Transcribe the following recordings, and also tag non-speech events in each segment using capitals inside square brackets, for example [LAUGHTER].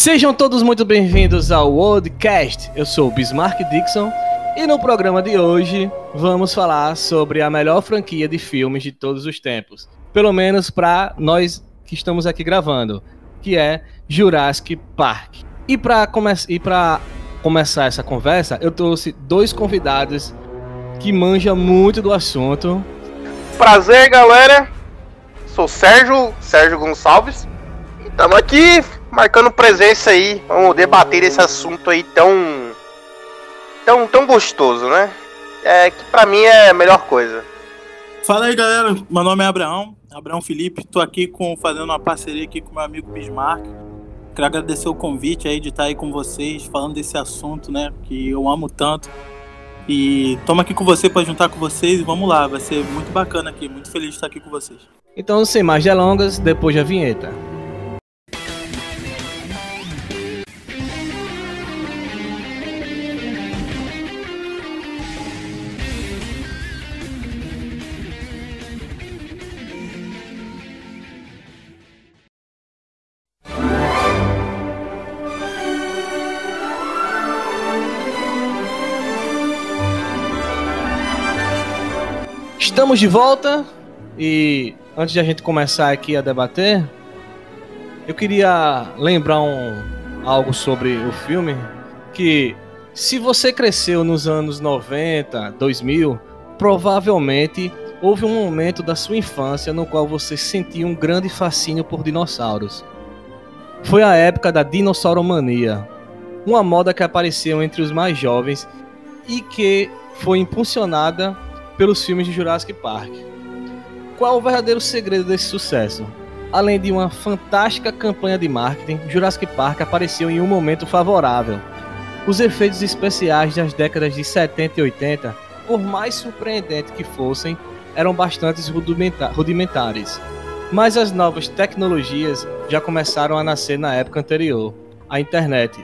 Sejam todos muito bem-vindos ao Worldcast. Eu sou o Bismarck Dixon e no programa de hoje vamos falar sobre a melhor franquia de filmes de todos os tempos. Pelo menos para nós que estamos aqui gravando, que é Jurassic Park. E para come começar essa conversa, eu trouxe dois convidados que manjam muito do assunto. Prazer, galera. Sou Sérgio, Sérgio Gonçalves. E estamos aqui marcando presença aí. Vamos debater esse assunto aí tão tão tão gostoso, né? É que para mim é a melhor coisa. Fala aí, galera. Meu nome é Abraão, Abraão Felipe. Tô aqui com fazendo uma parceria aqui com meu amigo Bismarck. Quero agradecer o convite aí de estar aí com vocês falando desse assunto, né, que eu amo tanto. E toma aqui com você para juntar com vocês e vamos lá, vai ser muito bacana aqui, muito feliz de estar aqui com vocês. Então, sem mais delongas, depois da vinheta. Estamos de volta e antes de a gente começar aqui a debater, eu queria lembrar um, algo sobre o filme que se você cresceu nos anos 90, 2000, provavelmente houve um momento da sua infância no qual você sentia um grande fascínio por dinossauros. Foi a época da dinossauromania, uma moda que apareceu entre os mais jovens e que foi impulsionada pelos filmes de Jurassic Park. Qual o verdadeiro segredo desse sucesso? Além de uma fantástica campanha de marketing, Jurassic Park apareceu em um momento favorável. Os efeitos especiais das décadas de 70 e 80, por mais surpreendentes que fossem, eram bastante rudimentares. Mas as novas tecnologias já começaram a nascer na época anterior, a internet,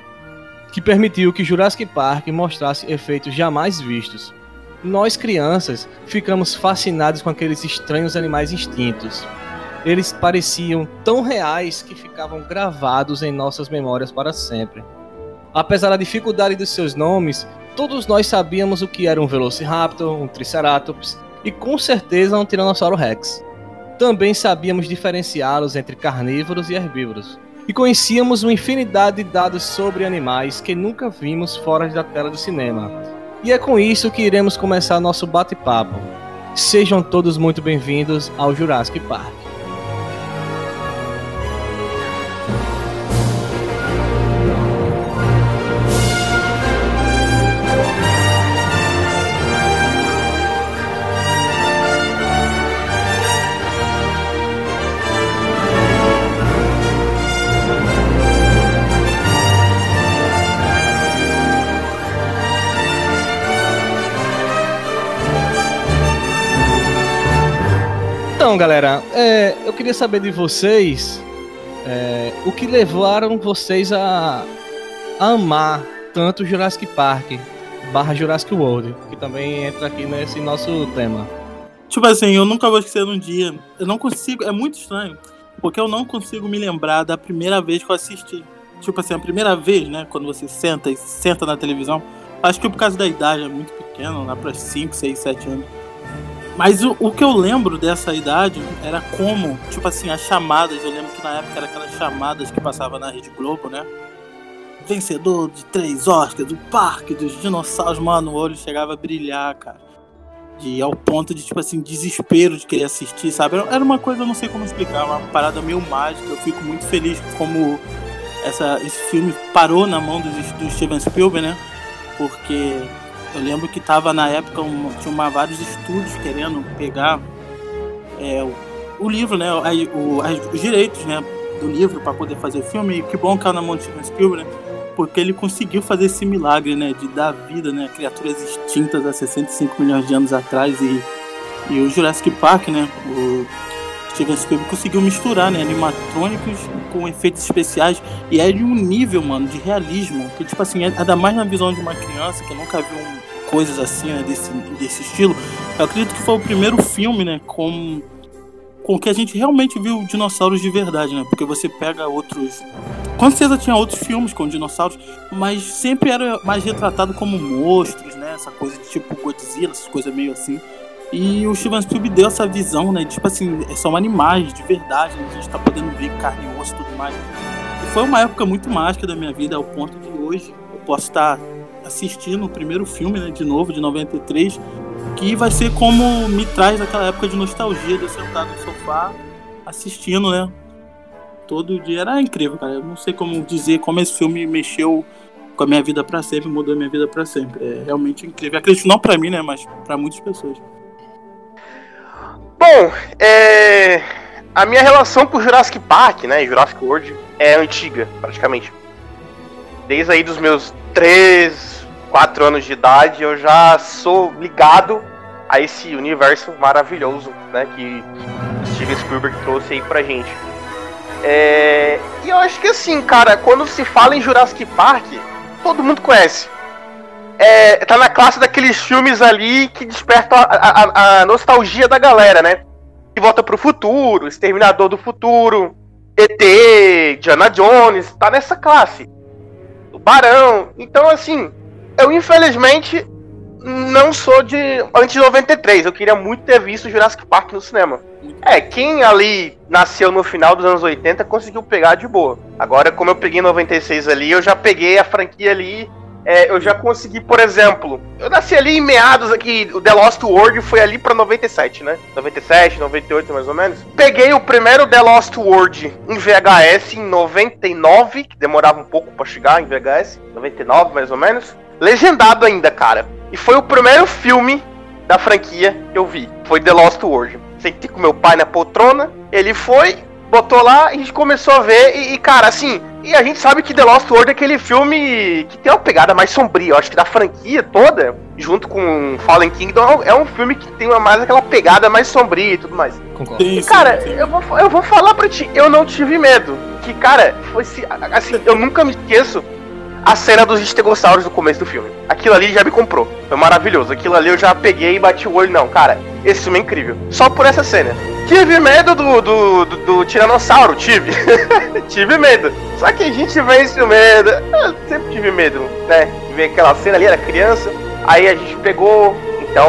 que permitiu que Jurassic Park mostrasse efeitos jamais vistos, nós crianças ficamos fascinados com aqueles estranhos animais extintos. Eles pareciam tão reais que ficavam gravados em nossas memórias para sempre. Apesar da dificuldade dos seus nomes, todos nós sabíamos o que era um Velociraptor, um Triceratops e com certeza um Tiranossauro Rex. Também sabíamos diferenciá-los entre carnívoros e herbívoros. E conhecíamos uma infinidade de dados sobre animais que nunca vimos fora da tela do cinema, e é com isso que iremos começar nosso bate-papo. Sejam todos muito bem-vindos ao Jurassic Park. Galera, é, eu queria saber de vocês é, o que levaram vocês a, a amar tanto Jurassic Park barra Jurassic World, que também entra aqui nesse nosso tema. Tipo assim, eu nunca vou esquecer um dia. Eu não consigo, é muito estranho, porque eu não consigo me lembrar da primeira vez que eu assisti. Tipo assim, a primeira vez, né, quando você senta e senta na televisão, acho que por causa da idade é muito pequeno, lá para 5, 6, 7 anos. Mas o, o, que eu lembro dessa idade era como, tipo assim, as chamadas. Eu lembro que na época era aquelas chamadas que passava na Rede Globo, né? Vencedor de três Oscars, do Parque dos Dinossauros, mano, o olho chegava a brilhar, cara. De, ao ponto de, tipo assim, desespero de querer assistir, sabe? Era uma coisa, eu não sei como explicar, uma parada meio mágica. Eu fico muito feliz como essa, esse filme parou na mão do, do Steven Spielberg, né? Porque eu lembro que tava na época, um, tinha uma, vários estúdios querendo pegar é, o, o, livro, né? o, os direitos né, do livro para poder fazer filme. E que bom que é na Steven Spielberg, né? Porque ele conseguiu fazer esse milagre, né? De dar vida né, a criaturas extintas há 65 milhões de anos atrás. E, e o Jurassic Park, né? O Steven Spielberg conseguiu misturar, né? Animatrônicos com efeitos especiais. E é de um nível, mano, de realismo. Que, tipo assim, é, ainda mais na visão de uma criança que nunca viu um coisas assim, né, desse, desse estilo. Eu acredito que foi o primeiro filme, né, com, com que a gente realmente viu dinossauros de verdade, né? Porque você pega outros Com certeza tinha outros filmes com dinossauros, mas sempre era mais retratado como monstros, né? Essa coisa de tipo Godzilla, essas coisas meio assim. E o Steven Spielberg deu essa visão, né? Tipo assim, são animais de verdade, né? a gente tá podendo ver carne e osso e tudo mais. E foi uma época muito mágica da minha vida, ao ponto de hoje eu posso estar assistindo o primeiro filme, né, de novo, de 93, que vai ser como me traz aquela época de nostalgia de eu sentar no sofá assistindo, né? Todo dia era incrível, cara. Eu não sei como dizer como esse filme mexeu com a minha vida para sempre, mudou a minha vida para sempre. É realmente incrível. Acredito não para mim, né, mas para muitas pessoas. Bom, é... a minha relação com Jurassic Park, né, Jurassic World, é antiga, praticamente. Desde aí dos meus 3, 4 anos de idade, eu já sou ligado a esse universo maravilhoso, né, que Steven Spielberg trouxe aí pra gente. É... E eu acho que assim, cara, quando se fala em Jurassic Park, todo mundo conhece. É, tá na classe daqueles filmes ali que despertam a, a, a nostalgia da galera, né? Que volta pro futuro, Exterminador do Futuro, ET, Diana Jones, tá nessa classe. O Barão. Então, assim, eu infelizmente não sou de antes de 93. Eu queria muito ter visto Jurassic Park no cinema. É, quem ali nasceu no final dos anos 80 conseguiu pegar de boa. Agora, como eu peguei 96 ali, eu já peguei a franquia ali. É, eu já consegui, por exemplo, eu nasci ali em meados aqui, o The Lost World foi ali pra 97, né? 97, 98 mais ou menos. Peguei o primeiro The Lost World em VHS em 99, que demorava um pouco para chegar em VHS, 99 mais ou menos. Legendado ainda, cara. E foi o primeiro filme da franquia que eu vi. Foi The Lost World. Sentei com meu pai na poltrona, ele foi, botou lá e a gente começou a ver. E, e, cara, assim, e a gente sabe que The Lost World é aquele filme que tem uma pegada mais sombria. Eu acho que da franquia toda, junto com Fallen Kingdom, é um filme que tem uma, mais aquela pegada mais sombria e tudo mais. Concordo. E, cara, Eu, vou, eu vou falar pra ti, eu não tive medo. Que, cara, foi assim, eu nunca me esqueço a cena dos estegossauros no começo do filme. Aquilo ali já me comprou. Foi maravilhoso. Aquilo ali eu já peguei e bati o olho. Não, cara, esse filme é incrível. Só por essa cena. Tive medo do, do, do, do Tiranossauro, tive. [LAUGHS] tive medo. Só que a gente vence o medo. Eu sempre tive medo, né? Ver aquela cena ali, era criança. Aí a gente pegou. Então,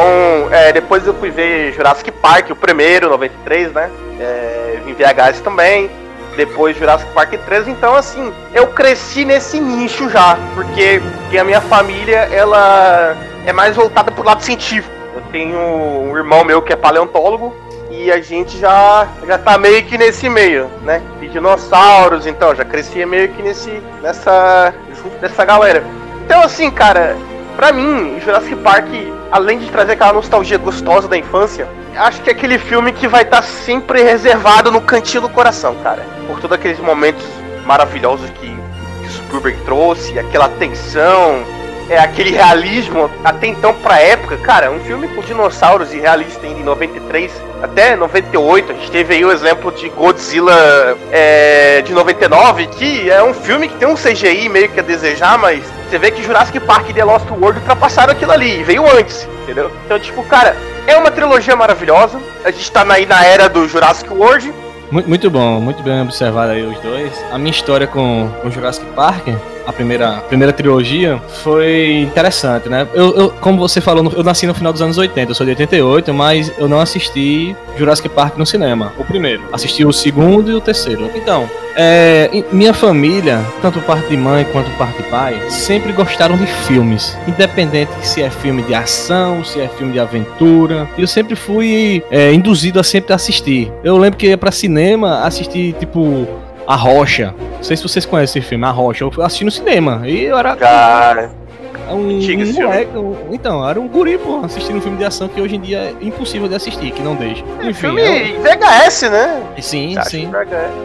é, depois eu fui ver Jurassic Park, o primeiro, 93, né? É, em VHS também depois Jurassic Park 3, então assim, eu cresci nesse nicho já, porque, porque a minha família, ela é mais voltada pro lado científico. Eu tenho um irmão meu que é paleontólogo e a gente já já tá meio que nesse meio, né? De dinossauros, então, já crescia meio que nesse nessa junto dessa galera. Então assim, cara, pra mim, Jurassic Park, além de trazer aquela nostalgia gostosa da infância, acho que é aquele filme que vai estar tá sempre reservado no cantinho do coração, cara. Por todos aqueles momentos maravilhosos que, que Spielberg trouxe, aquela tensão, é aquele realismo até então pra época, cara, um filme com dinossauros e realista em 93 até 98, a gente teve aí o exemplo de Godzilla é, de 99, que é um filme que tem um CGI meio que a desejar, mas você vê que Jurassic Park e The Lost World ultrapassaram aquilo ali, veio antes, entendeu? Então, tipo, cara, é uma trilogia maravilhosa, a gente tá aí na era do Jurassic World, muito bom, muito bem observado aí os dois. A minha história com o Jurassic Park a primeira, primeira trilogia, foi interessante, né? Eu, eu, como você falou, eu nasci no final dos anos 80, eu sou de 88, mas eu não assisti Jurassic Park no cinema, o primeiro. Assisti o segundo e o terceiro. Então, é, minha família, tanto parte de mãe quanto parte de pai, sempre gostaram de filmes, independente se é filme de ação, se é filme de aventura. Eu sempre fui é, induzido a sempre assistir. Eu lembro que ia pra cinema assistir, tipo, a Rocha. Não sei se vocês conhecem esse filme, A Rocha. Eu assisti no cinema. E eu era. Cara. É um, um moleque, um, então, era um guri, pô, assistindo um filme de ação que hoje em dia é impossível de assistir, que não deixa. É, Enfim, filme eu... VHS, né? Sim, sim.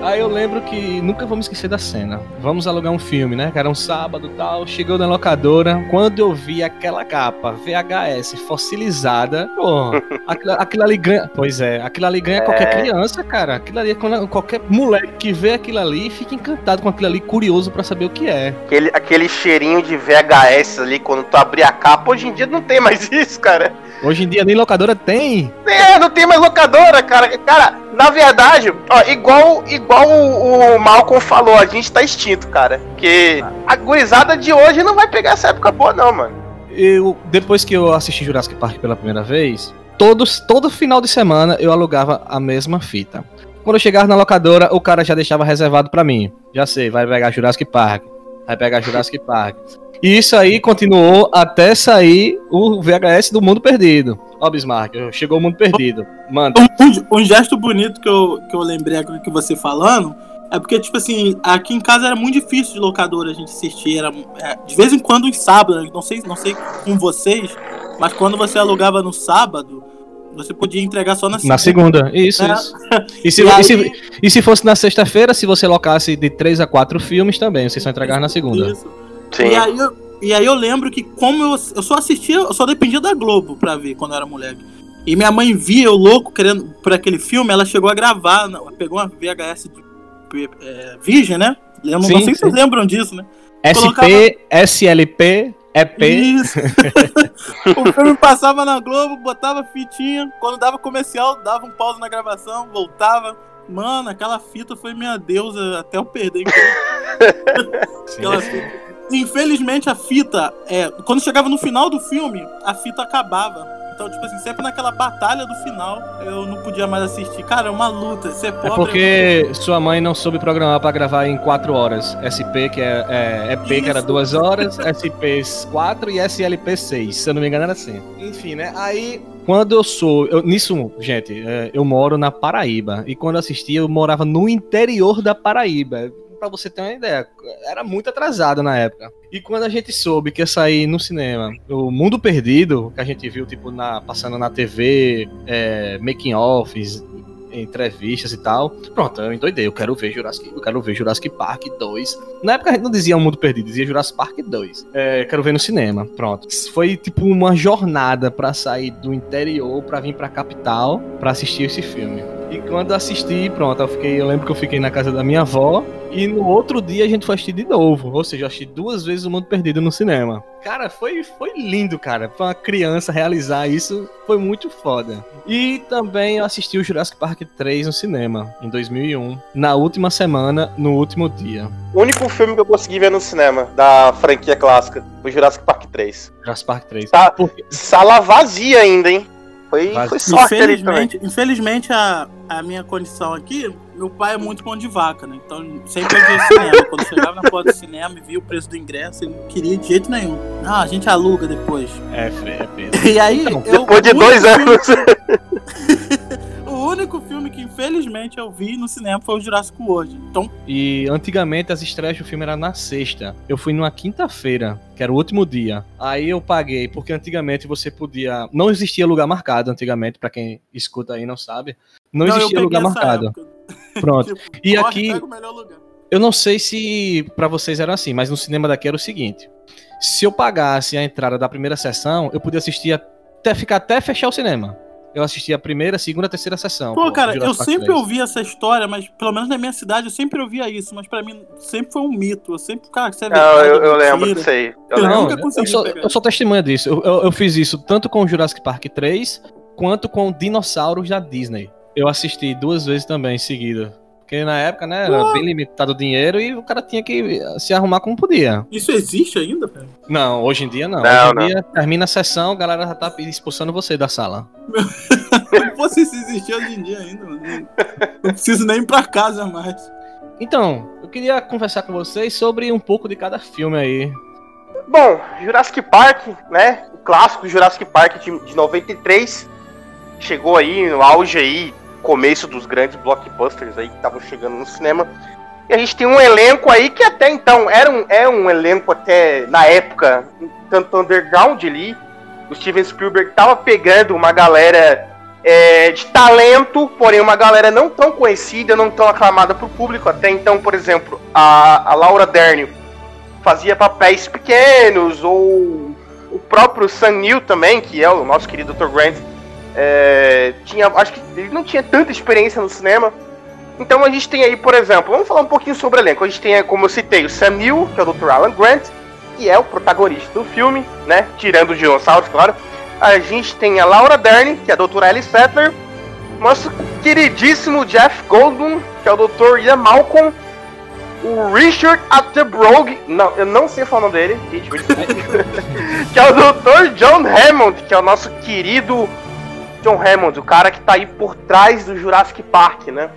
Aí eu lembro que nunca vou me esquecer da cena. Vamos alugar um filme, né? Que era um sábado e tal. Chegou na locadora. Quando eu vi aquela capa VHS fossilizada, pô, [LAUGHS] aquilo, aquilo ali ganha. Pois é, aquilo ali ganha é. qualquer criança, cara. Aquilo ali, qualquer moleque que vê aquilo ali fica encantado com aquilo ali, curioso para saber o que é. Aquele, aquele cheirinho de VHS ali ali quando tu abria a capa. Hoje em dia não tem mais [LAUGHS] isso, cara. Hoje em dia nem locadora tem. É, não tem mais locadora, cara. Cara, na verdade, ó, igual, igual o, o Malcolm falou, a gente tá extinto, cara. Porque a gurizada de hoje não vai pegar essa época boa, não, mano. Eu, depois que eu assisti Jurassic Park pela primeira vez, todos, todo final de semana eu alugava a mesma fita. Quando eu chegava na locadora, o cara já deixava reservado pra mim. Já sei, vai pegar Jurassic Park. Vai pegar Jurassic Park. E isso aí continuou até sair o VHS do Mundo Perdido. Ó, Bismarck, chegou o Mundo Perdido. Manda. Um, um- gesto bonito que eu, que eu lembrei agora que você falando é porque, tipo assim, aqui em casa era muito difícil de locadora a gente assistir. Era, é, de vez em quando em sábado, não sei, não sei com vocês, mas quando você alugava no sábado, você podia entregar só na segunda. Na segunda. Isso, É. isso. [LAUGHS] E se, E e aí- se- e se fosse na sexta-feira, se você locasse de 3 a 4 filmes também, vocês só entregar na segunda. Isso. Sim. E aí, eu, e aí eu lembro que como eu, eu só assistia, eu só dependia da Globo pra ver quando eu era moleque. E minha mãe via eu louco querendo por aquele filme, ela chegou a gravar, pegou uma VHS de é, Virgem, né? Eu não, Sim, não sei se sim. vocês lembram disso, né? SP, SLP, EP. Isso. [LAUGHS] o filme passava na Globo, botava fitinha, quando dava comercial, dava um pause na gravação, voltava. Mano, aquela fita foi minha deusa até eu perder. [LAUGHS] Aquela fita. Infelizmente a fita, é, quando chegava no final do filme, a fita acabava. Então, tipo assim, sempre naquela batalha do final, eu não podia mais assistir. Cara, é uma luta. Ser É pobre. porque sua mãe não soube programar pra gravar em 4 horas. SP, que é, é EP, que era Isso. 2 horas, SP 4 e SLP 6. Se eu não me engano, era assim. Enfim, né? Aí, quando eu sou. eu- nisso, gente, é, eu moro na Paraíba. E quando eu assisti, eu morava no interior da Paraíba. Pra você ter uma ideia, era muito atrasado na época. E quando a gente soube que ia sair no cinema o Mundo Perdido, que a gente viu, tipo, na, passando na TV, é, making offs, entrevistas e tal. Pronto, eu endoidei. Eu quero ver Jurassic, eu quero ver Jurassic Park 2. Na época a gente não dizia O Mundo Perdido, dizia Jurassic Park 2. É, quero ver no cinema. Pronto. Foi tipo uma jornada pra sair do interior pra vir pra capital pra assistir esse filme. E quando assisti, pronto, eu fiquei, eu lembro que eu fiquei na casa da minha avó e no outro dia a gente foi assistir de novo. Ou seja, eu assisti duas vezes O Mundo Perdido no cinema. Cara, foi, foi lindo, cara. Pra uma criança realizar isso foi muito foda. E também eu assisti o Jurassic Park 3 no cinema, em 2001. Na última semana, no último dia. O único filme que eu consegui ver no cinema da franquia clássica foi Jurassic Park 3. Jurassic Park 3. Tá. Porque- Sala vazia ainda, hein? Foi, foi sorte. Infelizmente, infelizmente a, a minha condição aqui, meu pai é muito mão de vaca, né? Então sempre eu via cinema. [LAUGHS] Quando chegava na porta do cinema e via o preço do ingresso, ele não queria de jeito nenhum. Ah, a gente aluga depois. É, é [LAUGHS] peso. E aí, Então, eu, Depois de dois filme- anos. [LAUGHS] o único filme que infelizmente eu vi no cinema foi o Jurassic World. Então, E antigamente as estreias do filme eram na sexta. Eu fui numa quinta-feira, que era o último dia. Aí eu paguei, porque antigamente você podia. Não existia lugar marcado antigamente, pra quem escuta aí e não sabe. Não, eu existia lugar marcado. época. [LAUGHS] Pronto. Tipo, E corre, aqui-. Eu não sei se pra vocês era assim, mas no cinema daqui era o seguinte: se eu pagasse a entrada da primeira sessão, eu podia assistir até ficar até fechar o cinema. Eu assistia a primeira, segunda, terceira sessão. Pô, cara, eu sempre 3. ouvi essa história, mas pelo menos na minha cidade eu sempre ouvia isso, mas pra mim sempre foi um mito. Eu sempre, cara, isso é Não, verdade, eu, eu mentira. lembro disso aí. Eu Eu. Não, nunca eu, consegui sou, pegar. eu sou testemunha disso. Eu, eu- eu fiz isso tanto com o Jurassic Park 3 quanto com Dinossauros da Disney. Eu assisti duas vezes também em seguida. Porque na época, né, era bem limitado o dinheiro e o cara tinha que se arrumar como podia. Isso existe ainda, velho? Não, hoje em dia não. Não, hoje em não. dia termina a sessão, a galera já tá expulsando você da sala. Pô, [LAUGHS] se isso existir hoje em dia ainda, mano. Não preciso nem ir pra casa mais. Então, eu queria conversar com vocês sobre um pouco de cada filme aí. Bom, Jurassic Park, né? O clássico Jurassic Park de, de 93 chegou aí no auge aí, começo dos grandes blockbusters aí que estavam chegando no cinema. E a gente tem um elenco aí que até então era um, é um elenco até na época tanto underground ali. O Steven Spielberg tava pegando uma galera é, de talento, porém uma galera não tão conhecida, não tão aclamada pro público. Até então, por exemplo, a, a Laura Dern fazia papéis pequenos, ou o próprio Sam Neill também, que é o nosso querido Dr. Grant, é, tinha, acho que ele não tinha tanta experiência no cinema. Então a gente tem aí, por exemplo, vamos falar um pouquinho sobre o elenco. A gente tem, como eu citei, o Sam Neill, que é o Dr. Alan Grant, que é o protagonista do filme, né? Tirando os dinossauros, claro. A gente tem a Laura Dern, que é a doutora Alice Settler. Nosso queridíssimo Jeff Goldblum, que é o Dr. Ian Malcolm. O Richard Attenborough, não, eu não sei falar o nome dele, [LAUGHS] que é o Dr. John Hammond, que é o nosso querido John Hammond, o cara que tá aí por trás do Jurassic Park, né?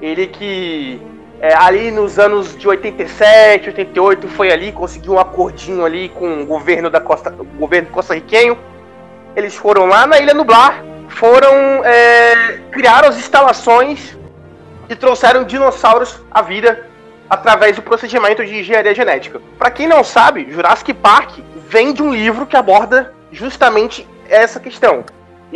Ele que é, ali nos anos de 87, 88 foi ali, conseguiu um acordinho ali com o governo da Costa, governo costarriquenho. Eles foram lá na Ilha Nublar, foram é, as instalações e trouxeram dinossauros à vida através do procedimento de engenharia genética. Para quem não sabe, Jurassic Park vem de um livro que aborda justamente essa questão.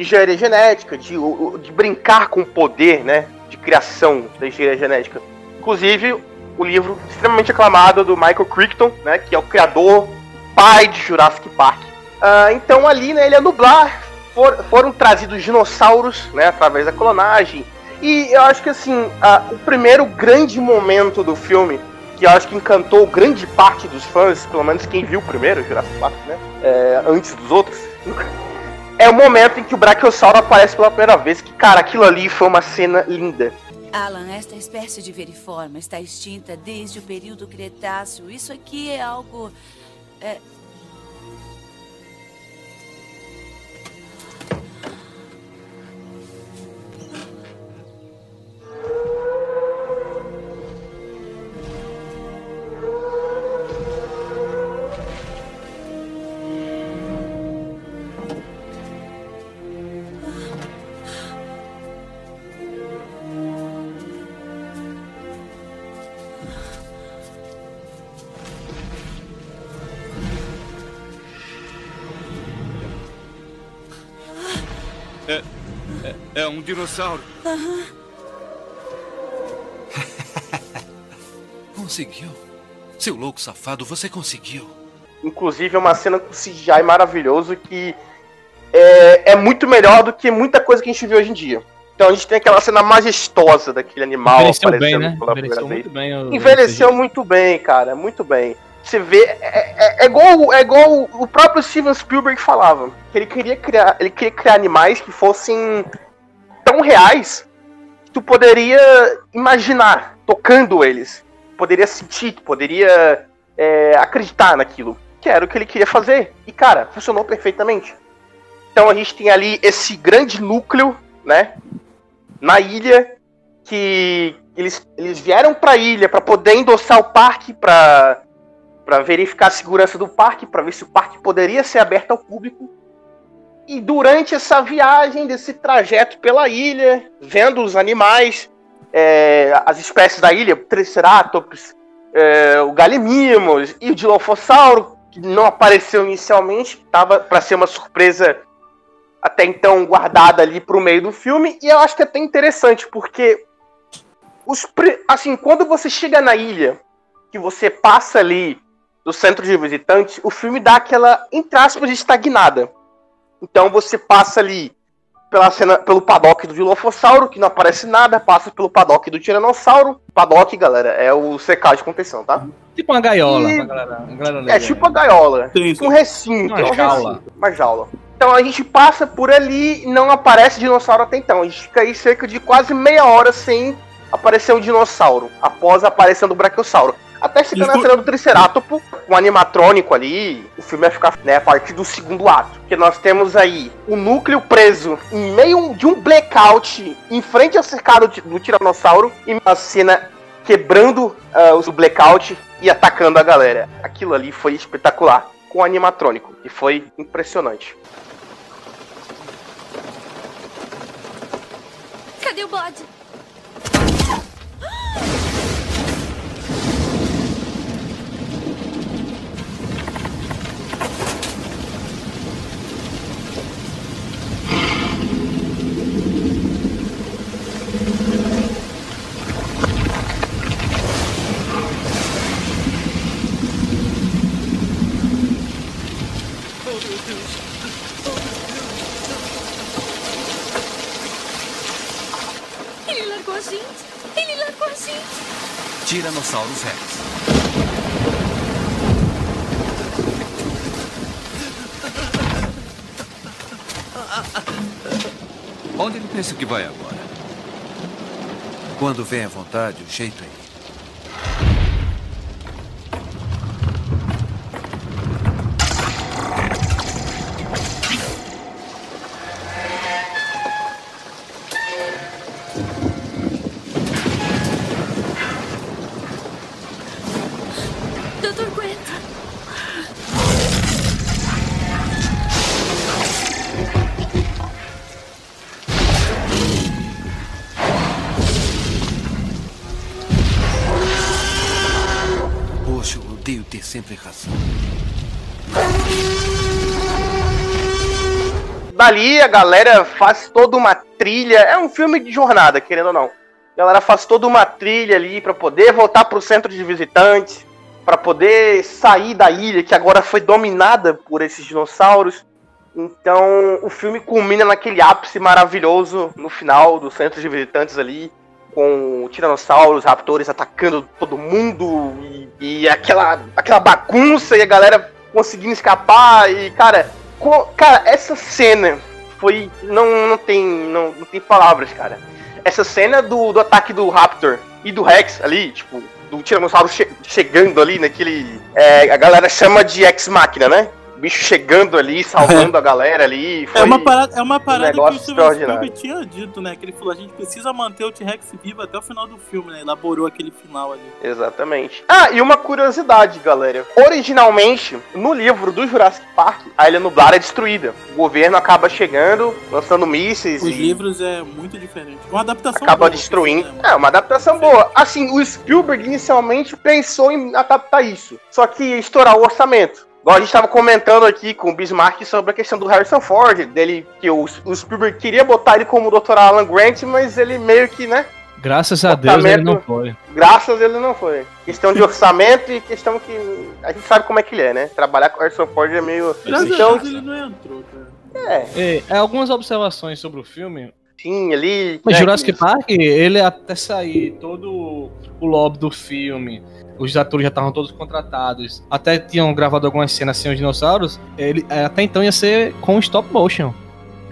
Engenharia genética, de, de brincar com o poder, né? De criação da engenharia genética. Inclusive, o livro extremamente aclamado do Michael Crichton, né? Que é o criador, pai de Jurassic Park. Uh, então ali na Ilha Nublar for, foram trazidos dinossauros, né? Através da clonagem e eu acho que assim, a, o primeiro grande momento do filme, que eu acho que encantou grande parte dos fãs, pelo menos quem viu primeiro Jurassic Park, né? É, antes dos outros, [LAUGHS] é o momento em que o Brachiosauro aparece pela primeira vez. Que, cara, aquilo ali foi uma cena linda. Alan, esta espécie de veriforma está extinta desde o período Cretáceo. Isso aqui é algo. É, dinossauro. Uhum. [LAUGHS] conseguiu. Seu louco safado, você conseguiu. Inclusive é uma cena com CGI maravilhoso que é, é muito melhor do que muita coisa que a gente vê hoje em dia. Então a gente tem aquela cena majestosa daquele animal Envelheceu aparecendo bem, né? pela Envelheceu muito bem. O... Envelheceu muito bem, cara, muito bem. Você vê, é, é, é, igual, é igual o próprio Steven Spielberg falava. Que ele queria criar, ele queria criar animais que fossem tão reais que tu poderia imaginar tocando eles. Poderia sentir, poderia é, acreditar naquilo. Que era o que ele queria fazer. E, cara, funcionou perfeitamente. Então a gente tem ali esse grande núcleo, né? Na ilha, que eles, eles vieram pra ilha para poder endossar o parque, para verificar a segurança do parque, para ver se o parque poderia ser aberto ao público. E durante essa viagem, desse trajeto pela ilha, vendo os animais, é, as espécies da ilha, Triceratops, é, o Galimimos e o Dilophosauro, que não apareceu inicialmente, estava para ser uma surpresa até então guardada ali para o meio do filme. E eu acho que é até interessante, porque os, assim, quando você chega na ilha, que você passa ali do centro de visitantes, o filme dá aquela, entre aspas, estagnada. Então você passa ali pela cena, pelo paddock do Dilophosauro, que não aparece nada, passa pelo paddock do Tiranossauro. Paddock, galera, é o secar de contenção, tá? Tipo uma gaiola, e... galera, galera é tipo uma gaiola. Sim, sim. Um recinto. Uma, um jaula. Recinto, uma jaula. Então a gente passa por ali e não aparece dinossauro até então. A gente fica aí cerca de quase meia hora sem aparecer um dinossauro, após aparecendo o Brachiosauro. Até chegar na cena do Triceratopo, um animatrônico ali, o filme vai ficar né, a partir do segundo ato. Porque nós temos aí o núcleo preso em meio de um blackout em frente ao cercado do Tiranossauro e uma cena quebrando uh, o blackout e atacando a galera. Aquilo ali foi espetacular. Com o animatrônico, e foi impressionante. Cadê o bode? Onde ele pensa que vai agora? Quando vem à vontade, o jeito é Dali a galera faz toda uma trilha. É um filme de jornada, querendo ou não. A galera faz toda uma trilha ali pra poder voltar pro centro de visitantes, pra poder sair da ilha que agora foi dominada por esses dinossauros. Então o filme culmina naquele ápice maravilhoso no final do centro de visitantes ali, com tiranossauros, raptores atacando todo mundo e, e aquela, aquela bagunça e a galera conseguindo escapar e cara, cara, essa cena foi não não tem não, não tem palavras, cara. Essa cena do, do ataque do Raptor e do Rex ali, tipo, do Tiranossauro che- chegando ali naquele. é, a galera chama de Ex-Máquina, né? Bicho chegando ali, salvando a galera ali. É uma parada, é uma parada que o Steven. Spielberg tinha dito, né? Que ele falou, a gente precisa manter o T-Rex vivo até o final do filme, né? Elaborou aquele final ali. Exatamente. Ah, e uma curiosidade, galera. Originalmente, no livro do Jurassic Park, a Ilha Nublada é destruída. O governo acaba chegando, lançando mísseis Os e livros é muito diferente. Uma adaptação acaba boa, destruindo. né? É, uma adaptação boa. Assim, o Spielberg inicialmente pensou em adaptar isso. Só que ia estourar o orçamento. Igual a gente estava comentando aqui com o Bismarck sobre a questão do Harrison Ford, dele que o, o Spielberg queria botar ele como o Dr. Alan Grant, mas ele meio que, né? Graças a Deus ele não foi. Graças a ele não foi. Questão de orçamento e questão que a gente sabe como é que ele é, né? Trabalhar com o Harrison Ford é meio. Graças a Então, Deus ele não entrou, cara. é, É, é, algumas observações sobre o filme. sim, ali. Mas né, Jurassic que- Park, ele até sair todo o lobby do filme, os atores já estavam todos contratados, até tinham gravado algumas cenas sem os dinossauros, ele é, até então ia ser com stop motion.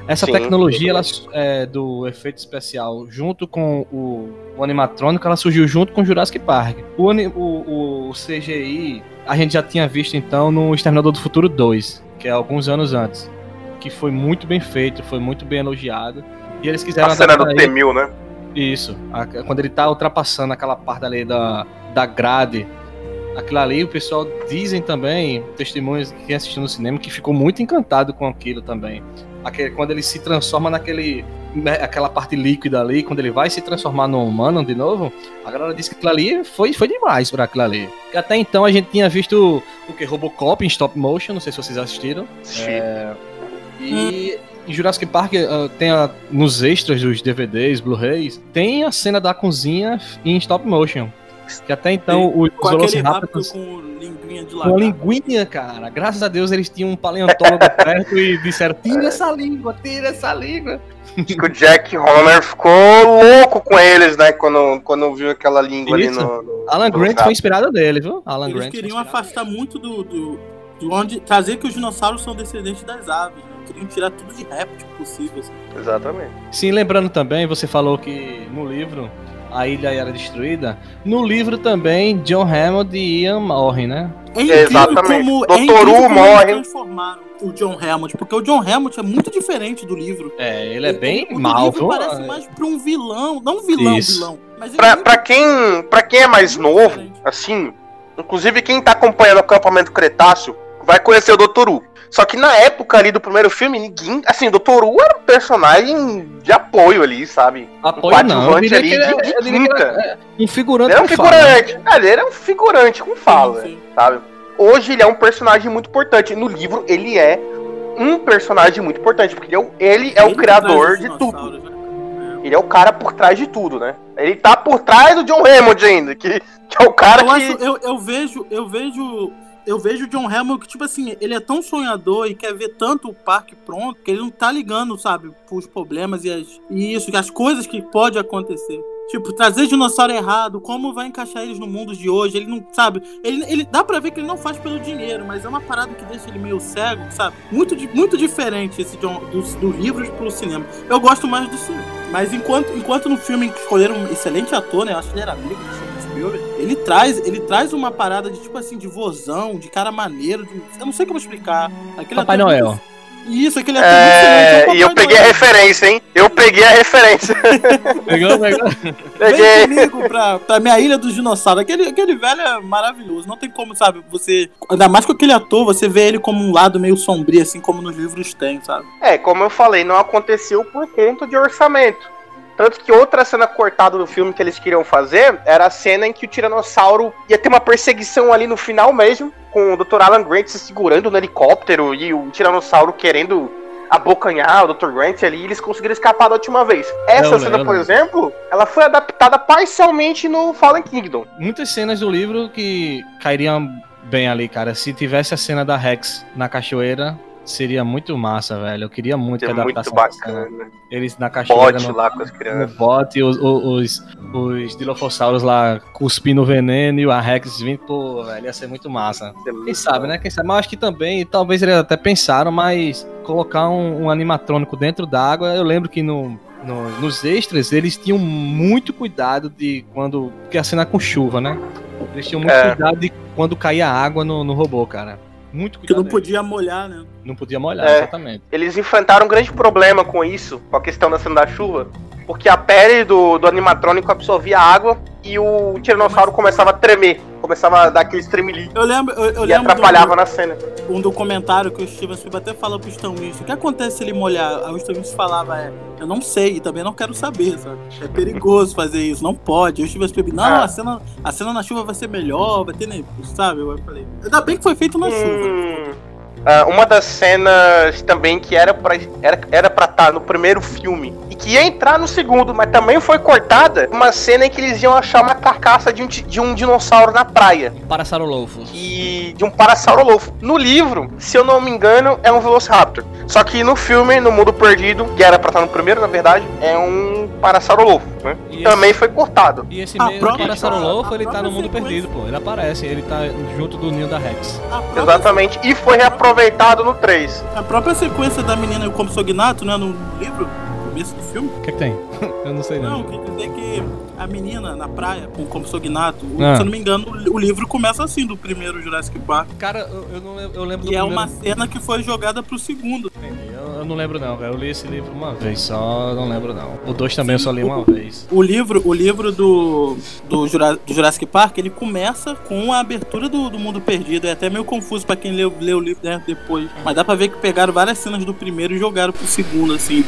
Essa Sim, tecnologia ela, é, do efeito especial junto com o, o animatrônico, ela surgiu junto com Jurassic Park. O, o, o CGI a gente já tinha visto então no Exterminador do Futuro 2, que é alguns anos antes, que foi muito bem feito, foi muito bem elogiado. E eles quiseram A cena do adaptar ele- T-1000, né? isso. A- quando ele tá ultrapassando aquela parte ali da, da grade. Aquilo ali, o pessoal dizem também, testemunhos que assistiu no cinema, que ficou muito encantado com aquilo também. Aquele, quando ele se transforma naquele. né, aquela parte líquida ali, quando ele vai se transformar no humano de novo, a galera disse que aquilo ali foi, foi demais pra aquilo ali. Porque até então a gente tinha visto o que? Robocop em stop motion, não sei se vocês assistiram. É, e em Jurassic Park ah, tem a- nos extras dos DVDs, Blu-rays, tem a cena da cozinha em stop motion. Que até então os Com aquele rápido com linguinha de com lagarto. linguinha, cara. Graças a Deus eles tinham um paleontólogo [LAUGHS] perto e disseram: tira essa língua, tira essa língua. Acho que o Jack Horner ficou louco com eles, né? Quando, quando viu aquela língua Isso. ali no. no Alan no Grant foi inspirado dele, viu? Alan Eles Grant. queriam afastar muito do, do, de onde. Trazer que os dinossauros são descendentes das aves, né? Queriam tirar tudo de réptil possível. assim. Exatamente. Sim, lembrando também, você falou que no livro a ilha era destruída. No livro também, John Hammond e Ian morrem, né? É Exatamente. como. Dr. É Who como morre. transformaram o John Hammond, porque o John Hammond é muito diferente do livro. É, ele é bem o, o mal, livro viu? parece mais pra um vilão, não um vilão, Isso. vilão. Mas ele Pra, é pra, quem, pra quem é mais novo, assim, inclusive quem tá acompanhando o acampamento Cretáceo, vai conhecer o Dr. Who. Só que na época ali do primeiro filme, ninguém. Assim, o Dr. Who era um personagem de apoio ali, sabe? Apoio um não, eu diria ali que ele de, de é- ele quinta. é um figurante Ele era um com fala. figurante. Ah, ele era um figurante com fala, Sim, sim. sabe? Hoje ele é um personagem muito importante. No livro, ele é um personagem muito importante, porque ele é o, ele é o Ele criador de tudo. né? Ele é o cara por trás de tudo, né? Ele tá por trás do John Hammond ainda, que, que é o cara Eu, que. acho, eu, eu vejo, eu vejo, eu vejo o John Hammond que, tipo assim, ele é tão sonhador e quer ver tanto o parque pronto que ele não tá ligando, sabe, pros problemas e, as, e isso, as coisas que pode acontecer. Tipo, trazer dinossauro errado, como vai encaixar eles no mundo de hoje? Ele não, sabe? Ele, ele dá pra ver que ele não faz pelo dinheiro, mas é uma parada que deixa ele meio cego, sabe? Muito, muito diferente esse John, do, do livro pro cinema. Eu gosto mais do cinema. Mas enquanto, enquanto no filme escolheram um excelente ator, né? Eu acho que ele era amigo do Steven Ele traz, ele traz uma parada de tipo assim, de vozão, de cara maneiro. de- eu não sei como explicar. Aquele Papai ator é muito- Noel. Isso, aquele ator muito excelente. É, é o e eu peguei a referência, hein? Eu peguei a referência. [LAUGHS] Pegou, pegou. Vem Peguei. comigo pra, pra minha ilha dos dinossauros. Aquele, aquele velho é maravilhoso. Não tem como, sabe, você. Ainda mais com aquele ator, você vê ele como um lado meio sombrio, assim como nos livros tem, sabe? É, como eu falei, não aconteceu por conta de orçamento. Tanto que outra cena cortada do filme que eles queriam fazer era a cena em que o Tiranossauro ia ter uma perseguição ali no final mesmo, com o Dr. Alan Grant se segurando no helicóptero e o Tiranossauro querendo abocanhar o Dr. Grant ali, e eles conseguiram escapar da última vez. Essa Eu cena, lembro. por exemplo, ela foi adaptada parcialmente no Fallen Kingdom. Muitas cenas do livro que cairiam bem ali, cara. Se tivesse a cena da Rex na cachoeira, seria muito massa, velho. Eu queria muito É que muito adaptasse cena. bacana. Eles na cachoeira Bote no, lá com as no crianças. bote, os, os, os Dilophosaurus lá cuspindo veneno e a Rex vindo, pô, velho, ia ser muito massa. Quem sabe, né? Quem sabe? Mas acho que também, talvez eles até pensaram, mas colocar um, um animatrônico dentro d'água, eu lembro que no, no- nos extras eles tinham muito cuidado de quando. Porque a cena é com chuva, né? Eles tinham muito É. cuidado de quando caía água no, no robô, cara. Muito Que cuidado. não podia molhar, né? não podia molhar, É. exatamente. eles enfrentaram um grande problema com isso, com a questão da cena da chuva, porque a pele do, do animatrônico absorvia água e o tiranossauro começava a tremer, começava a dar aquele tremelique Eu lembro, eu, eu e lembro atrapalhava na cena. do, um documentário que o Steven Spielberg até falou pro Stan Winston. O que acontece se ele molhar? Aí o Stan Winston falava, é, eu não sei e também não quero saber, sabe? É perigoso fazer isso, não pode. Aí o Steven Spielberg, não, Ah. a, cena, a cena na chuva vai ser melhor, vai ter, nem- sabe? Eu falei, ainda bem que foi feito na chuva. Ah, uma das cenas também que era pra era, era pra estar no primeiro filme e que ia entrar no segundo, mas também foi cortada, uma cena em que eles iam achar uma carcaça de um, de um dinossauro na praia. Parasaurolophus. e de um Parasaurolofo. No livro, se eu não me engano, é um Velociraptor. Só que no filme, no Mundo Perdido, que era pra estar no primeiro, na verdade, é um Parasaurolofo, né? E Também foi cortado. E esse mesmo a ele tá no mundo sequência. perdido, pô. Ele aparece, ele tá junto do ninho da Rex. Exatamente. E foi reaproveitado no 3. a própria sequência da menina e o como Sognato, né, no livro, no começo do filme. O que, que tem? [LAUGHS] eu não sei Não, não. quer dizer que a menina na praia, com como Sognato, Ah. se eu não me engano, o livro começa assim, do primeiro Jurassic Park. Cara, eu, eu não eu lembro do E é primeiro- uma cena que foi jogada pro segundo. Entendi. Eu, eu não lembro não, cara. Eu li esse livro uma vez só, não lembro não. O 2 também eu só li uma vez. O livro, o livro do, do, Jura- do Jurassic Park, ele começa com a abertura do, do Mundo Perdido. É até meio confuso pra quem leu, leu o livro né, depois. Mas dá pra ver que pegaram várias cenas do primeiro e jogaram pro segundo, assim.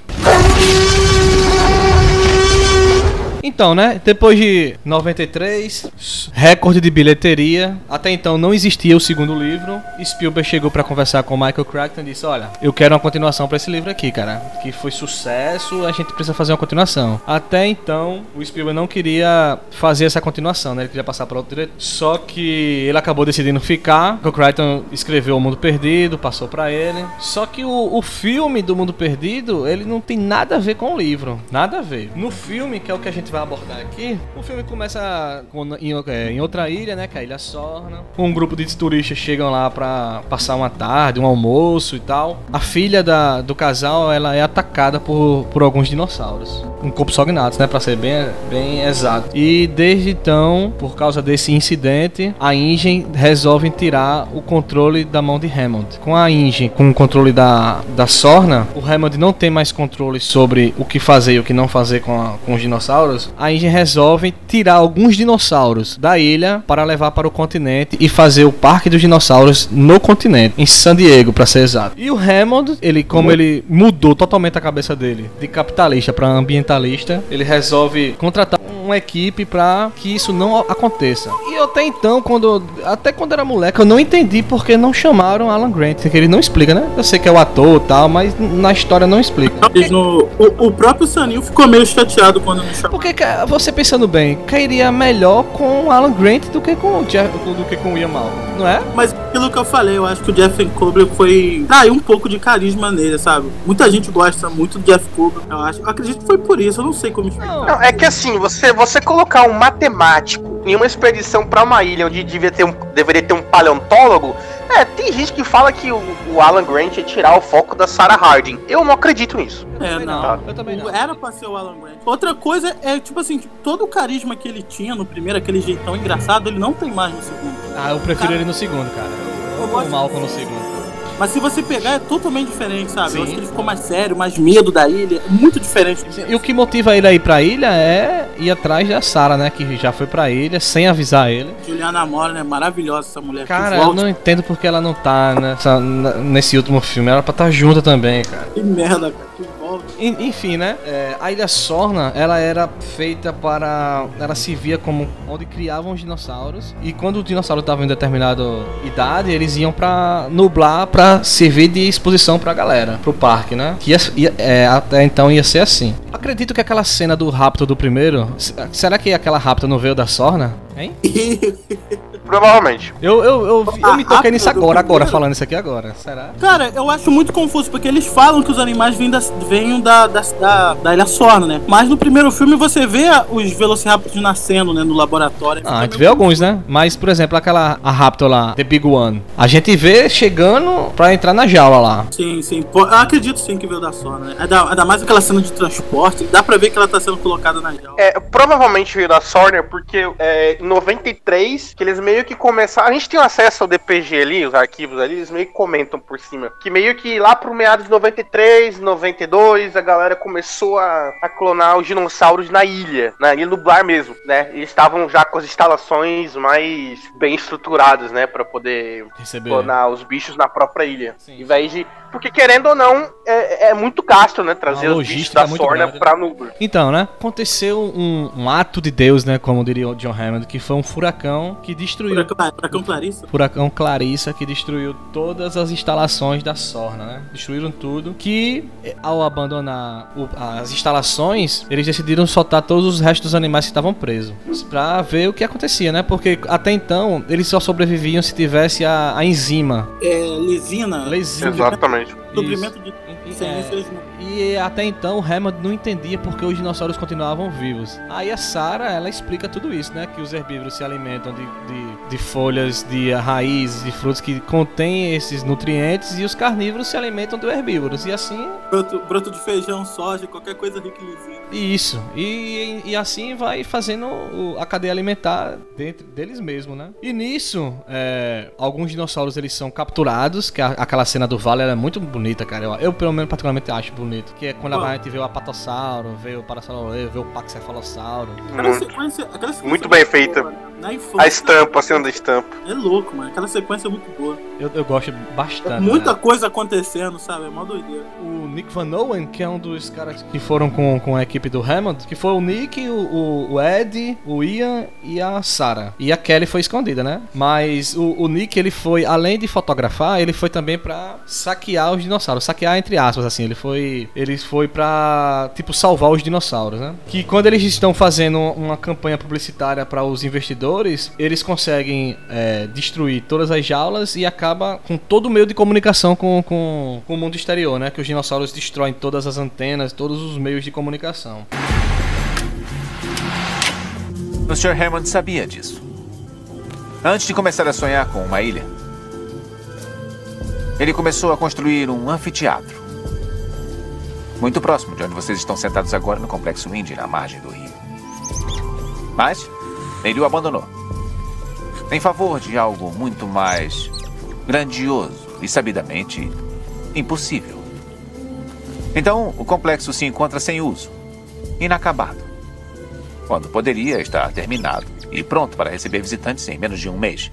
Então, né? Depois de 93, recorde de bilheteria. Até então não existia o segundo livro. Spielberg chegou pra conversar com Michael Crichton e disse: Olha, eu quero uma continuação pra esse livro aqui, cara. Que foi sucesso, a gente precisa fazer uma continuação. Até então, o Spielberg não queria fazer essa continuação, né? Ele queria passar para outro diretor. Só que ele acabou decidindo ficar. O Crichton escreveu O Mundo Perdido, passou pra ele. Só que o, o filme do Mundo Perdido, ele não tem nada a ver com o livro. Nada a ver. No filme, que é o que a gente vai abordar aqui, o filme começa é, em outra ilha, né? Que é a Ilha Sorna. Um grupo de turistas chegam lá pra passar uma tarde, um almoço e tal. A filha da, do casal, ela é atacada por, por alguns dinossauros. Um compsognathus, né? Pra ser bem, bem exato. E desde então, por causa desse incidente, a Ingen resolve tirar o controle da mão de Hammond. Com a Ingen com o controle da, da Sorna, o Hammond não tem mais controle sobre o que fazer e o que não fazer com, a- com os dinossauros. A Ingen resolve tirar alguns dinossauros da ilha para levar para o continente e fazer o Parque dos Dinossauros no continente, em San Diego, para ser exato. E o Hammond, ele como ele mudou totalmente a cabeça dele de capitalista para ambientalista, ele resolve contratar uma equipe para que isso não aconteça. E eu até então, quando até quando era moleque, eu não entendi porque não chamaram Alan Grant, que ele não explica, né? Eu sei que é o ator e tal, mas na história não explica. No- o, o próprio Sanil ficou meio chateado quando não chamou. Porque ca- você pensando bem, cairia melhor com o Alan Grant do que com o Jeff, do que com o Ian Malcolm, não é? Mas pelo que eu falei, eu acho que o Jeff Kober foi. traiu um pouco de carisma nele, sabe? Muita gente gosta muito do Jeff Kober. Eu acho. Eu acredito que foi por isso, eu não sei como explicar. Não, é que assim, você, você colocar um matemático em uma expedição pra uma ilha onde devia ter um, deveria ter um paleontólogo, é, tem gente que fala que o, o Alan Grant ia tirar o foco da Sarah Harding. Eu não acredito nisso. É, não, eu também não. Era pra ser o Alan Grant. Outra coisa é, tipo assim, todo o carisma que ele tinha no primeiro, aquele jeitão engraçado, ele não tem mais no segundo. Ah, eu prefiro ele no segundo, cara. Eu Eu gosto- o Malcolm no segundo. Mas se você pegar, é totalmente diferente, sabe? Sim. Eu acho que ele ficou mais sério, mais medo da ilha. É muito diferente. E o que motiva ele a ir pra ilha é ir atrás da Sarah, né? Que já foi pra ilha sem avisar ele. Juliana Mora, né? Maravilhosa essa mulher. Cara, eu não entendo porque ela não tá nessa, nesse último filme. Ela era pra estar junta também, cara. Que merda, cara. Enfim, né? é, a Ilha Sorna, ela era feita para. Ela se via como onde criavam os dinossauros. E quando o dinossauro estava em determinada idade, eles iam pra nublar pra servir de exposição pra galera, pro parque, né? Que ia, ia- é, até então ia ser assim. Acredito que aquela cena do rapto do primeiro. Será que aquela rapta não veio da Sorna? Hein? [LAUGHS] Provavelmente. Eu, eu, eu, eu me A toquei rapta nisso agora, agora, falando isso aqui agora. Será? Cara, eu acho muito confuso, porque eles falam que os animais vêm da, vêm da, da, da, da Ilha Sorna, né? Mas no primeiro filme você vê os Velociraptors nascendo, né? No laboratório. Ah, a gente vê alguns, né? Mas, por exemplo, aquela a Raptor lá, The Big One, a gente vê chegando pra entrar na jaula lá. Sim, sim. Pô, Eu acredito sim que veio da Sorna, né? Ainda, ainda mais aquela cena de transporte. Dá pra ver que ela tá sendo colocada na jaula. É, provavelmente veio da Sorner, porque é, em 93, que eles meio que começaram. A gente tem acesso ao DPG ali, os arquivos ali, eles meio que comentam por cima. Que meio que lá pro meados de 93, 92, a galera começou a, a clonar os dinossauros na ilha, na ilha nublar mesmo, né? Eles estavam já com as instalações mais bem estruturadas, né? Pra poder Receber. clonar os bichos na própria ilha. Sim. Em vez de. Porque querendo ou não, é, é muito gasto, né? Trazer os bichos da é muito Sorna grande. pra Nublar. Então, né? Aconteceu um, um ato de Deus, né? Como diria o John Hammond, que foi um furacão que destruiu. Furacão, Furacão Clarissa? Furacão Clarissa que destruiu todas as instalações da Sorna, né? Destruíram tudo. Que eh, ao abandonar o- as instalações, eles decidiram soltar todos os restos dos animais que estavam presos. Pra ver o que acontecia, né? Porque até então eles só sobreviviam se tivesse a, a enzima. É, Lesina. Lesina. Exatamente. Suprimento de é, E até então o Hammond não entendia porque os dinossauros continuavam vivos. Aí a Sarah, ela explica tudo isso, né? Que os herbívoros se alimentam de, de, de folhas, de raízes, de frutos que contêm esses nutrientes e os carnívoros se alimentam de herbívoros. E assim, Broto, broto de feijão, soja, qualquer coisa rica em isso. E, e assim vai fazendo a cadeia alimentar dentro deles mesmos, né? E nisso, é, alguns dinossauros eles são capturados, que a- aquela cena do vale é muito bonita, cara. Eu, eu, pelo menos particularmente acho Que é quando a gente vê o apatossauro, vê o parasauroloide, vê o paxcefalossauro. Aquela Muito. sequência, aquela sequência Muito bem feita. boa, né? Na infância. A estampa, a cena da estampa. É louco, mano. Aquela sequência é muito boa. Eu, eu gosto bastante. Muita né? coisa acontecendo, sabe? É mó doideira. O Nick Van Owen, que é um dos caras que foram com, com a equipe do Hammond, que foi o Nick, o, o, Ed, o Ian e a Sarah. E a Kelly foi escondida, né? Mas o, o Nick, ele foi, além de fotografar, ele foi também pra saquear os dinossauros. Saquear entre aspas, assim. Ele foi, ele foi pra, tipo, salvar os dinossauros, né? Que quando eles estão fazendo uma campanha publicitária para os investidores, eles conseguem é, destruir todas as jaulas e acaba com todo o meio de comunicação com, com, com o mundo exterior, né? Que os dinossauros destroem todas as antenas, todos os meios de comunicação. O Sr. Hammond sabia disso. Antes de começar a sonhar com uma ilha, ele começou a construir um anfiteatro. Muito próximo de onde vocês estão sentados agora no complexo Indy, na margem do rio. Mas ele o abandonou. Em favor de algo muito mais grandioso e sabidamente impossível. Então, o complexo se encontra sem uso, inacabado quando poderia estar terminado e pronto para receber visitantes em menos de um mês.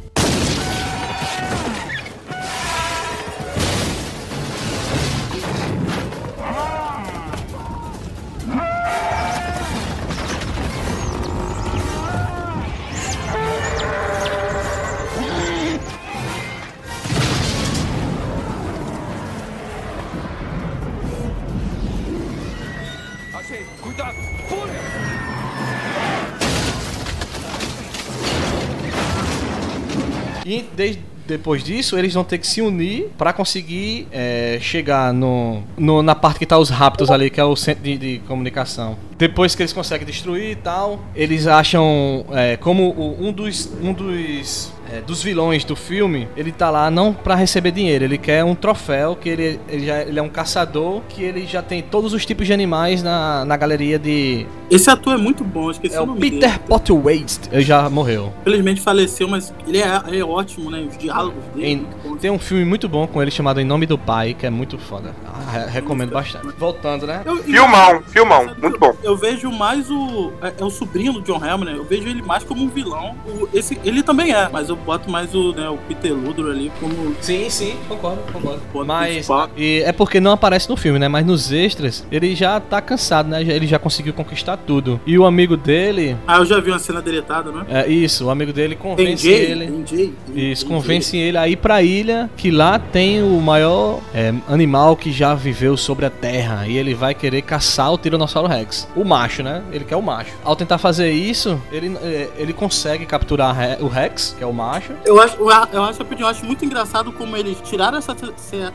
Desde, depois disso, eles vão ter que se unir pra conseguir é, chegar no, no- na parte que tá os Raptors ali, que é o centro de, de comunicação. Depois que eles conseguem destruir e tal, eles acham é, como um dos um dos é, dos vilões do filme, ele tá lá não pra receber dinheiro, ele quer um troféu que ele, ele, já, ele é um caçador que ele já tem todos os tipos de animais na, na galeria de Esse ator é muito bom, eu esqueci é o nome Peter dele. Potterwaite, ele já morreu. Infelizmente faleceu, mas ele é, é ótimo, né? Os diálogos dele. Em- tem um filme muito bom com ele chamado Em Nome do Pai, que é muito foda. Ah, re- recomendo bastante. Voltando, né? Eu- Filmão, filmão, muito bom. Eu vejo mais o. É, é o sobrinho do John Hammond, né? Eu vejo ele mais como um vilão. O- esse, ele também é, mas eu boto mais o, né, o Peter Ludor ali como. Sim, sim, concordo, concordo. Mas e é porque não aparece no filme, né? Mas nos extras, ele já tá cansado, né? Ele já conseguiu conquistar tudo. E o amigo dele, Ah, eu já vi uma cena deletada, né? é isso, o amigo dele convence NJ? ele. NJ? Isso, NJ. convence ele a ir pra ilha, que lá tem o maior é, animal que já viveu sobre a Terra. E ele vai querer caçar o Tiranossauro Rex. O macho, né? Ele quer o macho. Ao tentar fazer isso, ele, é, ele consegue capturar o Rex, que é o macho. Eu acho, eu acho, rapidinho, eu acho muito engraçado como eles tiraram essa,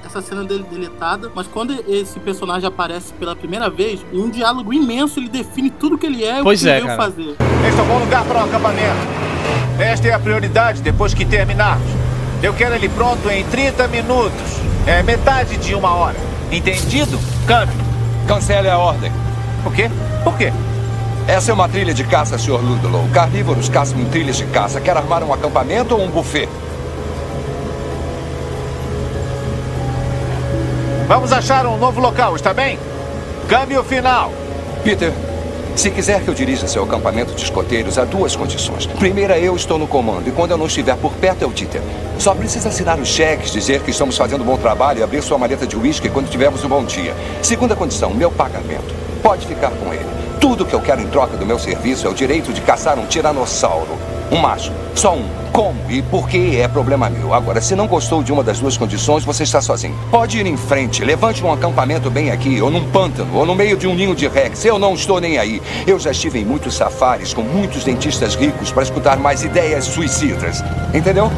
essa cena dele deletada, mas quando esse personagem aparece pela primeira vez, em um diálogo imenso, ele define tudo que ele é e o Pois que é, ele veio cara. fazer. Este é um bom lugar para o acampamento. Esta é a prioridade depois que terminarmos. Eu quero ele pronto em 30 minutos. É metade de uma hora. Entendido? Câmbio. Cancele a ordem. O quê? Por quê? Essa é uma trilha de caça, Sr. Ludlow. Carnívoros caçam em trilhas de caça. Quer armar um acampamento ou um buffet? Vamos achar um novo local, está bem? Câmbio final. Peter, se quiser que eu dirija seu acampamento de escoteiros, há duas condições. Primeira, eu estou no comando e quando eu não estiver por perto é o Dieter. Só precisa assinar os cheques, dizer que estamos fazendo um bom trabalho e abrir sua maleta de uísque quando tivermos um bom dia. Segunda condição, meu pagamento. Pode ficar com ele. Tudo que eu quero em troca do meu serviço é o direito de caçar um tiranossauro. Um macho. Só um. Como e por que é problema meu. Agora, se não gostou de uma das duas condições, você está sozinho. Pode ir em frente, levante um acampamento bem aqui, ou num pântano, ou no meio de um ninho de rex. Eu não estou nem aí. Eu já estive em muitos safaris com muitos dentistas ricos para escutar mais ideias suicidas. Entendeu?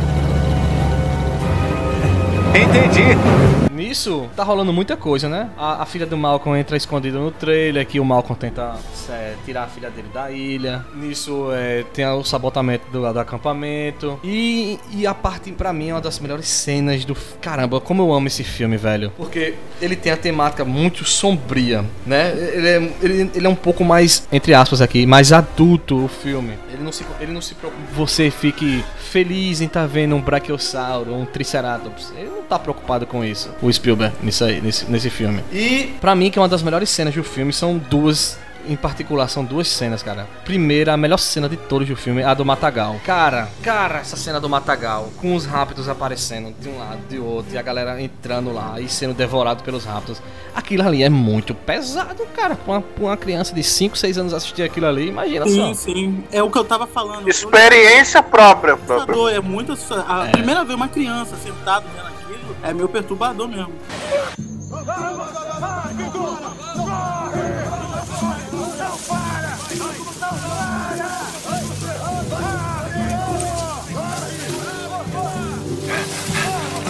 Entendi. Nisso, tá rolando muita coisa, né? A, a filha do Malcolm entra escondida no trailer, que o Malcolm tenta é, tirar a filha dele da ilha. Nisso, é, tem o sabotamento do, do acampamento. E, e a parte, pra mim, é uma das melhores cenas do... Caramba, como eu amo esse filme, velho. Porque ele tem a temática muito sombria, né? Ele é, ele, ele é um pouco mais, entre aspas aqui, mais adulto o filme. Ele não se, ele não se preocupa você fique feliz em estar vendo um brachiosauro, um triceratops. Ele não tá preocupado com isso, o Spielberg, nisso aí, nesse, nesse filme. E, pra mim, que é uma das melhores cenas do filme, são duas em particular, são duas cenas, cara. Primeira, a melhor cena de todos do filme, a do Matagal. Cara, cara, essa cena do Matagal, com os rápidos aparecendo de um lado, de outro, e a galera entrando lá e sendo devorado pelos rápidos. Aquilo ali é muito pesado, cara. Pra uma, pra uma criança de 5, 6 anos assistir aquilo ali, imagina Sim, só. sim. É o que eu tava falando. Experiência própria, própria. É muito assustador. A primeira vez uma criança sentada vendo aquilo é meio perturbador mesmo.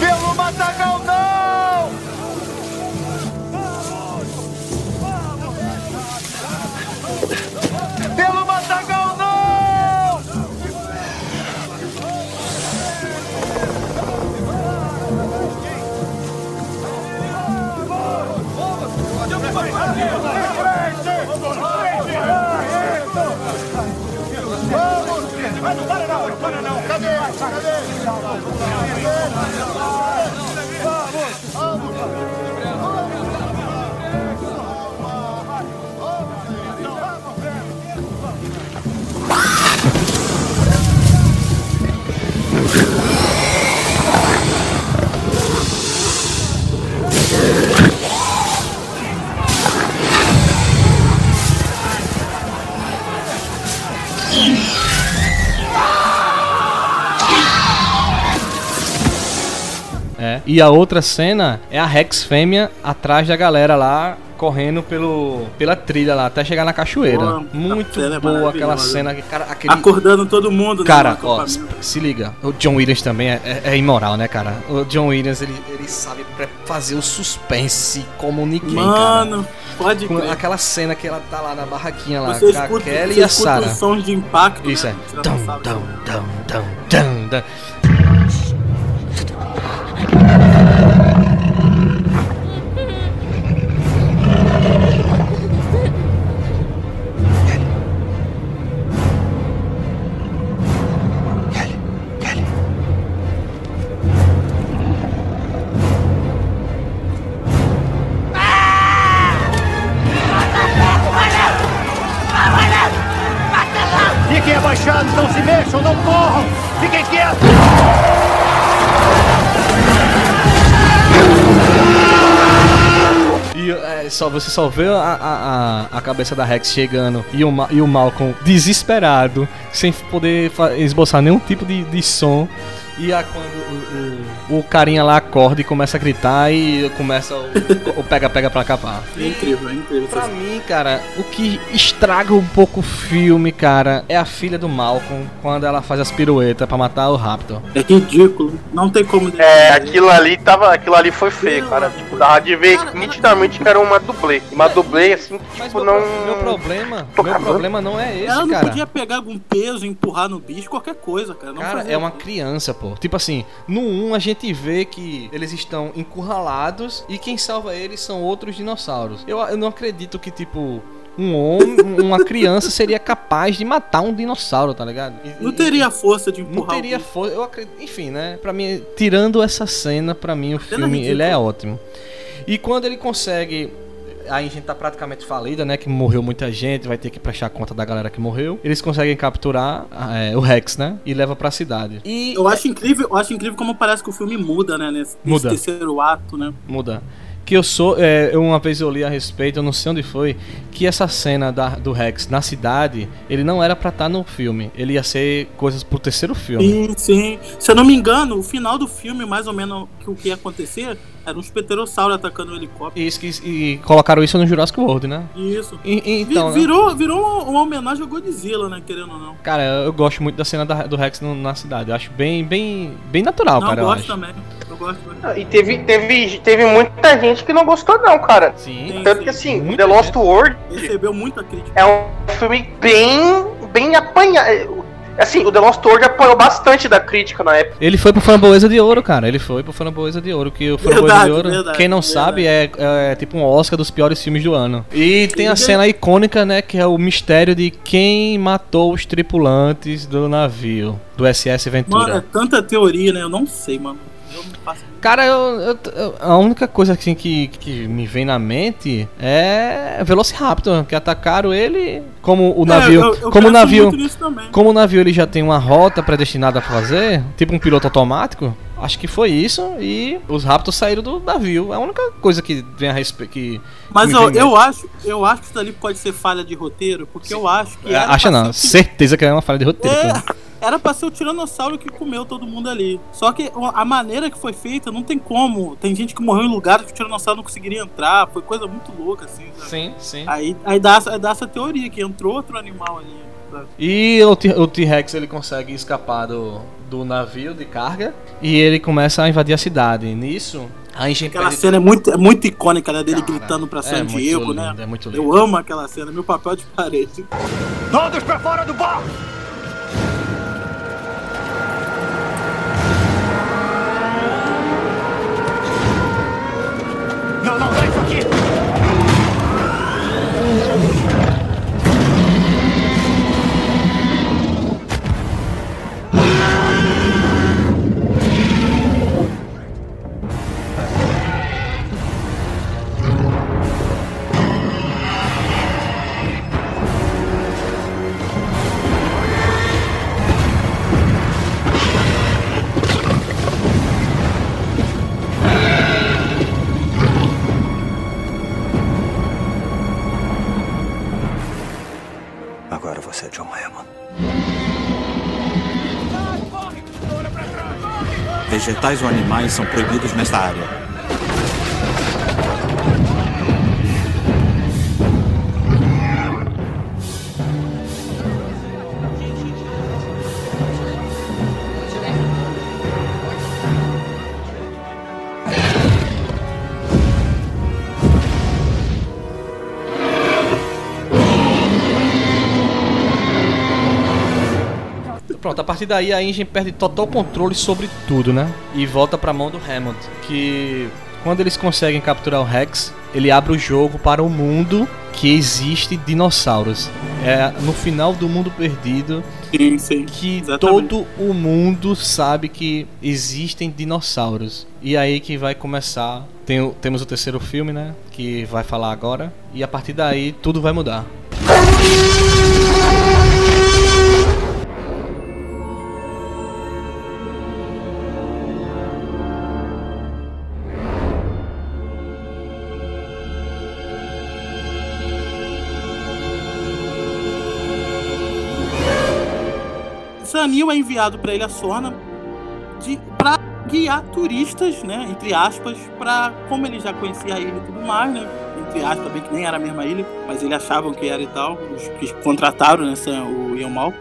Pelo Matagal, não! Pelo Matagal, não! vai, vai. E a outra cena é a Rex fêmea atrás da galera lá correndo pelo, pela trilha lá, até chegar na cachoeira. Boa, Muito cena é boa aquela cena. que, Cara, aquele, Acordando todo mundo, né, Cara, ó, se liga, o John Williams também é, é- é imoral, né, cara? O John Williams, ele, ele sabe fazer o suspense como ninguém, cara. Mano, pode Com crer. aquela cena que ela tá lá na barraquinha lá, Você com a Kelly e a os sons de impacto, Isso né, é. do Dum, dum, dum, dum, dum, dum. Só, você só vê a, a, a, cabeça da Rex chegando e o, e o Malcolm desesperado, sem poder esboçar nenhum tipo de, de som. E a, quando o, o, o carinha lá acorda e começa a gritar e começa o [LAUGHS] pega-pega pra capar. É incrível, é incrível. Pra mim, cara, o que estraga um pouco o filme, cara, é a filha do Malcolm quando ela faz as piruetas pra matar o Raptor. É ridículo. Não tem como. É, aquilo ali tava. Aquilo ali foi feio, cara. Tipo, dava de ver Cara, nitidamente que era uma dublê. Uma dublê, assim, que, tipo, meu, não. meu problema, Tô meu problema não é esse, Ela não cara. podia pegar algum peso, empurrar no bicho, qualquer coisa, cara. Não Cara, fazia é uma criança, pô. Tipo assim, no 1 a gente vê que eles estão encurralados e quem salva eles são outros dinossauros. Eu, eu não acredito que, tipo, um homem, uma criança seria capaz de matar um dinossauro, tá ligado? E- Não teria força de Não empurrar. teria o bicho. força. Eu acredito. Enfim, né? Pra mim, tirando essa cena, pra mim o filme ele é ótimo. E quando ele consegue. Aí a gente tá praticamente falida, né? Que morreu muita gente, vai ter que prestar conta da galera que morreu. Eles conseguem capturar é, o Rex, né? E leva pra cidade. E Eu acho incrível, eu acho incrível como parece que o filme muda, né? Nesse, nesse Muda. terceiro ato, né? muda. Que eu sou. É, eu uma vez eu li a respeito, eu não sei onde foi, que essa cena da- do Rex na cidade, ele não era pra estar no filme. Ele ia ser coisas pro terceiro filme. Sim, sim. Se eu não me engano, o final do filme, mais ou menos que o que ia acontecer, era uns pterossauros atacando o helicóptero. E, isso que- e colocaram isso no Jurassic World, né? Isso. E- e Vi- então, né? virou, virou uma, homenagem ao Godzilla, né? Querendo ou não. Cara, eu gosto muito da cena da- do Rex no- na cidade. Eu acho bem, bem, bem natural, não, cara. eu Eu gosto acho. também. Eu gosto também. E teve, teve, teve muita gente que não gostou, não, cara. Sim. Sim. Tanto que assim, Muita The Lost World Recebeu muita crítica. é um filme bem. bem apanhado. Assim, o The Lost World apanhou bastante da crítica na época. Ele foi pro Framboesa de Ouro, cara. Ele foi pro Framboesa de Ouro. Que o Framboesa Verdade, de Ouro, verdade, quem não verdade. sabe, é, é tipo um Oscar dos piores filmes do ano. E tem a cena icônica, né? Que é o mistério de quem matou os tripulantes do navio, do SS Ventura. Mano, é tanta teoria, né? Eu não sei, mano. Eu não faço. Cara, eu, eu- a única coisa assim, que, que me vem na mente é Velociraptor, que atacaram ele como o navio. É, eu- eu como o navio. Como o navio ele já tem uma rota predestinada a fazer, tipo um piloto automático, acho que foi isso e os Raptors saíram do navio. É a única coisa que vem a respeito que Mas eu, vem eu acho, eu acho que isso dali pode ser falha de roteiro, porque eu acho que. É, acha não, certeza que é uma falha de roteiro. É, era pra ser o tiranossauro que comeu todo mundo ali. Só que a maneira que foi feita não tem como. Tem gente que morreu em lugares que o tiranossauro não conseguiria entrar. Foi coisa muito louca, assim. sabe? Sim, sim. Aí, aí, dá, aí dá essa teoria que entrou outro animal ali. E o T-Rex ele consegue escapar do, do navio de carga e ele começa a invadir a cidade. Nisso, a gente Aquela cena é muito, é muito icônica, né? Dele Cara, gritando pra é San muito Diego, lindo, né? é muito lindo. Eu amo aquela cena, meu papel de parede. Todos pra fora do barco! Vegetais ou animais são proibidos nesta área. Partir daí a Ingen perde total controle sobre tudo, né? E volta pra mão do Hammond, que quando eles conseguem capturar o Rex, ele abre o jogo para o mundo que existe dinossauros. É no final do mundo perdido Sim, sim. que Exatamente. todo o mundo sabe que existem dinossauros. E aí que vai começar. Tem o- temos o terceiro filme, né? Que vai falar agora. E a partir daí tudo vai mudar. Zanil é enviado pra Ilha Sorna pra guiar turistas, né? Entre aspas, pra. Como ele já conhecia a ilha e tudo mais, né? Entre aspas, bem que nem era a mesma ilha, mas eles achavam que era e tal. Os que contrataram, né? São O Ian Mal.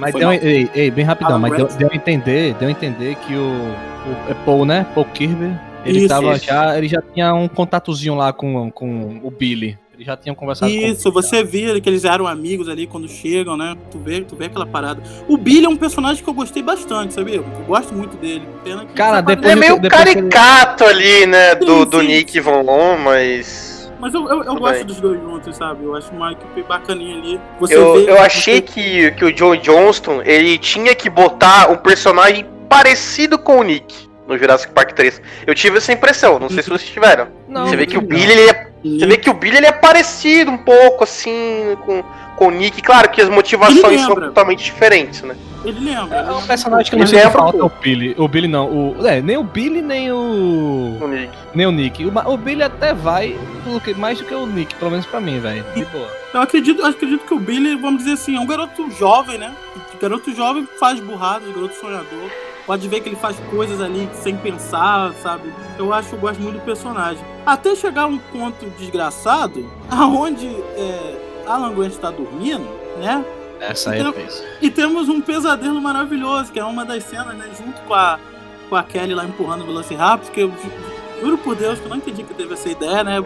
Mas deu, ei, ei, bem rapidão, Alan mas deu, deu a entender, deu a entender que o, o é Paul, né? Paul Kirby, ele Isso, tava isso. já, ele já tinha um contatozinho lá com, com o Billy. Já tinham conversado Isso, você via que eles eram amigos ali quando chegam, né? Tu vê, tu vê aquela parada. O Billy é um personagem que eu gostei bastante, sabia? Eu gosto muito dele. Pena que Cara, depois Ele é meio depois que ele- caricato ali, né? Do, Sim, do sim. Nick Von Lon, mas. Mas eu, eu, eu gosto dos dois juntos, sabe? Eu acho uma equipe bacaninha ali. Você Eu, vê- eu achei você- que, que o John Johnston ele tinha que botar um personagem parecido com o Nick no Jurassic Park 3. Eu tive essa impressão, não sei se vocês tiveram. Não, você vê que o. Billy ele é, você vê que o Billy ele é parecido um pouco assim com, com o Nick. Claro que as motivações são totalmente diferentes, né? Ele lembra. É um personagem que não lembra falta o Billy. O Billy não. O, é, nem o Billy, nem o. O Nick. Nem o Nick. O, o Billy até vai que- mais do que o Nick, pelo menos pra mim, velho. De boa. Eu acredito, eu acredito que o Billy, vamos dizer assim, é um garoto jovem, né? Garoto jovem faz burradas, garoto sonhador. Pode ver que ele faz coisas ali sem pensar, sabe? Eu acho, eu gosto muito do personagem. Até chegar a um ponto desgraçado, [LAUGHS] aonde é, Alan Grant está dormindo, né? Essa aí é Então- peso. E temos um pesadelo maravilhoso, que é uma das cenas, né? Junto com a, com a Kelly lá empurrando o Velociraptor, que eu ju- juro por Deus que eu não entendi que teve essa ideia, né?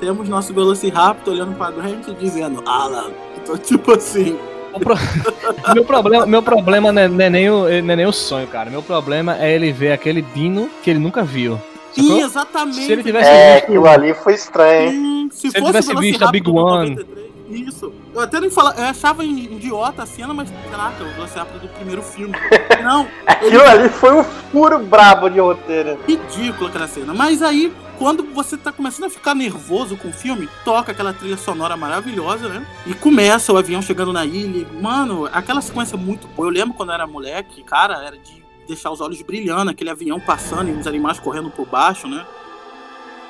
Temos nosso Velociraptor olhando pra Grant e dizendo, Alan. Então, tipo assim, pro- [LAUGHS] meu problema, meu problema não, é, não é nem o, não é nem o sonho, cara. Meu problema é ele ver aquele Dino que ele nunca viu. sim, Sacou? exatamente. Se ele tivesse É, visto. aquilo ali foi estranho. Sim, se, Se ele fosse tivesse visto a Big One. 93, Isso. Eu até nem falava, eu achava idiota a cena, mas caraca, o Velociraptor do primeiro filme. [LAUGHS] Não, Aquilo ali foi um furo brabo de roteiro. ridícula aquela cena. Mas aí, quando você tá começando a ficar nervoso com o filme, toca aquela trilha sonora maravilhosa, né? E começa o avião chegando na ilha. Mano, aquela sequência é muito boa. Eu lembro quando eu era moleque, cara, era de deixar os olhos brilhando, aquele avião passando e os animais correndo por baixo, né?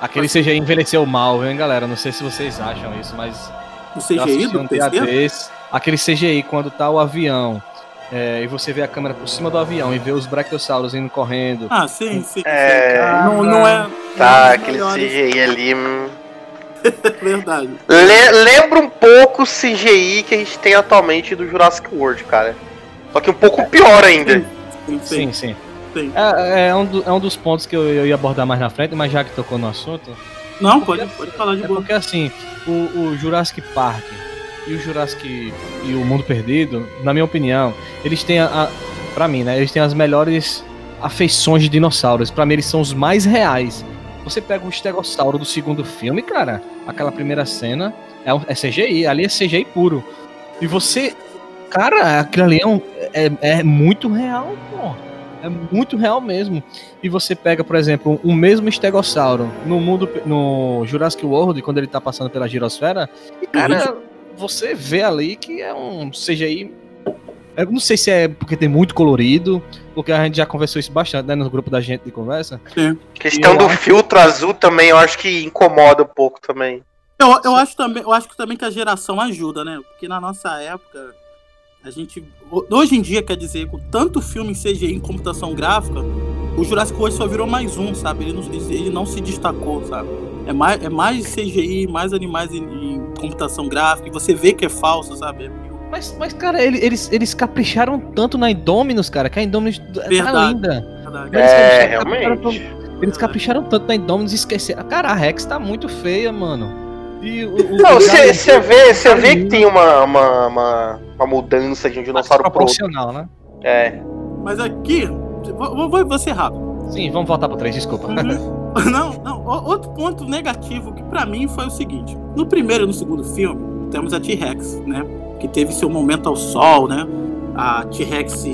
Aquele CGI envelheceu mal, hein, galera? Não sei se vocês acham isso, mas. O CGI do um. Aquele CGI, quando tá o avião. é, e você vê a câmera por cima do avião e vê os brachiosauros indo correndo. Ah, sim, sim. É. sim. Não, não é. Tá, é aquele CGI ali. hum. É [LAUGHS] verdade. Le- lembra um pouco o CGI que a gente tem atualmente do Jurassic World, cara. Só que um pouco pior ainda. Sim, sim. Sim, sim. sim. É, é um, do- é um dos pontos que eu, eu ia abordar mais na frente, mas já que tocou no assunto. Não, pode, pode falar de É boa. porque assim, o, o Jurassic Park e o Jurassic e o Mundo Perdido, na minha opinião, eles têm a, a para mim, né, eles têm as melhores afeições de dinossauros. Pra mim eles são os mais reais. Você pega o estegossauro do segundo filme, cara, aquela primeira cena é, um- é CGI, ali é CGI puro. E você, cara, aquilo ali é, um- é, é muito real, pô. É muito real mesmo. E você pega, por exemplo, o mesmo estegossauro no mundo no Jurassic World, quando ele tá passando pela girosfera, e cara, você vê ali que é um CGI. Eu não sei se é porque tem muito colorido, porque a gente já conversou isso bastante, né, no grupo da gente de conversa. questão Eu do acho- filtro azul também, eu acho que incomoda um pouco também. Eu, eu acho também, eu acho que também que a geração ajuda, né? Porque na nossa época, a gente. Hoje em dia, quer dizer, com tanto filme em CGI em computação gráfica, o Jurassic World só virou mais um, sabe? Ele não, ele não se destacou, sabe? É mais, é mais CGI, mais animais em, em computação gráfica, e você vê que é falso, sabe? Mas, mas cara, ele- eles, eles capricharam tanto na Indominus, cara, que a Indominus tá Verdade. linda. Verdade. É, capricharam- realmente. Eles capricharam tanto na Indominus e esqueceram. Cara, a Rex tá muito feia, mano. E o, o- Não, você vê, cê vê que tem uma, uma, uma, uma mudança de um dinossauro pro outro. proporcional, né? É. Mas aqui, vou, vou, vou ser rápido. Sim, vamos voltar pro 3, desculpa. Uhum. [LAUGHS] Não, não. O- Outro ponto negativo que pra mim foi o seguinte: no primeiro e no segundo filme, temos a T-Rex, né? Que teve seu momento ao sol, né? A T-Rex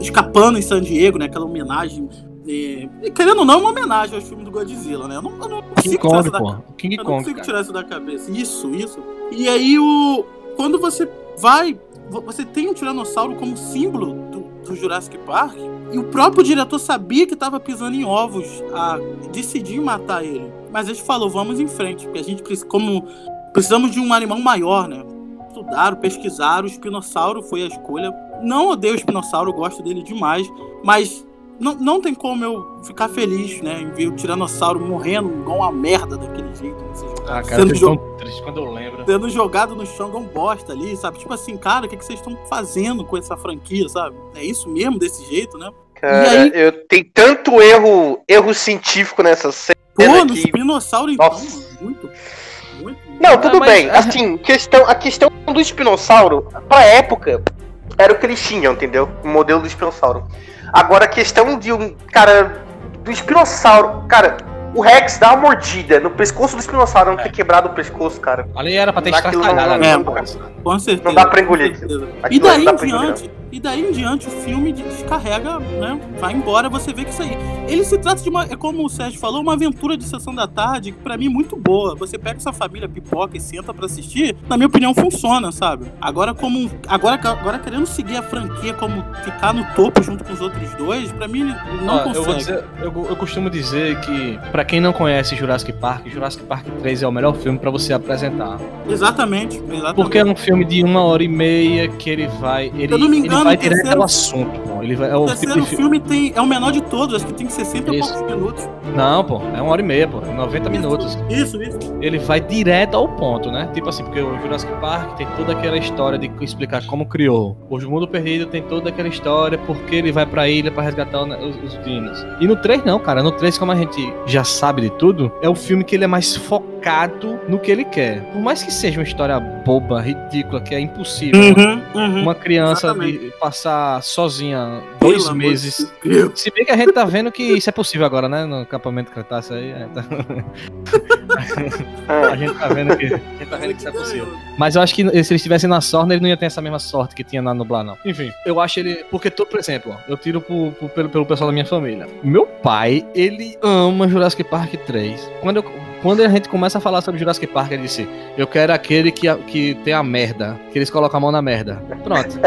escapando em San Diego, né? Aquela homenagem. E, e querendo ou não, é uma homenagem aos filmes do Godzilla, né? Eu não, eu não King consigo tirar Kong, isso da pô. King eu não Kong, consigo tirar isso da cabeça. Isso, isso. E aí o. Quando você vai. vo- Você tem um tiranossauro como símbolo do, do Jurassic Park. E o próprio diretor sabia que tava pisando em ovos a decidir matar ele. Mas ele falou, vamos em frente. Porque a gente precisa. Como. Precisamos de um animal maior, né? Estudaram, pesquisaram, o espinossauro foi a escolha. Não odeio o espinossauro, gosto dele demais. Mas não, não tem como eu ficar feliz, né? Em ver o tiranossauro morrendo igual uma merda daquele jeito. Jogo. Ah, cara, eu Sendo tão quando eu lembro. Sendo jogado no chão igual um bosta ali, sabe? Tipo assim, cara, o que, que vocês estão fazendo com essa franquia, sabe? É isso mesmo, desse jeito, né? Cara, E aí? eu tem tanto erro, erro científico nessa cena Pô, no que. espinossauro, então, Nossa. muito, muito. Não, tudo Ah, mas- bem. Assim, [LAUGHS] questão, a questão do espinossauro, pra época, era o que eles tinham, entendeu? O modelo do espinossauro. Agora, a questão de um. Cara, do espinossauro. Cara, o Rex dá uma mordida no pescoço do espinossauro, não ter quebrado o pescoço, cara. Ali era pra ter Daquilo estraçalhado não- ali. É, pô. Com certeza. Não dá pra engolir. E daí em diante, e daí em diante o filme descarrega, né? Vai embora, você vê que isso aí. Ele se trata de uma, é como o Sérgio falou, uma aventura de sessão da tarde que pra mim é muito boa. Você pega essa família pipoca e senta pra assistir, na minha opinião funciona, sabe? Agora como um- agora agora querendo seguir a franquia como ficar no topo junto com os outros dois, pra mim não Ó, consegue. eu, dizer, eu, eu costumo dizer que, pra quem não conhece Jurassic Park, Jurassic Park 3 é o melhor filme pra você apresentar. Exatamente, exatamente. Porque é um filme de uma hora e meia que ele vai. Ele, eu não me engano, vai direto terceiro- ao assunto, pô. Ele vai, é o o terceiro de fi- filme tem, é o menor de todos, acho que tem 60 e Isso. poucos minutos. Não, pô, é uma hora e meia, pô. 90 minutos. Isso, isso. Ele vai direto ao ponto, né? Tipo assim, porque o Jurassic Park tem toda aquela história de explicar como criou. O Mundo Perdido tem toda aquela história porque ele vai pra ilha pra resgatar os, os dinos. E no 3 não, cara. No 3, como a gente já sabe de tudo, é o filme que ele é mais focado no que ele quer. Por mais que seja uma história boba, ridícula, que é impossível. Uhum, uhum. Uma criança Exatamente. De passar sozinha dois Pelo de meses. Deus. Se bem que a gente tá vendo que isso é possível agora, né? No acampamento Cretáceo aí. é, tá- [LAUGHS] [LAUGHS] A gente tá vendo que, a gente tá vendo que isso é possível. Mas eu acho que se eles estivessem na Sorna, ele não ia ter essa mesma sorte que tinha na Nublar, não. Enfim, eu acho ele. Porque, todo, por exemplo, ó, eu tiro pro- pro- pelo, pelo pessoal da minha família. Meu pai, ele ama Jurassic Park 3. Quando, eu, quando a gente começa a falar sobre Jurassic Park, ele disse: Eu quero aquele que, que tem a merda. Que eles colocam a mão na merda. Pronto. [LAUGHS]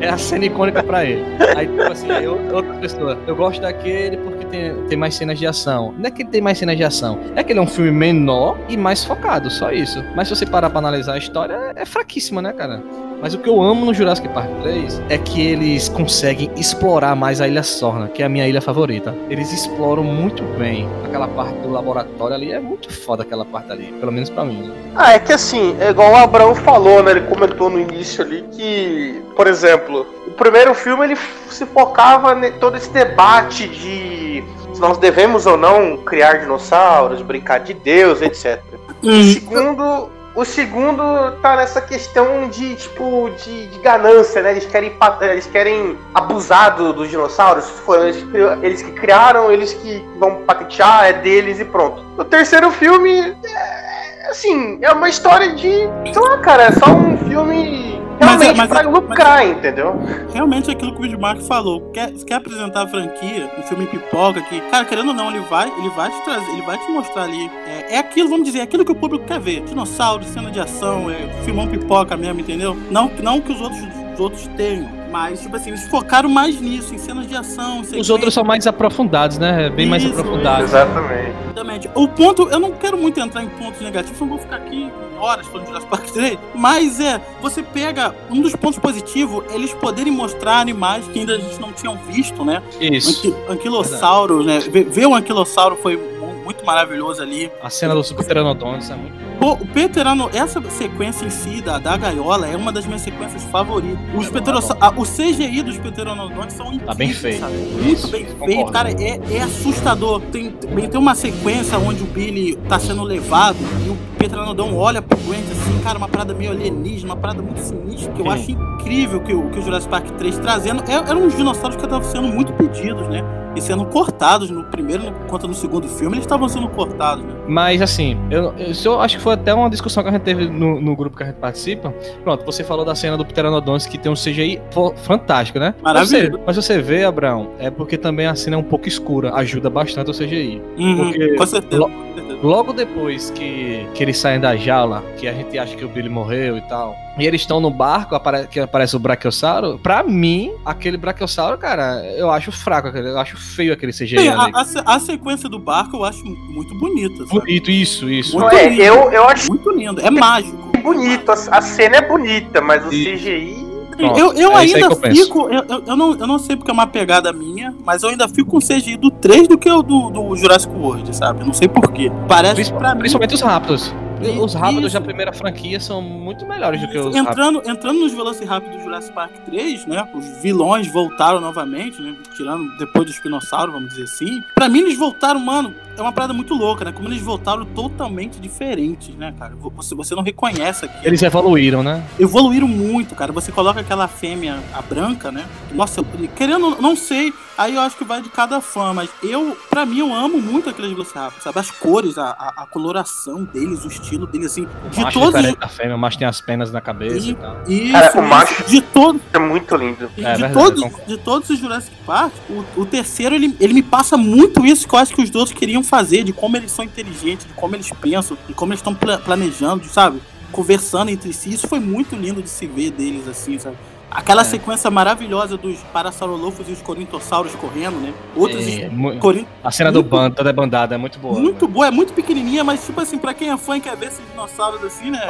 É a cena icônica pra ele. Aí, tipo assim, eu, outra pessoa. Eu gosto daquele porque tem, tem mais cenas de ação. Não é que ele tem mais cenas de ação. É que ele é um filme menor e mais focado, só isso. Mas se você parar pra analisar a história, é fraquíssima, né, cara? Mas o que eu amo no Jurassic Park 3 é que eles conseguem explorar mais a Ilha Sorna, que é a minha ilha favorita. Eles exploram muito bem aquela parte do laboratório ali. É muito foda aquela parte ali, pelo menos pra mim. né? Ah, é que assim, é igual o Abraão falou, né? Ele comentou no início ali que, por exemplo, o primeiro filme ele se focava em todo esse debate de se nós devemos ou não criar dinossauros, brincar de Deus, etc. O segundo, o segundo tá nessa questão de tipo de, de ganância, né? Eles querem eles querem abusar do- dos dinossauros. Foram eles, eles que criaram, eles que vão patentear, é deles e pronto. O terceiro filme é, assim, é uma história de, sei lá, cara, é só um filme é- realmente mas pra é- lucrar, entendeu? Realmente é aquilo que o Bismarck falou. Quer, quer apresentar a franquia, um filme pipoca, que, cara, querendo ou não, ele vai, ele vai te trazer, ele vai te mostrar ali. É, é aquilo, vamos dizer, é aquilo que o público quer ver. Dinossauro, cena de ação, é filmão pipoca mesmo, entendeu? Não, não que os outros, os outros tenham. Mas, tipo assim, eles focaram mais nisso, em cenas de ação. Os outros são mais aprofundados, né? Bem mais Isso, aprofundados. Exatamente. Exatamente. O ponto, eu não quero muito entrar em pontos negativos, não vou ficar aqui horas falando de Jurassic Park [LAUGHS] 3, mas é, você pega um dos pontos positivos, eles poderem mostrar animais que ainda a gente não tinha visto, né? Isso. Anqui anquilossauro, né? Ver, ver um anquilossauro foi mu- muito maravilhoso ali. A cena do Pteranodon, isso é muito Pô, o Pterano, essa sequência em si da, da gaiola é uma das minhas sequências favoritas. Os pterossa- a- o CGI dos Pteranodons são incríveis, Tá bem feito. sabe? Muito Isso, bem concordo. feito, cara. É, é assustador. Tem, tem tem uma sequência onde o Billy tá sendo levado e o Pteranodon olha pro Grant assim, cara, uma parada meio alienígena, uma parada muito sinistra, que eu Sim. acho incrível que o, que o Jurassic Park 3 trazendo. É, eram uns dinossauros que estavam sendo muito pedidos, né? E sendo cortados no primeiro quanto no segundo filme, eles estavam sendo cortados, né? Mas assim, eu, eu, isso eu acho que foi até uma discussão que a gente teve no, no grupo que a gente participa. Pronto, você falou da cena do Pteranodons que tem um CGI fantástico, né? Mas você, Maravilhoso. mas você vê, Abraão, é porque também a cena é um pouco escura, ajuda bastante o CGI. Uhum, Porque- com certeza. Lo- com certeza. Logo depois que, que eles saem da jaula, que a gente acha que o Billy morreu e tal, e eles estão no barco, que aparece o Brachiosauro, pra mim, aquele Brachiosauro, cara, eu acho fraco, eu acho feio aquele CGI ali. a, a a sequência do barco eu acho muito bonita. sabe? Bonito, isso, isso. Muito É, lindo. eu, eu acho Muito lindo. É mágico. [LAUGHS] bonito, a, a cena é bonita, mas o E- CGI. Pronto, eu eu é isso aí ainda eu fico. Eu, eu, eu não, eu não sei porque é uma pegada minha, mas eu ainda fico com o CGI do 3 do que o do, do Jurassic World, sabe? Eu não sei porquê. Parece Principal- pra mim. Principalmente os rápidos. Os rápidos isso. da primeira franquia são muito melhores do que os rápidos. Entrando, entrando nos Velociraptor do Jurassic Park 3, né? Os vilões voltaram novamente, né? Tirando depois do espinossauro, vamos dizer assim. Pra mim, eles voltaram, mano. É uma parada muito louca, né? Como eles voltaram totalmente diferentes, né, cara? Você, você não reconhece aqui. Eles evoluíram, né? evoluíram muito, cara. Você coloca aquela fêmea, a branca, né? Nossa, eu- querendo, não sei, aí eu acho que vai de cada fã, mas eu, pra mim, eu amo muito aqueles Velociraptor, sabe? As cores, a, a, a coloração deles, o estilo deles, assim, O de macho todos da fêmea, o macho tem as penas na cabeça e, E- tal. Isso, Cara, o isso. macho- de todos É muito lindo. de, É de verdade, todos, de todos os Jurassic Park, o, o terceiro ele, ele me passa muito isso que eu acho que os outros queriam fazer, de como eles são inteligentes, de como eles pensam, de como eles estão pla- planejando, sabe? Conversando entre si. Isso foi muito lindo de se ver deles, assim, sabe? Aquela É. sequência maravilhosa dos Parasaurolophus e os Corintossauros correndo, né? Outros. É, Corin... a cena do muito- bando, toda bandada, é muito boa. Muito boa, é muito pequenininha, mas, tipo assim, pra quem é fã e quer ver esses dinossauros assim, né?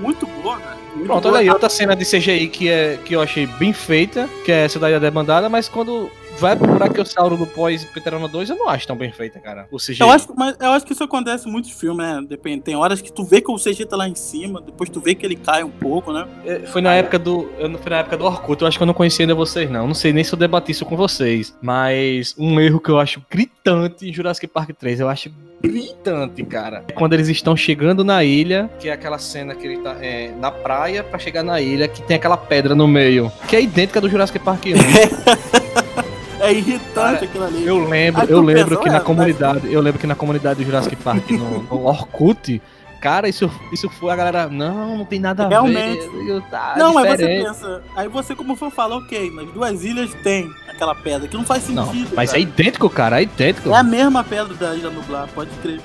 Muito boa, cara. Muito Pronto, boa. olha aí, outra cena de CGI que, é, que eu achei bem feita, que é essa daí da debandada, mas quando vai pro Brachiosauro do pós-Pteranodon, eu não acho tão bem feita, cara. O CGI. Eu acho, mas eu acho que isso acontece em muitos filmes, né? Depende. Tem horas que tu vê que o CG tá lá em cima, depois tu vê que ele cai um pouco, né? É, Foi na época do. Eu foi na época do Orkut, eu acho que eu não conhecia ainda vocês, não. Não sei nem se eu debati isso com vocês. Mas um erro que eu acho gritante em Jurassic Park 3, eu acho gritante, cara. É Quando eles estão chegando na ilha, que é aquela cena que ele tá é, na praia pra chegar na ilha, que tem aquela pedra no meio, que é idêntica do Jurassic Park 1. [LAUGHS] É irritante aquilo ali. Eu lembro, Aí eu lembro que na mas- comunidade, eu lembro que na comunidade do Jurassic Park no, no Orkut, cara, isso, isso foi a galera, não, não tem nada a Realmente. ver. eu- tá não, mas você diferente." pensa. Aí você, como for falar, ok, nas duas ilhas tem aquela pedra, que não faz Não, sentido. mas é cara. idêntico, cara, é idêntico. É a mesma pedra da Ilha Nublar, pode crer.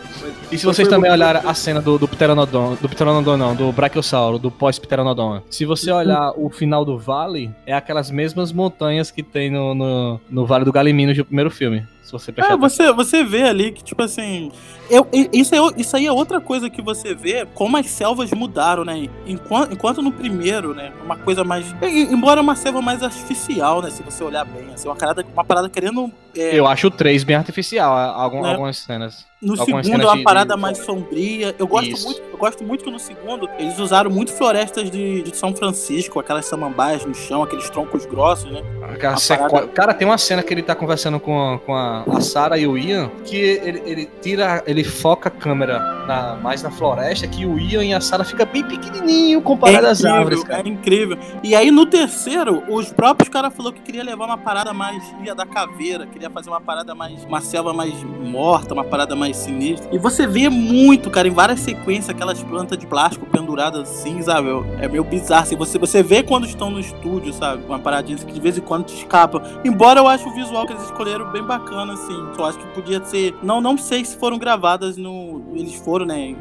E se vocês também olharem a cena do, do Pteranodon, do Pteranodon não, do Brachiosauro, do pós-Pteranodon, se você olhar o final do vale, é aquelas mesmas montanhas que tem no, no, no Vale do Galiminos do primeiro filme. Se você prestar É, você, você vê ali que, tipo assim. Eu, isso, é, isso aí é outra coisa que você vê, como as selvas mudaram, né? Enquanto, enquanto no primeiro, né? Uma coisa mais. Embora uma selva mais artificial, né? Se você olhar bem, assim, uma parada, uma parada querendo. É, Eu acho o 3 bem artificial, algum- É. algumas cenas. No Algumas segundo é uma de- parada de- mais sombria. Eu gosto Isso. muito, eu gosto muito que no segundo eles usaram muito florestas de, de São Francisco, aquelas samambaias no chão, aqueles troncos grossos, né? Aquela parada- Cara, tem uma cena que ele tá conversando com a, com a, a Sarah e o Ian, que ele, ele tira, ele foca a câmera na- mais na floresta, que o Ian e a Sarah fica bem pequenininho comparado às árvores, cara. é incrível. E aí no terceiro, os próprios caras falaram que queria levar uma parada mais Ilha da Caveira, queria fazer uma parada mais. uma selva mais morta, uma parada mais sinistra. E você vê muito, cara, em várias sequências, aquelas plantas de plástico penduradas assim, sabe? É meio bizarro. Assim, você, você vê quando estão no estúdio, sabe? Uma paradinha assim, que de vez em quando te escapa. Embora eu acho o visual que eles escolheram bem bacana, assim. Só acho que podia ser. Não, não sei se foram gravadas no. Eles foram, né?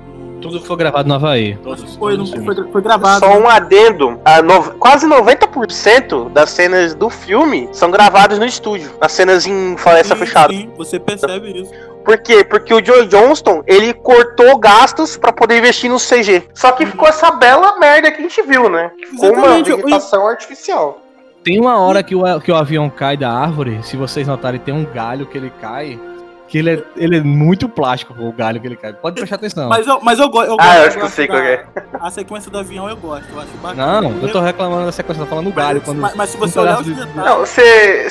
Tudo foi gravado no Havaí. Que foi, não, foi, foi gravado. Só um adendo: a no- quase 90% das cenas do filme são gravadas no estúdio. As cenas em floresta Sim, fechada. sim, você percebe isso. Por quê? Porque o Joe Johnston, ele cortou gastos pra poder investir no CG. Só que ficou essa bela merda que a gente viu, né? Ficou uma vegetação artificial. Tem uma hora que o, que o avião cai da árvore, se vocês notarem, tem um galho que ele cai. Que ele é, ele é muito plástico, o galho que ele cai. Pode prestar atenção. Mas eu, mas eu, go- eu gosto. Ah, eu acho que eu sei qual é. A sequência do avião eu gosto, eu acho bacana. Não, eu tô reclamando da sequência, tô falando do galho. Mas, Quando mas, mas se você um olhar os de- detalhes. Não, você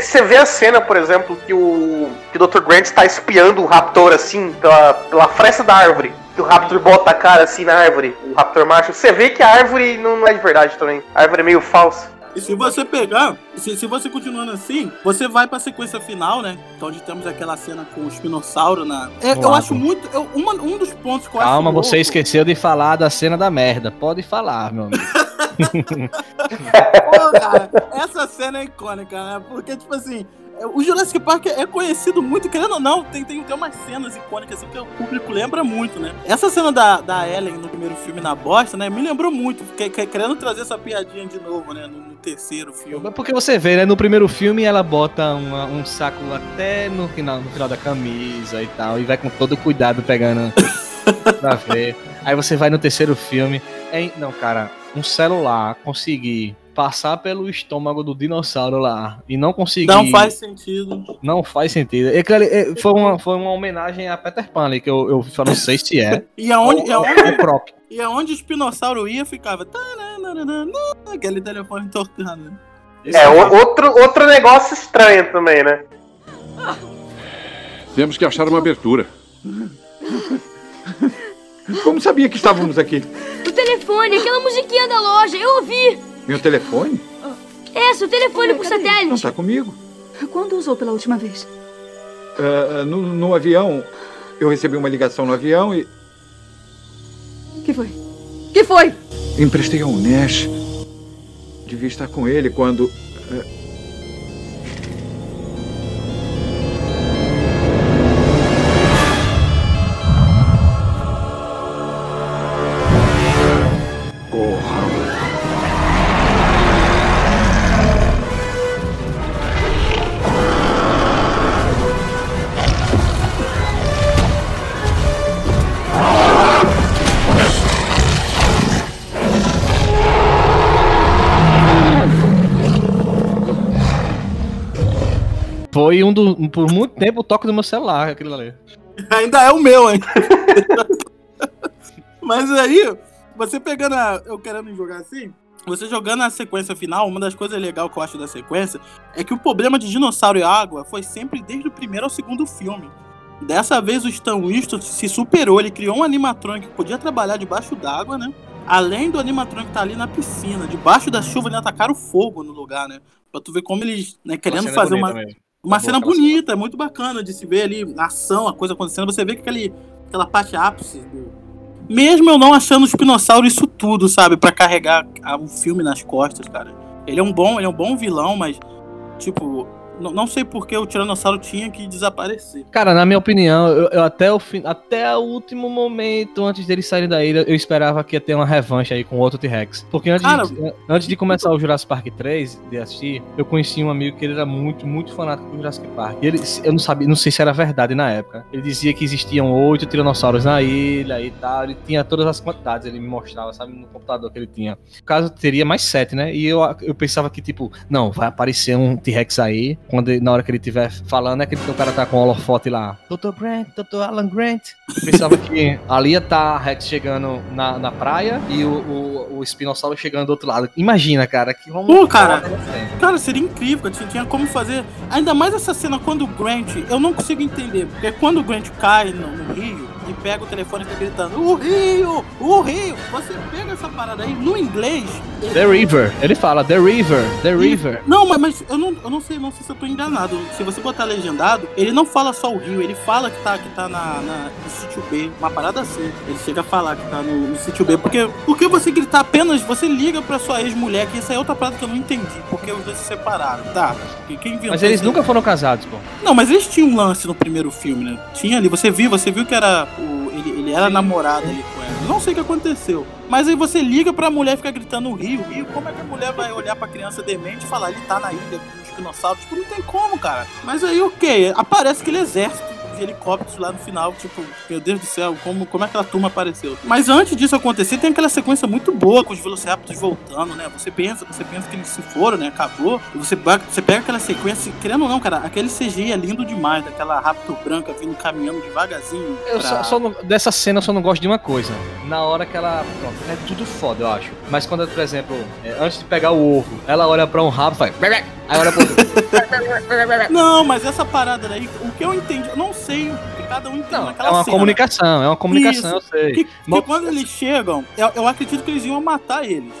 você vê a cena, por exemplo, que o, que o Dr. Grant está espiando o Raptor assim, pela, pela fresta da árvore. Que o Raptor bota a cara assim na árvore, o Raptor macho. Você vê que a árvore não, não é de verdade também. A árvore é meio falsa. E se você pegar, se, se você continuando assim, você vai pra sequência final, né? Então onde temos aquela cena com o espinossauro na. É, eu acho muito. eu- uma- um dos pontos que eu Calma, acho. você louco- esqueceu de falar da cena da merda. Pode falar, meu amigo. [LAUGHS] Pô, cara, essa cena é icônica, né? Porque, tipo assim, o Jurassic Park é conhecido muito, querendo ou não, tem, tem, tem umas cenas icônicas assim que o público lembra muito, né? Essa cena da, da Ellen no primeiro filme na bosta, né? Me lembrou muito, que, que- querendo trazer essa piadinha de novo, né? No, no terceiro filme. Porque você vê, né? No primeiro filme ela bota uma- um saco até no final, no final da camisa e tal, e vai com todo cuidado pegando [LAUGHS] pra ver. Aí você vai no terceiro filme. É, não, cara, um celular conseguir passar pelo estômago do dinossauro lá e não conseguir. Não faz sentido. Não faz sentido. É que ele- é, foi, uma, foi uma homenagem a Peter Pan ali, que eu, eu só não sei se é. [LAUGHS] E aonde, e ou- aonde, ou próprio. e aonde o espinossauro ia, ficava. Aquele telefone tocando. É, o- outro, outro negócio estranho também, né? Temos que achar uma abertura. Como sabia que estávamos aqui? O telefone, aquela musiquinha da loja, eu ouvi. Meu telefone? Essa, o telefone por Não satélite. está comigo. Quando usou pela última vez? Ah, no, no avião, eu recebi uma ligação no avião e Que foi? Que foi? emprestei ao Nash. Devia estar com ele quando. eh, Foi um do, por muito tempo o toque do meu celular, aquilo ali. [LAUGHS] Ainda é o meu, hein? [LAUGHS] Mas aí, você pegando a. Eu querendo jogar assim. Você jogando a sequência final, uma das coisas legais que eu acho da sequência é que o problema de dinossauro e água foi sempre desde o primeiro ao segundo filme. Dessa vez o Stan Winston se superou, ele criou um animatrônico que podia trabalhar debaixo d'água, né? Além do animatrônico estar ali na piscina, debaixo da chuva, eles atacaram fogo no lugar, né? Pra tu ver como eles, né, querendo fazer uma, mesmo. Uma boa cena aquela bonita, é muito bacana de se ver ali a ação, a coisa acontecendo. Você vê que aquele, aquela parte ápice do. Mesmo eu não achando o Espinossauro isso tudo, sabe? Pra carregar o filme nas costas, cara. Ele é um bom, ele é um bom vilão, mas, tipo, não, não sei por que o Tiranossauro tinha que desaparecer. Cara, na minha opinião, eu, eu até, o fim, até o último momento, antes deles saírem da ilha, eu esperava que ia ter uma revanche aí com outro T-Rex. Porque antes, Cara- de, antes de começar o Jurassic Park 3, de assistir, eu conheci um amigo que ele era muito, muito fanático do Jurassic Park. E ele, eu não sabia, não sei se era verdade na época. Ele dizia que existiam oito tiranossauros na ilha e tal. Ele tinha todas as quantidades, ele me mostrava, sabe, no computador que ele tinha. No caso, teria mais sete, né? E eu, eu pensava que, tipo, não, vai aparecer um T-Rex aí, quando na hora que ele estiver falando, é que o cara tá com o holofote lá. Dr. Grant, Dr. Alan Grant. Eu pensava que ali ia tá a Rex chegando na, na praia e o, o, o espinossauro chegando do outro lado. Imagina, cara, que vamos. Pô, cara, Cara, seria incrível, tinha, tinha como fazer. Ainda mais essa cena quando o Grant. Eu não consigo entender, porque quando o Grant cai no, no rio e pega o telefone e fica gritando: O rio! O rio! Você pega essa parada aí no inglês. The River. Ele fala The River, The River. Não, mas, mas eu, não, eu não sei, não sei se eu tô enganado. Se você botar legendado, ele não fala só o rio, ele fala que tá, que tá na, na, no sítio B, uma parada assim. Ele chega a falar que tá no, no sítio B. Porque, porque você gritar apenas, você liga pra sua ex-mulher, que isso é outra parada que eu não entendi, porque os dois se separaram. Tá, quem viu. Mas eles nunca foram casados, pô. Não, mas eles tinham um lance no primeiro filme, né? Tinha ali, você viu, você viu que era. O, ele, ele era namorado ali com ela. Não sei o que aconteceu. Mas aí você liga pra mulher ficar gritando rio, rio. Como é que a mulher vai olhar pra criança demente e falar, ele tá na ilha com os dinossauros? Tipo, não tem como, cara. Mas aí o quê? Aparece aquele exército de helicópteros lá no final. Tipo, meu Deus do céu, como, como é que aquela turma apareceu? Mas antes disso acontecer, tem aquela sequência muito boa com os Velociraptors voltando, né? Você pensa, você pensa que eles se foram, né? Acabou. E você, você pega aquela sequência, querendo ou não, cara, aquele CGI é lindo demais, daquela Raptor branca vindo caminhando devagarzinho. Eu pra- só, só não- dessa cena eu só não gosto de uma coisa. Na hora que ela. Pronto, é tudo foda, eu acho. Mas quando, por exemplo, é, antes de pegar o ovo, ela olha pra um rabo e faz. [LAUGHS] Aí olha pro outro. [LAUGHS] Não, mas essa parada daí, o que eu entendi, eu não sei o que cada um entende naquela É uma cena. comunicação, é uma comunicação, Isso. eu sei. Que, que Mas- quando eles chegam, eu, eu acredito que eles iam matar eles.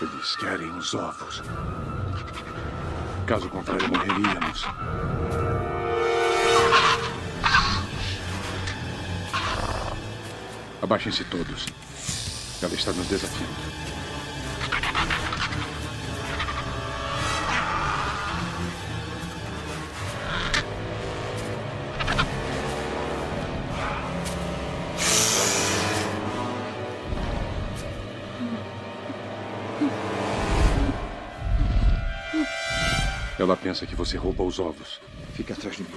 Eles querem os ovos. Caso contrário, morreríamos. Abaixem-se todos. Ela está nos desafiando. Ela pensa que você rouba os ovos. Fique atrás de mim.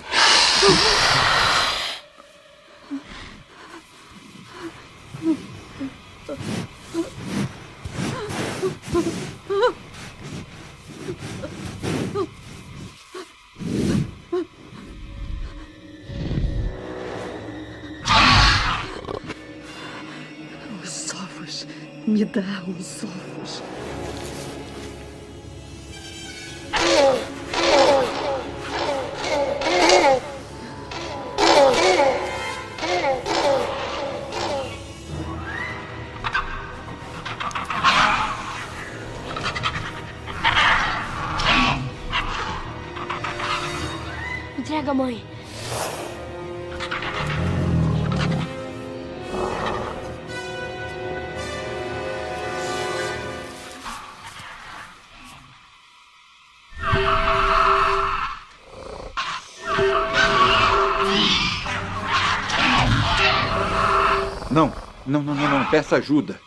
Me dá os ovos. Não, não, não, não. Peça ajuda.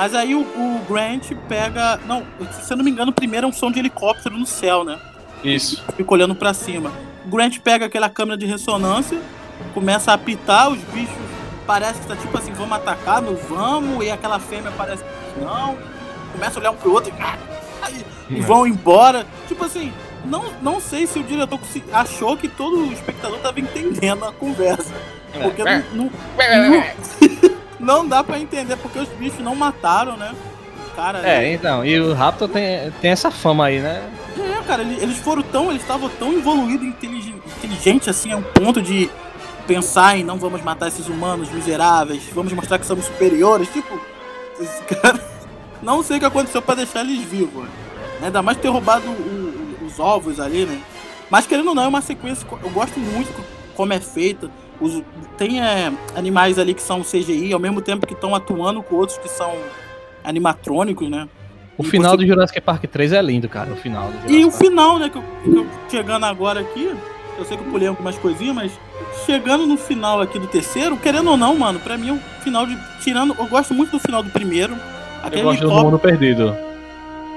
Mas aí o, o Grant pega. Não, se eu não me engano, primeiro é um som de helicóptero no céu, né? Isso. Fica olhando pra cima. O Grant pega aquela câmera de ressonância, começa a apitar, os bichos parece que tá tipo assim, vamos atacar, não vamos, e aquela fêmea parece que não. Começa a olhar um pro outro e, aí, e vão embora. Tipo assim, não, não sei se o diretor achou que todo o espectador tava entendendo a conversa. Porque não, não, não, não dá pra entender, porque os bichos não mataram, né? Cara, É, então, e o Raptor tem, tem essa fama aí, né? é, cara, ele- eles foram tão. Eles estavam tão evoluídos, inteligente, inteligente assim, a um ponto de pensar em não vamos matar esses humanos miseráveis, vamos mostrar que somos superiores. Tipo, esses [LAUGHS] caras. Não sei o que aconteceu pra deixar eles vivos. Né? Ainda mais ter roubado o- o- os ovos ali, né? Mas querendo ou não, é uma sequência. Eu gosto muito co- como é feita. Os- tem é, animais ali que são CGI, ao mesmo tempo que estão atuando com outros que são animatrônicos, né? O E final você- do Jurassic Park 3 é lindo, cara. O final E o Park. final, né, que eu, que eu- chegando agora aqui, eu sei que eu pulei algumas coisinhas, mas chegando no final aqui do terceiro, querendo ou não, mano, pra mim o final de. Tirando. Eu gosto muito do final do primeiro. Aquele Eu gosto do Mundo Perdido.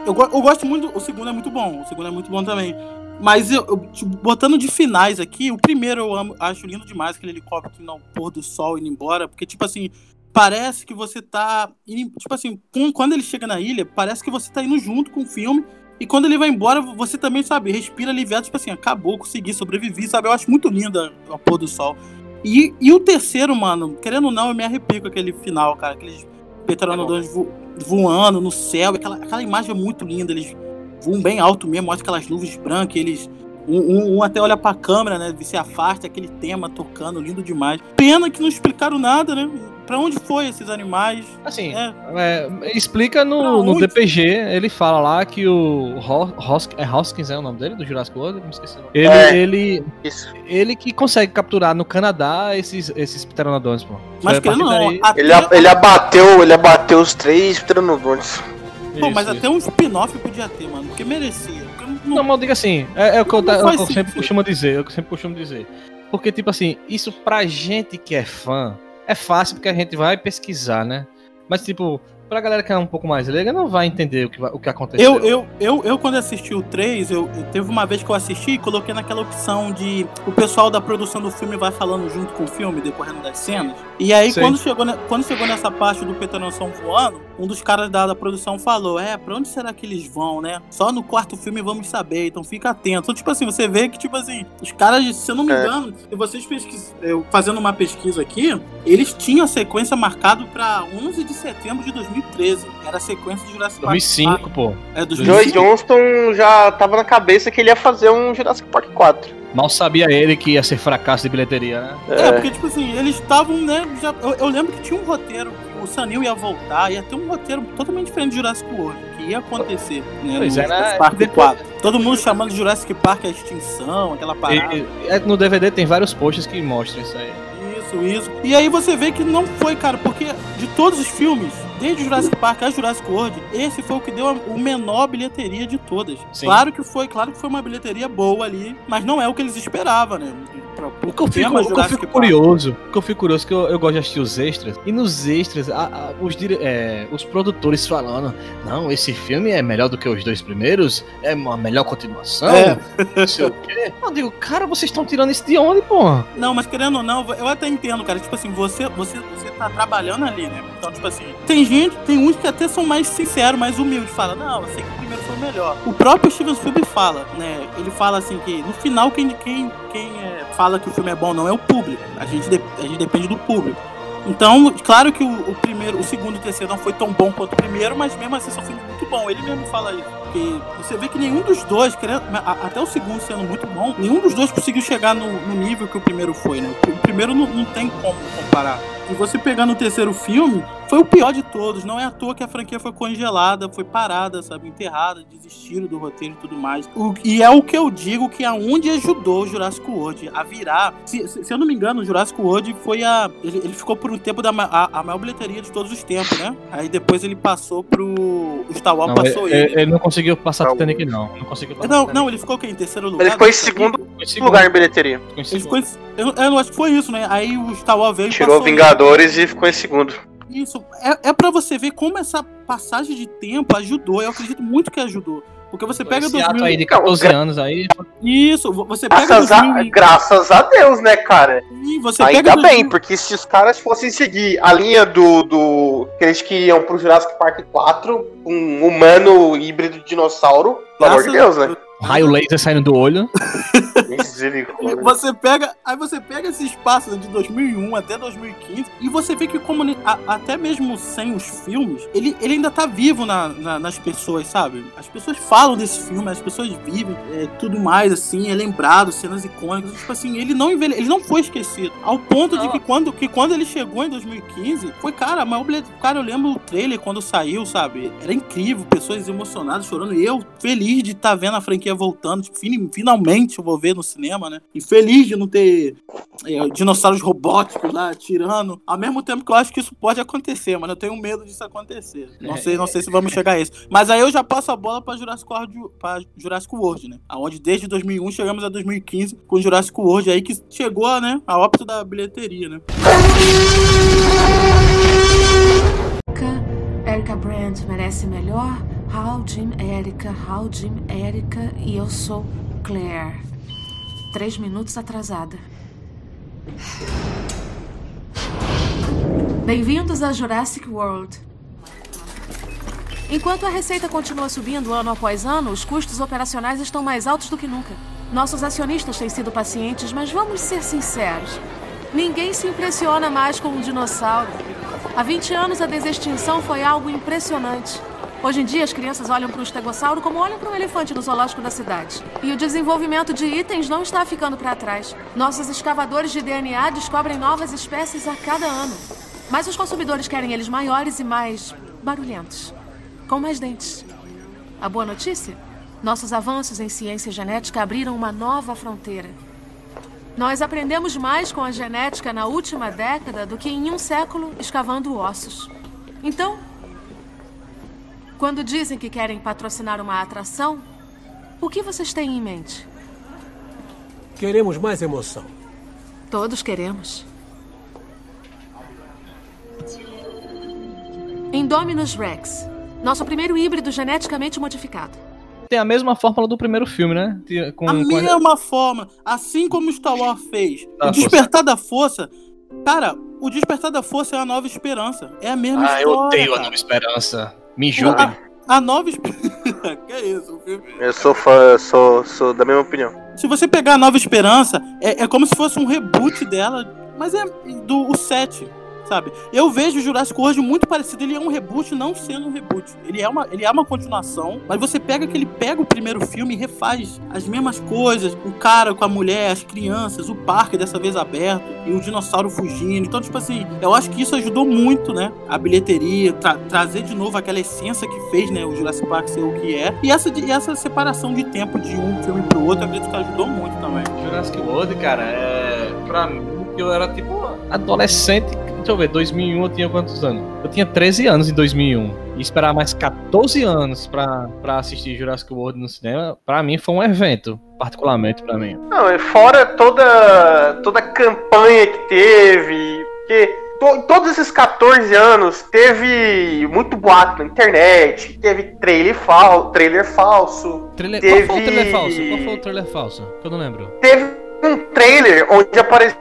eu, eu gosto muito. O segundo é muito bom. O segundo é muito bom também. Mas eu, eu, tipo, botando de finais aqui, o primeiro eu amo, acho lindo demais aquele helicóptero no pôr do sol indo embora. Porque, tipo assim, parece que você tá. indo- tipo assim, quando ele chega na ilha, parece que você tá indo junto com o filme. E quando ele vai embora, você também, sabe, respira aliviado, tipo assim, acabou, consegui sobreviver, sabe? Eu acho muito linda o pôr do sol. E, e o terceiro, mano, querendo ou não, eu me arrepio com aquele final, cara. Aqueles pteranodons vo, voando no céu. Aquela, aquela imagem é muito linda. Eles voam bem alto mesmo, mostra aquelas nuvens brancas. Eles. Um, um, um até olha pra câmera, né? Se afasta, aquele tema tocando, lindo demais. Pena que não explicaram nada, né? Pra onde foi esses animais? Assim, É. é, explica no, no? DPG, ele fala lá que o Ho- Hos- é Hoskins é o nome dele, do Jurassic World? Me esqueci o nome. Ele, É. ele, Isso. ele que consegue capturar no Canadá esses, esses pteranodons, pô. Mas partir não, daí- Ele, ele abateu, ele abateu os três pteranodons. Pô, mas Isso, até um spin-off podia ter, mano. Porque merecia. Porque não- Não, mas eu digo assim, é, é o que eu, ta- faz eu sempre costumo dizer, eu sempre costumo dizer. Porque, tipo assim, isso pra gente que é fã, é fácil porque a gente vai pesquisar, né? Mas, tipo, pra galera que é um pouco mais leiga, não vai entender o que, o que aconteceu. Eu, eu, eu, eu, quando assisti o 3, eu, eu- teve uma vez que eu assisti e coloquei naquela opção de o pessoal da produção do filme vai falando junto com o filme, decorrendo das cenas. E aí, quando chegou, quando chegou nessa parte do Pteranodon voando, um dos caras da, da produção falou: É, pra onde será que eles vão, né? Só no quarto filme vamos saber, então fica atento. Então, tipo assim, você vê que, tipo assim, os caras, se eu não me É. engano, se vocês pesquisam, eu fazendo uma pesquisa aqui, eles tinham a sequência marcada pra 11 de setembro de 2013. Era a sequência de Jurassic Park. 2005, pô. É, Joey 2005. Johnston já tava na cabeça que ele ia fazer um Jurassic Park 4. Mal sabia ele que ia ser fracasso de bilheteria, né? É, porque, tipo assim, eles estavam, né? Já, eu, eu lembro que tinha um roteiro, que o Sanil ia voltar, ia ter um roteiro totalmente diferente de Jurassic World, que ia acontecer, né? Pois no é, né? Jurassic Park Depois- 4. Todo mundo chamando de Jurassic Park a extinção, aquela parada. E- e- no DVD tem vários posts que mostram isso aí. Isso, isso. E aí você vê que não foi, cara, porque de todos os filmes, desde Jurassic Park a Jurassic World, esse foi o que deu a- o menor bilheteria de todas. Sim. Claro que foi, claro que foi uma bilheteria boa ali, mas não é o que eles esperavam, né? O que eu fico, o que eu fico curioso, o que eu fico curioso, que eu, eu gosto de assistir os extras, e nos extras, a- a- os, dire- é, os produtores falando, não, esse filme é melhor do que os dois primeiros, é uma melhor continuação, É. não sei o quê. Eu digo, cara, vocês estão tirando isso de onde, porra? Não, mas querendo ou não, eu até entendo, cara. Tipo assim, você, você, você tá trabalhando ali, né? Então, tipo assim, tem gente, tem uns que até são mais sinceros, mais humildes. Fala, não, eu sei que o primeiro foi melhor. O próprio Steven Spielberg fala, né? Ele fala assim que no final quem, quem, quem é, fala que o filme é bom não é o público. A gente, de- a gente depende do público. Então, claro que o, o primeiro, o segundo e o terceiro não foi tão bom quanto o primeiro, mas mesmo assim são filmes muito bons. Ele mesmo fala isso. Porque você vê que nenhum dos dois, querendo- até o segundo sendo muito bom, nenhum dos dois conseguiu chegar no, no nível que o primeiro foi, né? O primeiro não, não tem como comparar. E você pegar no terceiro filme, foi o pior de todos. Não é à toa que a franquia foi congelada, foi parada, sabe? Enterrada, desistiram do roteiro e tudo mais. O- e é o que eu digo que aonde ajudou o Jurassic World a virar. Se, se- se eu não me engano, o Jurassic World foi a. Ele, ele ficou por um tempo da a, a maior bilheteria de todos os tempos, né? Aí depois ele passou pro. O Star Wars Não, passou ele, ele. ele não conseguiu passar Titanic, não. Não conseguiu passar Não, Titanic. não, ele ficou o quê? Em terceiro lugar? Ele ficou em segundo segundo. lugar em bilheteria. Ficou em Ele segundo. ficou em, eu, eu não acho que foi isso, né? Aí o Star Wars veio Tirou. Vingadores e ficou em segundo. Isso, é, é pra você ver como essa passagem de tempo ajudou. Eu acredito muito que ajudou. Porque você pega Esse ato 2000... aí de 14 anos aí, Isso, vo- você pega Graças a, 2000 graças a Deus, né, cara? e você Ainda pega bem, 2000 porque se os caras fossem seguir a linha do, do. que eles queriam pro Jurassic Park 4, um humano híbrido dinossauro, pelo amor de Deus, né? Raio laser saindo do olho. Você pega, aí você pega esse espaço de 2001 até 2015 e você vê que como a- até mesmo sem os filmes, ele, ele ainda tá vivo na, na- nas pessoas, sabe? As pessoas falam desse filme, as pessoas vivem, é, tudo mais assim, é lembrado, cenas icônicas, tipo assim, ele não envelhe, ele não foi esquecido, ao ponto de que quando, que quando ele chegou em 2015, foi cara, bilhete- cara, eu lembro o trailer quando saiu, sabe? Era incrível, pessoas emocionadas, chorando, e eu feliz de estar vendo a franquia voltando, tipo, fin- finalmente eu vou ver no cinema, né? E feliz de não ter é, dinossauros robóticos lá atirando. Ao mesmo tempo que eu acho que isso pode acontecer, mas eu tenho medo disso acontecer. Não sei, não sei se vamos chegar a isso. Mas aí eu já passo a bola pra Jurassic World, pra Jurassic World, né? Aonde desde 2001 chegamos a 2015 com Jurassic World aí que chegou, né, a óbito da bilheteria, né? Erika Brand merece melhor. How Jim Erika, How Jim Erika e eu sou Claire. Três minutos atrasada. Bem-vindos a Jurassic World. Enquanto a receita continua subindo ano após ano, os custos operacionais estão mais altos do que nunca. Nossos acionistas têm sido pacientes, mas vamos ser sinceros. Ninguém se impressiona mais com um dinossauro. Há 20 anos a desextinção foi algo impressionante. Hoje em dia, as crianças olham para o estegossauro como olham para um elefante no zoológico da cidade. E o desenvolvimento de itens não está ficando para trás. Nossos escavadores de DNA descobrem novas espécies a cada ano. Mas os consumidores querem eles maiores e mais barulhentos, com mais dentes. A boa notícia? Nossos avanços em ciência genética abriram uma nova fronteira. Nós aprendemos mais com a genética na última década do que em um século escavando ossos. Então, quando dizem que querem patrocinar uma atração, o que vocês têm em mente? Queremos mais emoção. Todos queremos. Indominus Rex, nosso primeiro híbrido geneticamente modificado. Tem a mesma fórmula do primeiro filme, né? Com, a com mesma a... forma, assim como Star Wars fez. o Despertar da Força, cara, o Despertar da Força é a nova esperança. É a mesma ah, história. Ah, eu odeio cara. a nova esperança. Me julguem. A, a nova esperança. [LAUGHS] que é isso, filme? Eu sou fã, sou, sou da mesma opinião. Se você pegar a nova esperança, é, é como se fosse um reboot dela, mas é do o 7 sabe? Eu vejo o Jurassic World muito parecido. Ele é um reboot, não sendo um reboot. Ele é uma, ele é uma continuação, mas você pega que ele pega o primeiro filme e refaz as mesmas coisas. O cara com a mulher, as crianças, o parque dessa vez aberto e o dinossauro fugindo. Então, tipo assim, eu acho que isso ajudou muito, né? A bilheteria, tra trazer de novo aquela essência que fez, né? O Jurassic Park ser o que é. E essa, e essa separação de tempo de um filme pro outro, eu acredito que ajudou muito também. Jurassic World, cara, é. Pra mim, eu era tipo adolescente Deixa eu ver, 2001 eu tinha quantos anos? Eu tinha 13 anos em 2001. E esperar mais 14 anos pra, pra assistir Jurassic World no cinema, pra mim foi um evento, particularmente pra mim. Não, e fora toda, toda a campanha que teve, que to, todos esses 14 anos teve muito boato na internet, teve trailer, fal, trailer falso. Trailer, teve... Qual foi o trailer falso? Qual foi o trailer falso? Que eu não lembro. Teve um trailer onde aparecia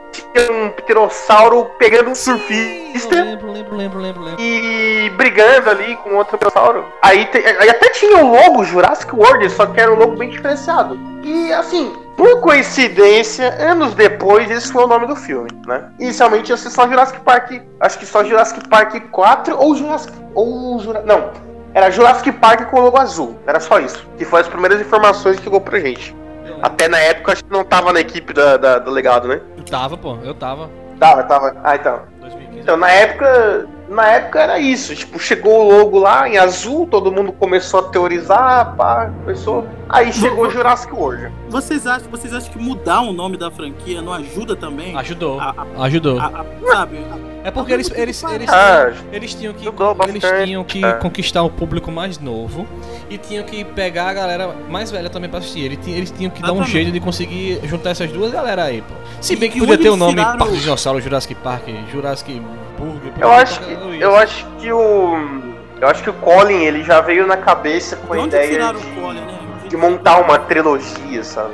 um pterossauro pegando um surfista. Lembro, lembro, lembro, lembro, lembro. E brigando ali com outro pterossauro. Aí, te, aí até tinha o logo Jurassic World, só que era um logo bem diferenciado. E assim, por coincidência, anos depois, esse foi o nome do filme, né? Inicialmente ia ser só Jurassic Park, acho que só Jurassic Park 4 ou Jurassic. Ou Jurassic. Não. Era Jurassic Park com o logo azul. Era só isso. Que foi as primeiras informações que chegou pra gente. Até na época acho que não tava na equipe da, da, do legado, né? Tava, pô, eu tava. Tava, tava. Ah, então. 2015. Então, na época. Na época era isso. Tipo, chegou o logo lá em azul, todo mundo começou a teorizar, pá, começou. Aí chegou o Jurassic World. Vocês acham, vocês acham que mudar o nome da franquia não ajuda também? Ajudou. A, a, Ajudou. A, sabe? É porque eles, eles, eles, ah, eles tinham que, eles tinham que é. conquistar o público mais novo e tinham que pegar a galera mais velha também pra assistir. Eles, eles tinham que dar um jeito de conseguir juntar essas duas galera aí, pô. Se bem que podia ter o nome tiraram... Parque Dinossauro, Jurassic Park, Jurassic Burger. Eu acho que, eu acho que o eu acho que o Colin ele já veio na cabeça com a ideia de, Colin, né? De montar uma trilogia, sabe?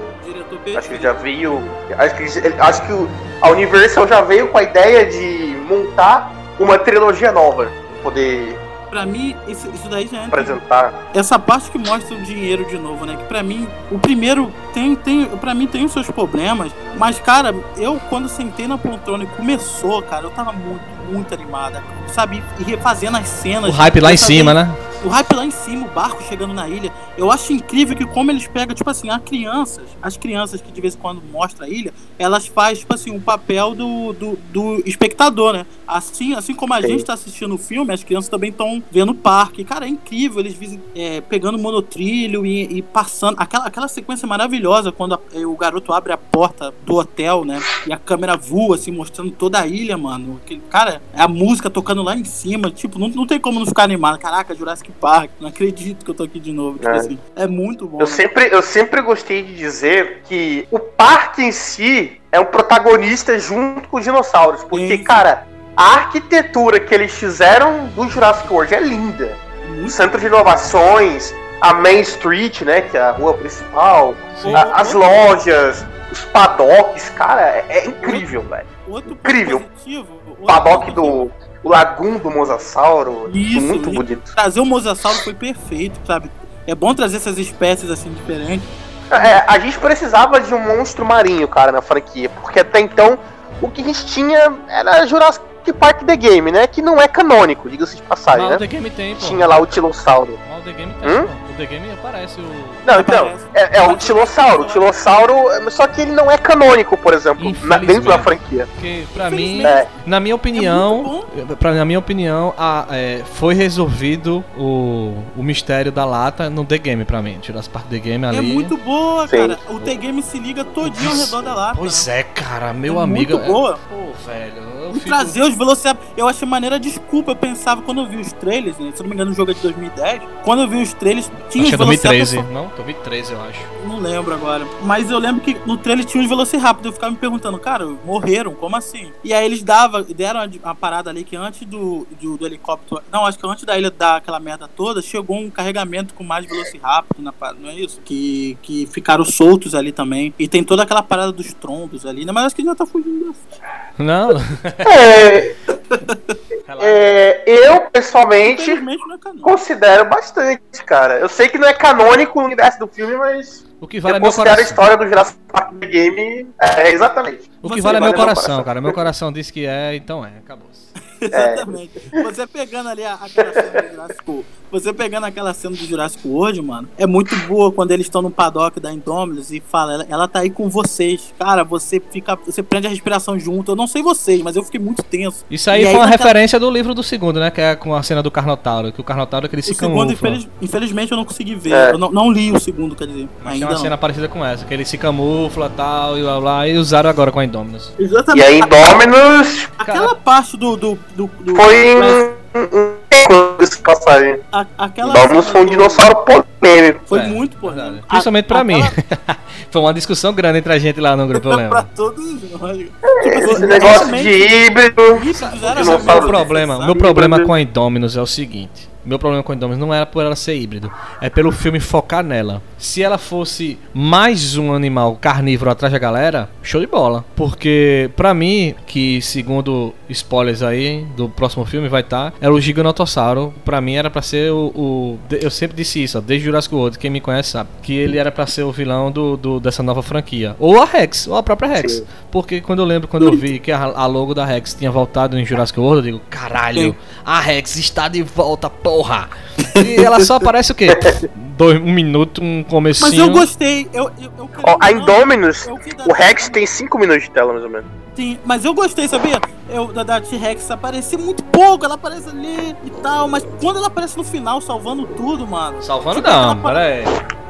Acho que já veio. Acho que, acho que a Universal já veio com a ideia de montar uma trilogia nova. Poder. Pra mim, isso, isso daí já é. Apresentar. Essa parte que mostra o dinheiro de novo, né? Que pra mim, o primeiro tem, tem. Pra mim tem os seus problemas. Mas, cara, eu quando sentei na poltrona e começou, cara, eu tava muito, muito animada. Sabe? E refazendo as cenas. O hype lá em cima, né? o hype lá em cima, o barco chegando na ilha. Eu acho incrível que como eles pegam, tipo assim, as crianças, as crianças que de vez em quando mostra a ilha, elas fazem, tipo assim, o um papel do, do, do, espectador, né? Assim, assim como a Sim. gente tá assistindo o filme, as crianças também estão vendo o parque. Cara, é incrível, eles é, pegando monotrilho e, e, passando. Aquela, aquela sequência maravilhosa quando a, o garoto abre a porta do hotel, né? E a câmera voa, assim, mostrando toda a ilha, mano. Aquele, cara, é a música tocando lá em cima. Tipo, não, não tem como não ficar animado. Caraca, Jurassic Park, não acredito que eu tô aqui de novo. Tipo é. assim, é muito bom. Eu né? sempre, eu sempre gostei de dizer que o parque em si é um protagonista junto com os dinossauros. Porque, cara, a arquitetura que eles fizeram do Jurassic World é linda. O centro de inovações, a Main Street, né, que é a rua principal, a, as lojas, os paddocks, cara, é, é incrível, velho. Incrível. Positivo, paddock do o Lagum do Mosasauro. Isso, muito bonito. Trazer o Mosasauro foi perfeito, sabe? É bom trazer essas espécies assim diferentes. É, a gente precisava de um monstro marinho, cara, na franquia, porque até então o que a gente tinha era Jurassic Park The Game, né? Que não é canônico, diga-se de passagem, Mas né? The Game tem, pô. Tinha lá o Tilossauro. Mas o The Game tem, Hum? pô. O The Game aparece o. Não, então, é, é o Tilossauro. O Tilossauro, é- só que ele não é canônico, por exemplo, na- dentro da franquia. Porque, pra mim, É. na minha opinião, pra, na minha opinião, a- é, foi resolvido o, o mistério da lata no The Game pra mim. Jurassic Park The Game ali. É muito boa, Sim. cara. O T-Game se liga todinho ao redor da lata. Pois é, cara, meu É amigo. muito boa. Pô, velho. Eu E fico... trazer os Velociraptor. Eu achei maneira desculpa. Eu pensava quando eu vi os trailers, né? Se eu não me engano, o jogo é de 2010. Quando eu vi os trailers, tinha Acho os é 2013. Velociraptor. Não, 2013 eu acho. Não lembro agora. Mas eu lembro que no trailer tinha os Velociraptor. Eu ficava me perguntando, cara, morreram? Como assim? E aí eles davam, deram uma, parada ali que antes do, do, do helicóptero. Não, acho que antes da ilha dar aquela merda toda, chegou um carregamento com mais Velociraptor na parada, não é isso? Que, que ficaram soltos ali também. E tem toda aquela parada dos trombos ali, né? Mas acho que já tá fugindo. Não. É, [LAUGHS] é, eu, pessoalmente, considero bastante, cara. Eu sei que não é canônico no universo do filme, mas. O que vale eu é meu considero a coração. história do Jurassic Park The Game. É, exatamente. O que Você vale é meu meu coração, cara. Meu coração diz que é, então é. Acabou. [LAUGHS] Exatamente. Você pegando ali a- cena do Jurassic você pegando aquela cena do Jurassic World, mano, é muito boa quando eles estão no paddock da Indominus e fala, ela, ela tá aí com vocês. Cara, você fica, você prende a respiração junto. Eu não sei vocês, mas eu fiquei muito tenso. Isso aí E foi uma naquela- referência do livro do segundo, né? Que é com a cena do Carnotauro. Que o Carnotauro é que ele se O segundo, camufla. infeliz- infelizmente, eu não consegui ver. É. Eu não, não li o segundo, quer dizer. Mas tem ainda uma não. cena parecida com essa, que ele se camufla tal, e blá blá, e usaram agora com a Indominus. Exatamente. E a Indominus Aquela parte do. do, do, do foi um. Passagem. a- aquela foi um dinossauro polêmico. Foi É, muito polêmico. Principalmente pra mim. [LAUGHS] foi uma discussão grande entre a gente lá no grupo, eu lembro. pra todos nós. Esse negócio de híbrido. Meu dinossauro problema, meu problema com a Indominus é o seguinte. Meu problema com Indominus não era por ela ser híbrido, é pelo filme focar nela. Se ela fosse mais um animal carnívoro atrás da galera, show de bola. Porque, pra mim, que segundo spoilers aí do próximo filme vai estar, era o Giganotossauro. Pra mim era pra ser o, o- Eu sempre disse isso, ó, desde Jurassic World, quem me conhece sabe. Que ele era pra ser o vilão do, do- dessa nova franquia. Ou a Rex, ou a própria Rex. Porque quando eu lembro, quando eu [LAUGHS] vi que a, a logo da Rex tinha voltado em Jurassic World, eu digo, caralho, a Rex está de volta, porra! E ela só aparece o quê? [LAUGHS] Dois, um minuto, um comecinho. Mas eu gostei. Eu, eu, eu Ó, a Indominus, o Rex tem 5 minutos de tela, mais ou menos. Sim, mas eu gostei, sabia? Eu, da, da T-Rex aparecer muito pouco, ela aparece ali e tal, mas quando ela aparece no final, salvando tudo, mano. Salvando tipo, não, pera aí.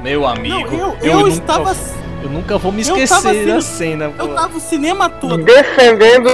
Meu amigo. Não, eu- eu nunca, estava- Eu nunca vou me Eu esquecer tava assim, da cena, pô. Eu tava o cinema todo. Defendendo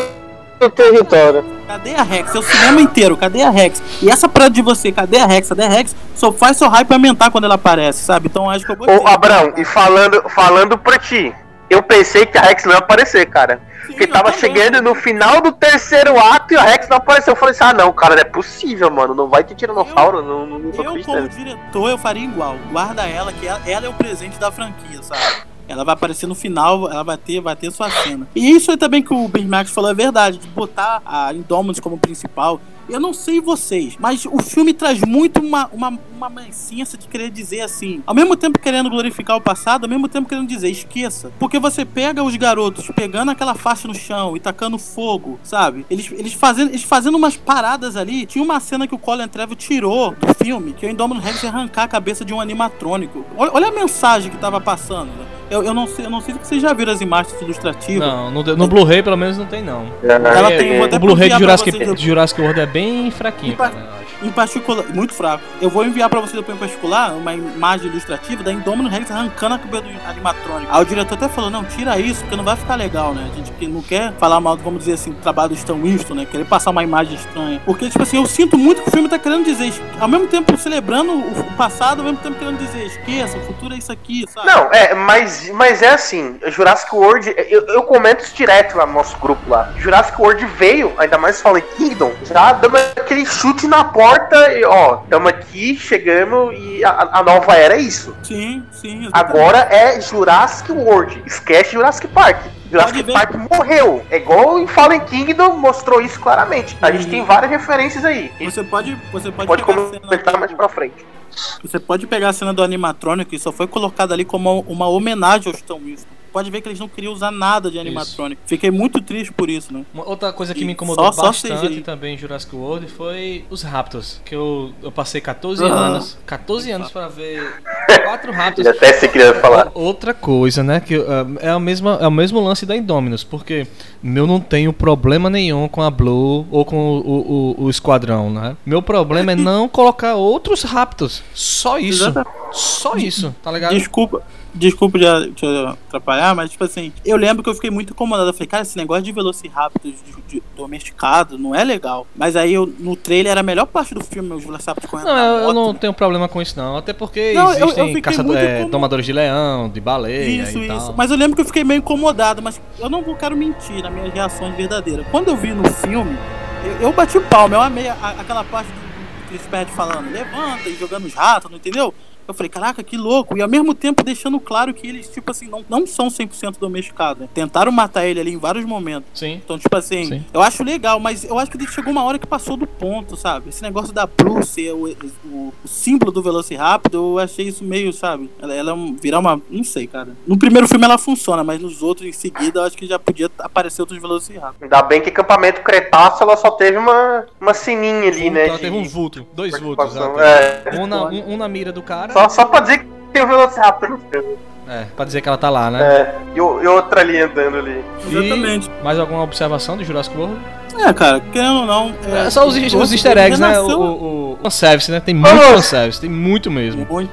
o território. Cadê a Rex? É o cinema inteiro, cadê a Rex? E essa parada de você, cadê a Rex? Cadê a Rex? Só faz seu hype aumentar quando ela aparece, sabe? Então acho que eu gostei. Ô, Abrão, e falando, falando pra ti, eu pensei que a Rex não ia aparecer, cara. Porque tava chegando no final do terceiro ato e a Rex não apareceu. Eu falei assim, ah não, cara, não é possível, mano. Não vai ter tiranossauro, não, não, não tô Eu, como diretor, eu faria igual. Guarda ela, que ela, ela é o presente da franquia, sabe? Ela vai aparecer no final, ela vai ter, vai ter sua cena. E isso aí também que o Ben Max falou é verdade, de botar a Indominus como principal. Eu não sei vocês, mas o filme traz muito uma, uma, uma mancência de querer dizer assim, ao mesmo tempo querendo glorificar o passado, ao mesmo tempo querendo dizer, esqueça. Porque você pega os garotos pegando aquela faixa no chão e tacando fogo, sabe? Eles, eles, fazendo, eles fazendo umas paradas ali. Tinha uma cena que o Colin Trevorrow tirou do filme, que o Indominus Rex ia arrancar a cabeça de um animatrônico. Olha, olha a mensagem que tava passando, né? Eu, eu, não sei, eu não sei se vocês já viram as imagens ilustrativas. Não, no, no Blu-ray pelo menos não tem não. Ela É, tem- até o Blu-ray de Jurassic, vocês de Jurassic World é bem fraquinho, Em, em particular, muito fraco. Eu vou enviar pra você depois em particular uma imagem ilustrativa da Indominus Rex arrancando a cabeça do animatrônico. Aí o diretor até falou: não, tira isso, porque não vai ficar legal, né? A gente que não quer falar mal, vamos dizer assim, do trabalho do Stan Winston, né? Querer passar uma imagem estranha. Porque, tipo assim, eu sinto muito que o filme tá querendo dizer, ao mesmo tempo celebrando o o passado, ao mesmo tempo querendo dizer, esqueça, o futuro é isso aqui, sabe? Não, é, mas, mas é assim, Jurassic World, eu, eu comento isso direto lá no nosso grupo lá. Jurassic World veio, ainda mais Fallen Kingdom, já dando aquele chute na porta e ó, tamo aqui, chegamos e a, a nova era é isso. Sim, sim. Agora é Jurassic World, esquece Jurassic Park. Jurassic Park morreu. É igual em Fallen Kingdom mostrou isso claramente. A gente tem várias referências aí. Você pode, você pode, Pode comentar mais pra frente. Você pode pegar a cena do animatrônico e só foi colocada ali como uma homenagem ao Stan Winston. Pode ver que eles não queriam usar nada de animatronic. Fiquei muito triste por isso, né? Uma outra coisa que E me incomodou só- só bastante CGI. também em Jurassic World foi os Raptors. Que eu, eu passei 14 Aham. anos. 14 anos pra ver quatro [LAUGHS] Raptors. Até sei que ele ia falar. Outra coisa, né? Que ah, é, a mesma, é o mesmo lance da Indominus. Porque eu não tenho problema nenhum com a Blue ou com o, o, o, o esquadrão, né? Meu problema é não colocar outros Raptors. Só isso. Exatamente. Só isso, tá ligado? Desculpa, desculpa de te atrapalhar, mas tipo assim, eu lembro que eu fiquei muito incomodado. Eu falei, cara, esse negócio de Velociraptors de, de domesticado não é legal. Mas aí eu, no trailer era a melhor parte do filme, os Velociraptors correndo Não, na eu, eu moto, não né? tenho problema com isso, não. Até porque Não, eu- eu existem caçador- muito é, domadores de leão, de baleia Isso, e isso. tal. Mas eu lembro que eu fiquei meio incomodado, mas eu não vou quero mentir nas minhas reações verdadeiras. Quando eu vi no filme, eu, eu bati palma, eu amei a- aquela parte do, do Chris Pratt falando, levanta e jogando os ratos, não entendeu? Eu falei, caraca, que louco. E ao mesmo tempo deixando claro que eles, tipo assim, não, não são 100% domesticados. Né? Tentaram matar ele ali em vários momentos. Sim. Então, tipo assim, Sim. eu acho legal, mas eu acho que chegou uma hora que passou do ponto, sabe? Esse negócio da Blue ser o, o- o símbolo do Velociraptor, eu achei isso meio, sabe? Ela, ela é um- virar uma. Não sei, cara. No primeiro filme ela funciona, mas nos outros, em seguida, eu acho que já podia aparecer outros Velociraptors. Ainda bem que acampamento Cretáceo ela só teve uma, uma sininha ali, né? Ela de- teve um vulto, dois vultos. ela é. Um, na, um, um na mira do cara. Só, só pra dizer que tem o Velociraptor no filme. É, pra dizer que ela tá lá, né? É, e, o- e outra ali andando ali. Exatamente. E mais alguma observação de Jurassic World? É, cara, querendo ou não. É, só os, os easter eggs, né? O, o, o fanservice, né? Tem muito Vamos! fanservice, tem muito mesmo. Muito,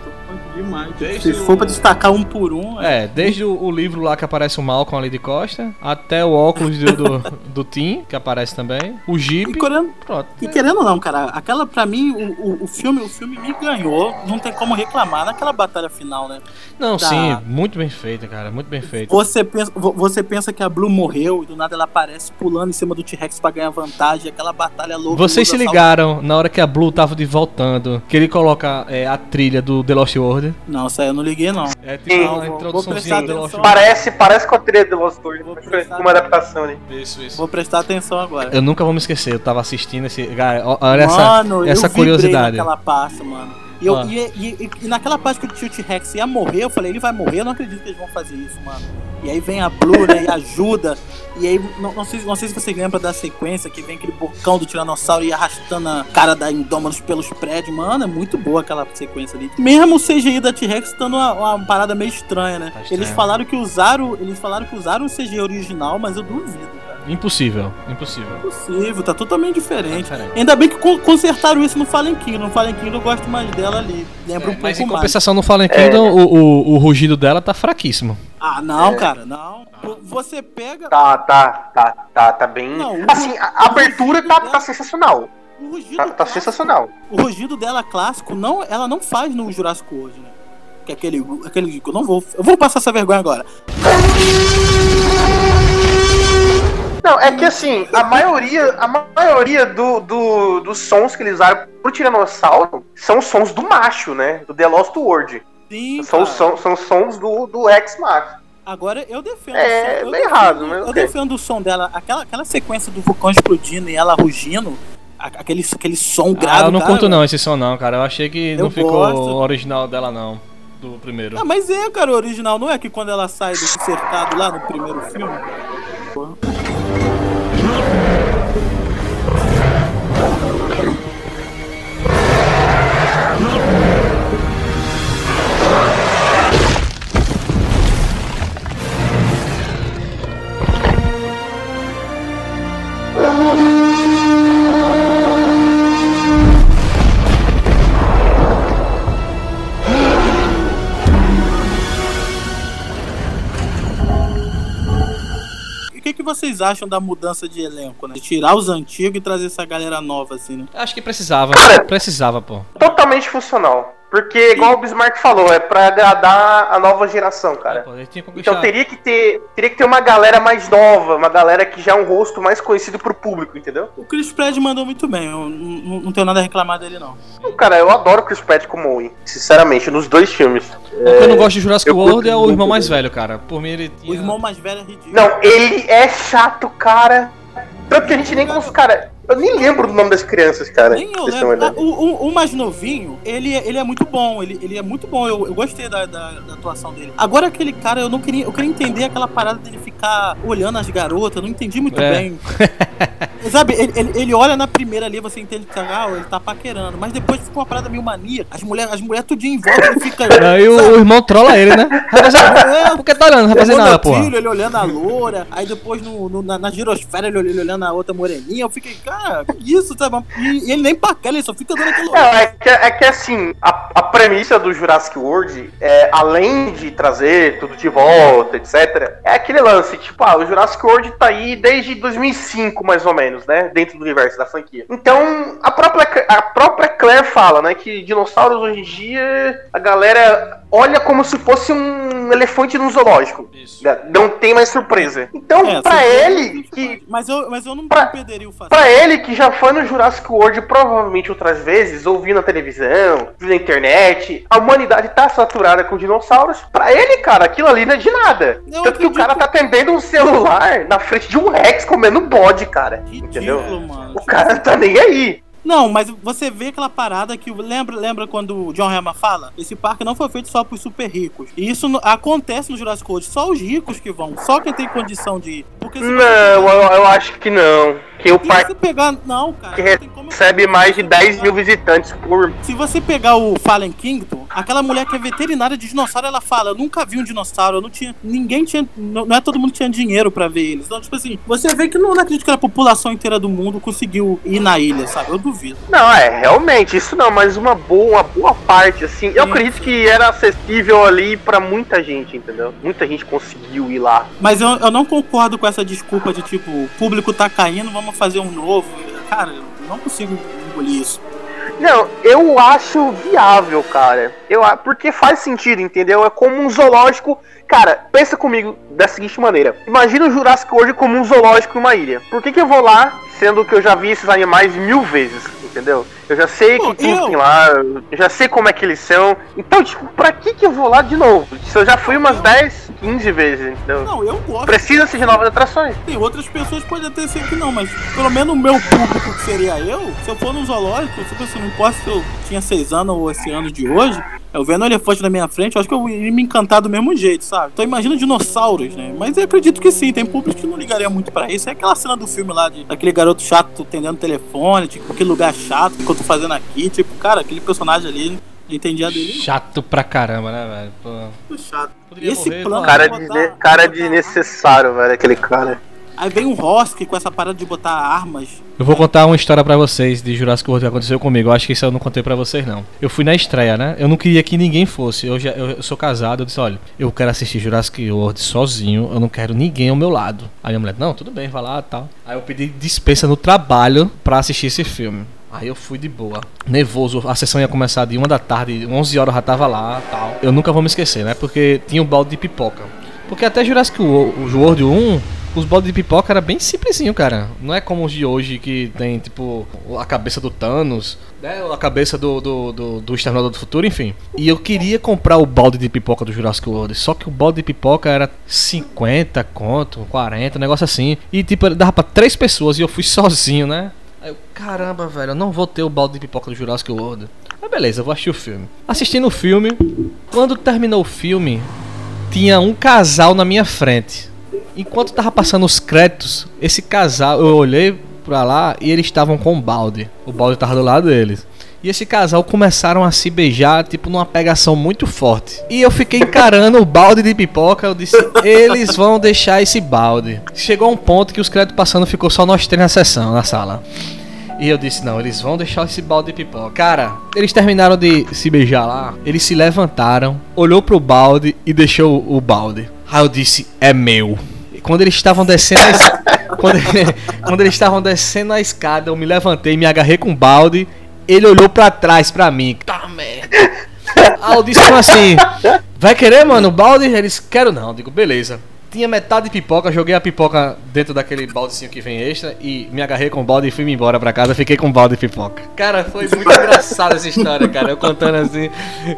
demais. Se for pra destacar um por um. É, desde o, o livro lá que aparece o Malcolm ali de Costa, até o óculos do, do, [LAUGHS] do Tim, que aparece também, o Jeep. E querendo, Pronto. e querendo ou não, cara, aquela pra mim, o, o, o filme, o filme me ganhou, não tem como reclamar naquela batalha final, né? Não, Da- sim, muito bem feita, cara, muito bem feita. Você pensa, vo- você pensa que a Blue morreu e do nada ela aparece pulando em cima do T-Rex pra ganhar vantagem, aquela batalha louca. Vocês se ligaram na hora que a Blue tava de voltando, que ele coloca é, a trilha do The Lost World? Não, isso aí eu não liguei, não. É Sim. tipo a Vou- vou introduçãozinha do Lost. Parece, parece com a trilha do Lost World, uma adaptação ali. Isso, isso. Vou prestar atenção agora. Eu nunca vou me esquecer, eu tava assistindo esse. Cara, olha Mano, essa, essa eu curiosidade. naquela parte, mano. E, eu- Ah. e- e- e- naquela parte que o tio T-Rex ia morrer, eu falei, ele vai morrer, eu não acredito que eles vão fazer isso, mano. E aí vem a Blue, né, e ajuda. E aí, não, não sei, não sei se você lembra da sequência que vem aquele bocão do Tiranossauro e arrastando a cara da Indominus pelos prédios. Mano, é muito boa aquela sequência ali. Mesmo o CGI da T-Rex dando uma, uma parada meio estranha, né? estranho. Eles falaram que usaram, eles falaram que usaram o CGI original, mas eu duvido, cara. Impossível, impossível. Impossível, tá totalmente diferente. Tá diferente. Ainda bem que con- consertaram isso no Fallen King. No Fallen King eu gosto mais dela ali. Lembra um É, Mas em pouco mais. compensação no Fallen Kingdom, o, o, o rugido dela tá fraquíssimo. Ah, não, cara, não. Você pega. Tá, tá, tá, tá, tá bem. Não, o- assim, a a abertura tá, tá sensacional. O rugido, Tá, tá sensacional. o rugido dela clássico, não, ela não faz no Jurassic World, né? Que é aquele, aquele. Eu não vou. Eu vou passar essa vergonha agora. Não, é que assim, a maioria, a maioria do, do- dos sons que eles usaram pro Tiranossauro são sons do macho, né? Do The Lost World. Sim, São, cara. são, são sons do, do ex-macho. Agora eu defendo. É, som- eu meio defendo- errado, mas Eu defendo o som dela. Aquela, aquela sequência do vulcão explodindo e ela rugindo. Aquele, aquele som grave. Ah, eu não cara, curto não esse som não, cara. Eu achei que Eu não ficou gosto. original dela não, do primeiro. Ah, mas é, cara, o original não é que quando ela sai do cercado lá no primeiro filme. E vocês acham da mudança de elenco, né? De tirar os antigos e trazer essa galera nova, assim, né? Acho que precisava. Cara- precisava, pô. Totalmente funcional. Porque, igual o Bismarck falou, é pra agradar a nova geração, cara. Pô, que conquistar- Então teria que ter. Teria que ter uma galera mais nova, uma galera que já é um rosto mais conhecido pro público, entendeu? O Chris Pratt mandou muito bem, eu não, não- não tenho nada a reclamar dele, não. Então, cara, eu adoro o Chris Pratt como Owen, sinceramente, nos dois filmes. O que eu não gosto de Jurassic eu World é o irmão mais velho, cara. Por mim ele O tinha... irmão mais velho é ridículo. Não, ele é chato, cara. Tanto que a gente nem. Cara, Eu nem lembro do nome das crianças, cara. Nem eu lembro. Ah, o, o- o mais novinho, ele, ele é muito bom. Ele, ele é muito bom. Eu, eu gostei da, da, da atuação dele. Agora, aquele cara, eu não queria. Eu queria entender aquela parada dele ficar olhando as garotas. Eu não entendi muito É. bem. [LAUGHS] Sabe, ele, ele, ele olha na primeira ali, você entende que ah, ele tá paquerando. Mas depois fica uma parada meio mania. As mulheres as mulher tudinho em volta, ele fica. [LAUGHS] Aí o, o irmão trola ele, né? Vai [LAUGHS] fazer- É, Por que tá olhando? Não Olhando nada, filho, ele olhando a loura, aí depois no, no- na, na girosfera ele, ele olhando a outra moreninha, eu fiquei, cara, que isso, sabe? E, e ele nem paquela, ele só fica dando aquele Não, é que, é que assim, a, a premissa do Jurassic World, é, além de trazer tudo de volta, etc., é aquele lance, tipo, ah, o Jurassic World tá aí desde 2005, mais ou menos, né? Dentro do universo da franquia. Então, a própria, a própria Claire fala, né, que dinossauros hoje em dia, a galera olha como se fosse um elefante no zoológico. né? Não tem mais surpresa. Então, É, pra surpresa ele, que Mas eu, mas eu não Pra- perderia o fato. Pra ele, que já foi no Jurassic World provavelmente outras vezes, ouvindo na televisão, viu na internet, a humanidade tá saturada com dinossauros. Pra ele, cara, aquilo ali não é de nada. Eu Tanto que o cara tá atendendo um celular na frente de um Rex comendo bode, cara. Entendeu? Ridículo, mano. O cara tá nem aí. Não, mas você vê aquela parada que. Lembra, lembra quando o John Hammond fala? Esse parque não foi feito só pros super ricos. E isso acontece no Jurassic World. Só os ricos que vão. Só quem tem condição de ir. Porque Não, você eu, eu acho que não. Que o Se parque você pegar. Não, cara. que não recebe mais de 10 mil visitantes por. Se você pegar o Fallen Kingdom, aquela mulher que é veterinária de dinossauro, ela fala: Eu nunca vi um dinossauro, eu não tinha. Ninguém tinha. Não, não é todo mundo que tinha dinheiro pra ver eles. Então, tipo assim, você vê que não, não acredito que a população inteira do mundo conseguiu ir na ilha, sabe? Eu duvido. Não, é, realmente, isso não, mas uma boa, uma boa parte, assim. Eu Sim. acredito que era acessível ali pra muita gente, entendeu? Muita gente conseguiu ir lá. Mas eu, eu não concordo com essa desculpa de tipo, o público tá caindo, vamos fazer um novo. Cara, eu não consigo engolir isso. Não, eu acho viável, cara. Eu, porque faz sentido, entendeu? É como um zoológico. Cara, pensa comigo da seguinte maneira: imagina o Jurassic World como um zoológico em uma ilha. Por que, que eu vou lá, sendo que eu já vi esses animais mil vezes, entendeu? Eu já sei Pô, que eu- tem lá, eu já sei como é que eles são. Então, tipo, pra que, que eu vou lá de novo? Se eu já fui umas 10, 15 vezes, entendeu? Não, eu gosto. Precisa-se de novas atrações. Tem outras pessoas que podem até ser que não, mas pelo menos o meu público, que seria eu, se eu for num zoológico, tipo assim, não importa se eu tinha seis anos ou esse ano de hoje, eu vendo um elefante na minha frente, eu acho que eu ia me encantar do mesmo jeito, sabe? Então imagina dinossauros, né? Mas eu acredito que sim, tem público que não ligaria muito pra isso. É aquela cena do filme lá, de aquele garoto chato atendendo telefone, tipo, que lugar chato, o que eu tô fazendo aqui, tipo, cara, aquele personagem ali, não entendia dele. Chato pra caramba, né, velho? Pô. Muito chato. Poderia Esse morrer, plano Cara, de de, botar- cara botar- desnecessário, velho, aquele cara. Aí vem um Hosky com essa parada de botar armas. Eu vou contar uma história pra vocês de Jurassic World que aconteceu comigo. Eu acho que isso eu não contei pra vocês, não. Eu fui na estreia, né? Eu não queria que ninguém fosse. Eu, já, eu, sou casado. Eu disse: olha, eu quero assistir Jurassic World sozinho. Eu não quero ninguém ao meu lado. Aí a mulher: não, tudo bem, vai lá tal. Aí eu pedi dispensa no trabalho pra assistir esse filme. Aí eu fui de boa, nervoso. A sessão ia começar de uma da tarde, 11 horas eu já tava lá tal. Eu nunca vou me esquecer, né? Porque tinha um balde de pipoca. Porque até Jurassic World 1, os baldes de pipoca era bem simplesinho, cara. Não é como os de hoje que tem, tipo, a cabeça do Thanos, né? A cabeça do, do, do, do Exterminador do Futuro, enfim. E eu queria comprar o balde de pipoca do Jurassic World. Só que o balde de pipoca era 50 conto, 40, um negócio assim. E, tipo, dava pra três pessoas e eu fui [LAUGHS] sozinho, né? Aí eu, caramba, velho, eu não vou ter o balde de pipoca do Jurassic World. Mas beleza, vou assistir o filme. Assistindo o filme, quando terminou o filme, tinha um casal na minha frente. Enquanto tava passando os créditos, esse casal, eu olhei pra lá e eles estavam com um balde. O balde tava do lado deles. E esse casal começaram a se beijar, tipo, numa pegação muito forte. E eu fiquei encarando o balde de pipoca. Eu disse, eles vão deixar esse balde. Chegou um ponto que os créditos passando ficou só nós três na sessão, na sala. E eu disse, não, eles vão deixar esse balde de pipoca. Cara, eles terminaram de se beijar lá. Eles se levantaram, olhou pro balde e deixou o balde. Aí eu disse, é meu. Quando eles estavam descendo a es- [LAUGHS] quando, [LAUGHS] quando eles estavam descendo a escada, eu me levantei, me agarrei com o balde. Ele olhou pra trás pra mim. Tá merda. Aí eu disse assim: Vai querer, mano, o balde? Eles quero não. Eu digo, beleza. Tinha metade de pipoca, joguei a pipoca dentro daquele baldecinho que vem extra e me agarrei com o balde e fui me embora pra casa. Fiquei com o balde de pipoca. Cara, foi muito engraçada essa história, cara. Eu contando assim.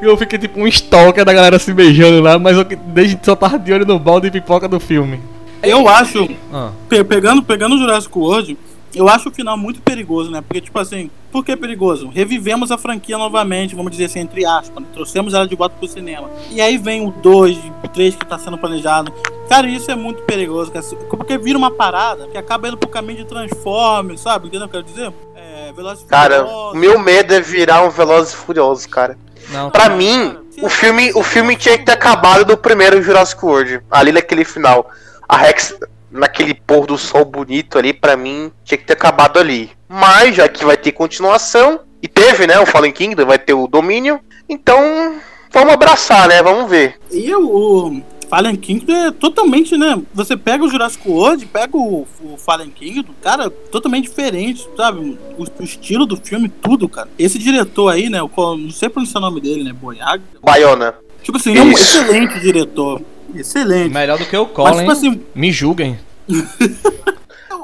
Eu fiquei tipo um stalker da galera se beijando lá, mas eu desde só tava de olho no balde de pipoca do filme. Eu acho, Ah. pe- pegando, pegando o Jurassic World, eu acho o final muito perigoso, né? Porque, tipo assim, por que perigoso? Revivemos a franquia novamente, vamos dizer assim, entre aspas. Né? Trouxemos ela de volta pro cinema. E aí vem o 2, o 3 que tá sendo planejado. Cara, isso é muito perigoso, cara. Porque vira uma parada que acaba indo pro caminho de Transformers, sabe? Entendeu o que eu quero dizer? É, Velozes e Cara, o meu medo é virar um Velozes e Furiosos, cara. Não, Pra mim, o filme, o filme tinha que ter acabado do primeiro Jurassic World, ali naquele final. A Rex, naquele pôr do sol bonito ali, pra mim, tinha que ter acabado ali. Mas, já que vai ter continuação, e teve, né, o Fallen Kingdom, vai ter o Domínio, então, vamos abraçar, né, vamos ver. E o, Fallen Kingdom é totalmente, né? Você pega o Jurassic World, pega o, o Fallen Kingdom, cara, totalmente diferente, sabe? O, o estilo do filme, tudo, cara. Esse diretor aí, né? Qual- não sei pronunciar o nome dele, né? Boyaga. Baiona. Tipo assim, é um Isso. excelente diretor. Excelente. Melhor do que o Mas, Colin. tipo assim, Me julguem.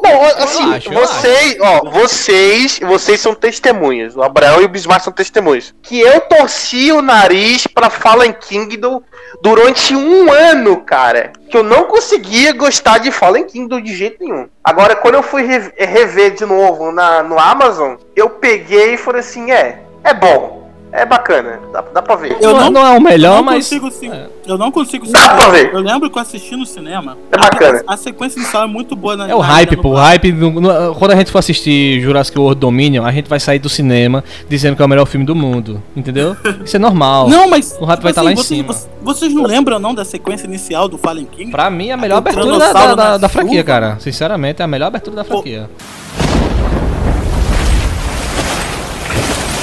Bom, assim, acho, eu vocês, ó, vocês, vocês são testemunhas. O Abraão e o Bismarck são testemunhas. Que eu torci o nariz pra Fallen Kingdom durante um ano, cara. Que eu não conseguia gostar de Fallen Kingdom de jeito nenhum. Agora, quando eu fui re- rever de novo na, no Amazon, eu peguei e falei assim: é, é bom. É bacana, dá, dá pra ver. Eu não, não- não é o melhor, não mas. consigo, sim, eu não consigo Dá pra ver. Eu lembro que eu assisti no cinema. É bacana. A, a sequência inicial é muito boa na É o na- hype, no- pô. O hype. no- no- quando a gente for assistir Jurassic World Dominion, a gente vai sair do cinema dizendo que é o melhor filme do mundo. Entendeu? [LAUGHS] Isso é normal. Não, mas. O hype tipo vai estar lá em vocês- cima. vocês- Vocês não lembram, não, da sequência inicial do Fallen King? Pra mim, é a melhor O abertura da, da, da- da franquia, cara. Sinceramente, é a melhor abertura da franquia.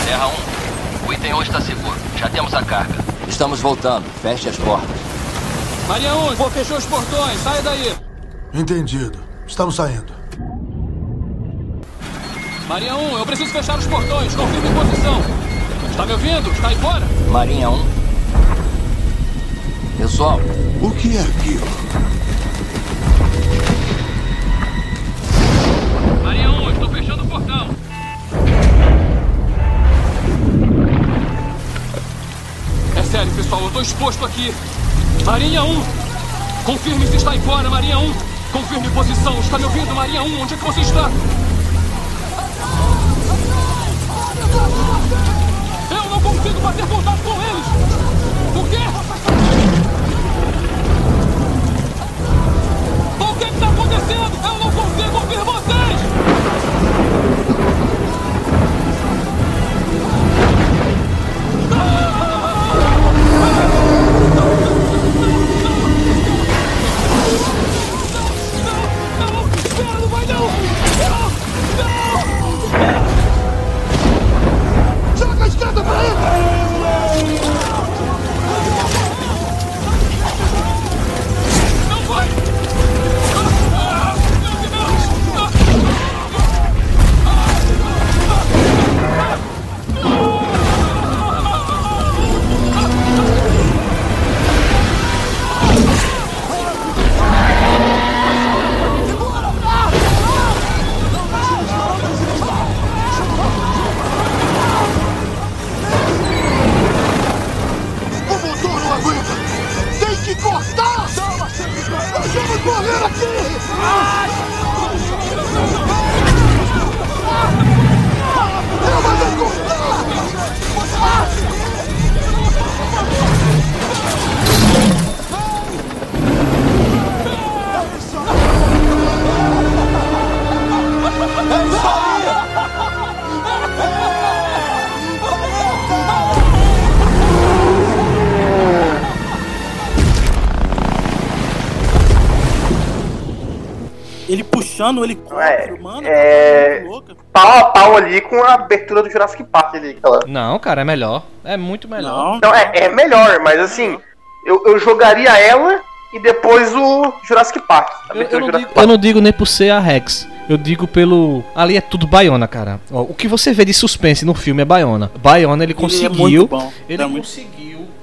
Terra 1, hoje está seguro. Já temos a carga. Estamos voltando. Feche as portas. Maria 1, vou fechar os portões. Saia daí. Entendido. Estamos saindo. Maria 1, eu preciso fechar os portões. Confirme posição. Está me ouvindo? Está aí fora? Marinha 1. Pessoal, O que é aquilo? Maria 1, sério, pessoal, eu estou exposto aqui. Marinha 1, confirme se está aí fora, Marinha 1. Confirme posição. Está me ouvindo, Marinha 1? Onde é que você está? Eu não consigo fazer contato com eles. O quê? O que está acontecendo? Eu não consigo ouvir vocês! Ele puxando o helicóptero, mano. É. louca. Pau a pau ali com a abertura do Jurassic Park ali. Aquela... Não, cara, é melhor. É muito melhor. Não, é, é melhor, mas assim, eu, eu jogaria ela e depois o Jurassic Park. Eu, eu não Jurassic digo, eu não digo nem por ser a Rex. Eu digo pelo. Ali é tudo Baiona, cara. Ó, o que você vê de suspense no filme é Baiona. Baiona, ele Ele é conseguiu. muito bom. Ele É muito- conseguiu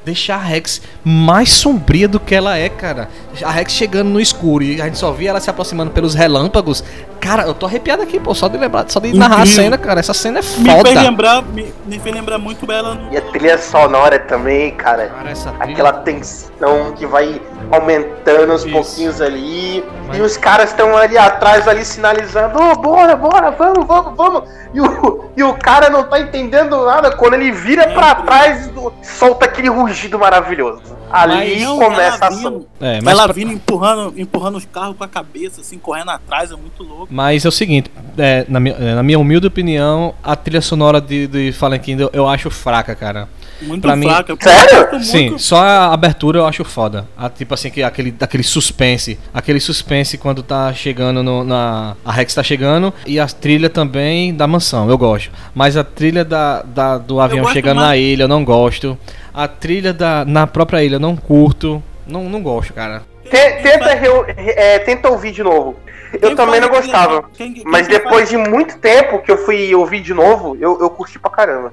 deixar a Rex mais sombria do que ela é, cara. A Rex chegando no escuro e a gente só via ela se aproximando pelos relâmpagos. Cara, eu tô arrepiado aqui, pô, só de lembrar, só de narrar a Incrível. cena, cara. Essa cena é Me fez foda. lembrar, me, me fez lembrar muito ela no E a trilha sonora também, cara. essa Aquela tensão que vai aumentando aos pouquinhos ali. E os caras estão ali atrás, ali sinalizando: Ô, bora, bora, vamos, vamos, vamos. E o, e o cara não tá entendendo nada. Quando ele vira pra trás, solta aquele rugido maravilhoso. Ali Mas- começa a ela vindo, É, mas ela pra- vindo empurrando, empurrando os carros com a cabeça, assim, correndo atrás, é muito louco. Mas é o seguinte, é, na, minha, é, na minha humilde opinião, a trilha sonora de, de Fallen Kingdom eu acho fraca, cara. Muito pra mim, fraca. eu gosto Sim, muito- só a abertura eu acho foda. A, tipo assim, que, aquele, aquele suspense. Aquele suspense quando tá chegando no, na. A Rex tá chegando. E a trilha também da mansão, eu gosto. Mas a trilha da, da- do avião chegando mais- na ilha, eu não gosto. A trilha da, na própria ilha, eu não curto. Não, não gosto, cara. Te- Tenta, reu- re- é, tenta ouvir de novo. Eu Quem também não gostava. quem- quem Mas depois faz- de muito tempo que eu fui ouvir de novo, eu, eu curti pra caramba.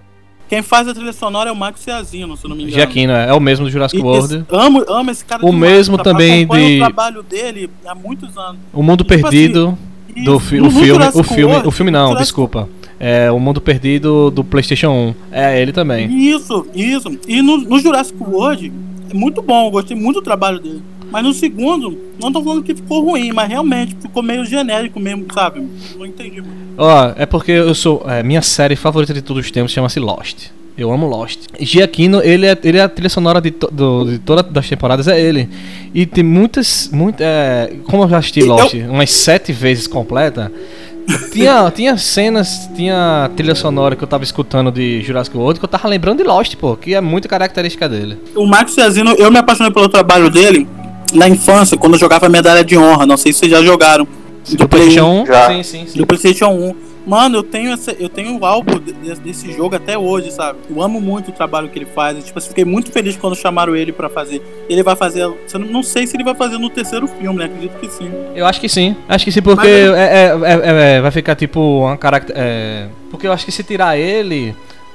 Quem faz a trilha sonora é o Marco Ciazino, se eu não me engano. Giaquino, é, é o mesmo do Jurassic E World. esse- amo, amo esse cara O demais, mesmo rapaz. também de- o trabalho dele há muitos anos. O Mundo Tipo Perdido assim, do fi o filme, o filme, World, o filme no não, Jurassic- desculpa. É o Mundo Perdido do PlayStation 1. É ele também. Isso, isso. E no, no Jurassic World, é muito bom, eu gostei muito do trabalho dele. Mas no segundo, não tô falando que ficou ruim, mas realmente ficou meio genérico mesmo, sabe? Não entendi muito. Ó, é porque eu sou. é, minha série favorita de todos os tempos chama-se Lost. Eu amo Lost. Giacchino, ele é, ele é a trilha sonora de, to, do- de todas as temporadas, é ele. E tem muitas. muitas é, como eu já assisti Lost umas sete vezes completa, tinha, tinha cenas, tinha trilha sonora que eu tava escutando de Jurassic World que eu tava lembrando de Lost, pô, que é muito característica dele. O Marco Ciazino, eu me apaixonei pelo trabalho dele na infância, quando eu jogava Medalha de Honra. Não sei se vocês já jogaram. Do PlayStation 1? Já. Sim, sim, sim. Do PlayStation 1. Mano, eu tenho, essa, eu tenho o álbum de- de- desse jogo até hoje, sabe? Eu amo muito o trabalho que ele faz. E, tipo, assim, fiquei muito feliz quando chamaram ele pra fazer. Ele vai fazer. eu Não não sei se ele vai fazer no terceiro filme, né? Acredito que sim. Eu acho que sim. Acho que sim, porque Mas ele- é, é- é- é- vai ficar tipo uma caracter. é, porque eu acho que se tirar ele,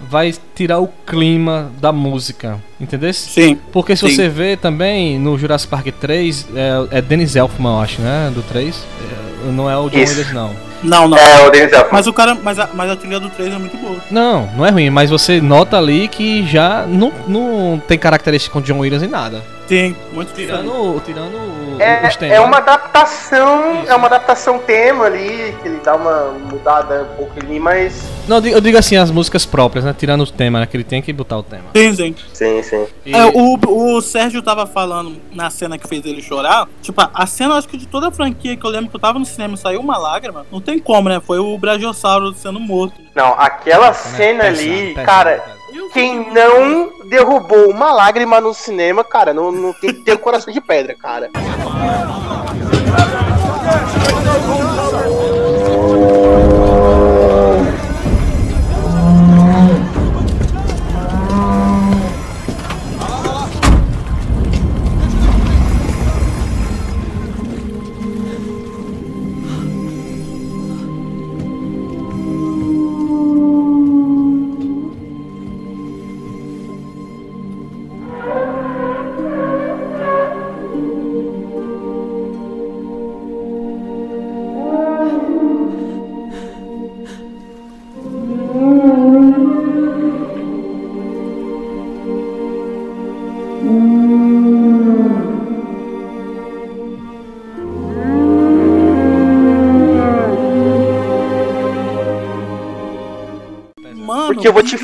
vai tirar o clima da música. Entendeu? Sim. Porque se sim. você vê também no Jurassic Park 3, é, é Dennis Elfman, eu acho, né? Do 3. É, não é o John Isso. Williams, não. Não, não. É, o Dennis Elfman. Mas o cara. Mas a, mas a trilha do 3 é muito boa. Não, não é ruim, mas você nota ali que já não, não tem característica com John Williams em nada. Sim, muito Tirando, tirando o- É, os temas. é uma adaptação, é uma adaptação tema ali, que ele dá uma mudada um pouco ali, mas. Não, eu digo- eu digo assim, as músicas próprias, né? Tirando o tema, né? Que ele tem que botar o tema. Sim, sim. Sim, sim. E- É, o, o Sérgio tava falando na cena que fez ele chorar. Tipo, a cena, acho que de toda a franquia que eu lembro que eu tava no cinema e saiu uma lágrima. Não tem como, né? Foi o Brachiossauro sendo morto. Não, aquela cena pesado, ali, cara, quem não derrubou uma lágrima no cinema, cara, não, não tem que ter o coração de pedra, cara. [LAUGHS]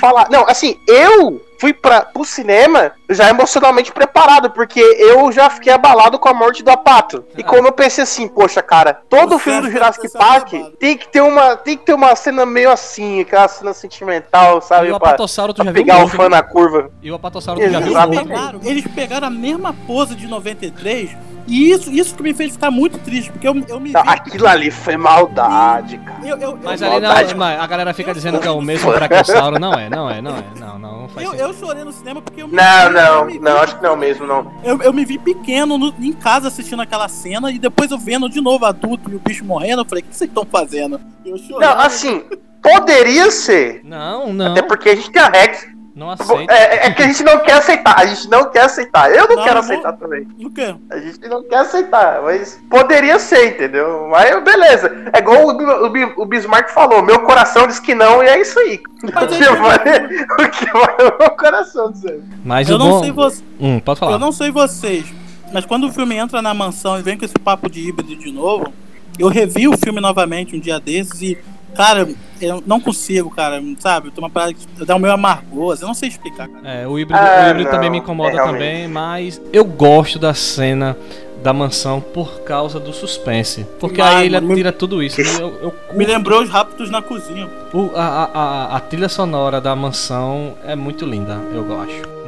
falar. Não, assim, eu fui pra, pro cinema já emocionalmente preparado, porque eu já fiquei abalado com a morte do Apato. E como eu pensei assim, poxa, cara, todo filme do Jurassic Park tem que ter uma, tem que ter uma cena meio assim, aquela cena sentimental, sabe? E o pra- Apatossauro tu já viu pegar o novo, fã na curva. E o Apatossauro tu já viu Exatamente. novo. Claro, eles pegaram a mesma pose de 93 e isso, isso que me fez ficar muito triste, porque eu, eu me Não, vi. aquilo ali foi maldade, cara. Eu, eu, Mas eu, ali não, Maldade. mas a galera fica dizendo que é o mesmo Brachiosauro. Não é, não é, não é. Não, não, não faz eu, sentido. eu chorei no cinema porque eu me Não, vi- não, vi- não, acho que não mesmo, não. Eu, eu me vi pequeno no- em casa assistindo aquela cena e depois eu vendo de novo adulto e o bicho morrendo, eu falei, o que vocês estão fazendo? Eu chorei. Não, assim, poderia ser. Não, não. Até porque a gente tem a Rex. Não aceito. É, é que a gente não quer aceitar, a gente não quer aceitar. Eu não, Não, quero aceitar também. Não quer. A gente não quer aceitar, mas poderia ser, entendeu? Mas beleza. É igual o, o, o Bismarck falou, meu coração diz que não, e é isso aí. [LAUGHS] [LAUGHS] O que vai, o que vai é o meu coração dizendo. Mas eu o não bom... sei você. Hum, pode falar. Eu não sei vocês, mas quando o filme entra na mansão e vem com esse papo de híbrido de novo, eu revi o filme novamente um dia desses e, cara, eu não consigo, cara, sabe? Tem uma parada que dá o meu amargoso, eu não sei explicar, cara. É, o híbrido, Ah, o híbrido não, também me é incomoda realmente. também, mas eu gosto da cena da mansão por causa do suspense. Porque Ah, aí ele mano, tira tudo isso. Eu, eu Me lembrou os raptos na cozinha. O- a, a, a, a trilha sonora da mansão é muito linda, eu gosto.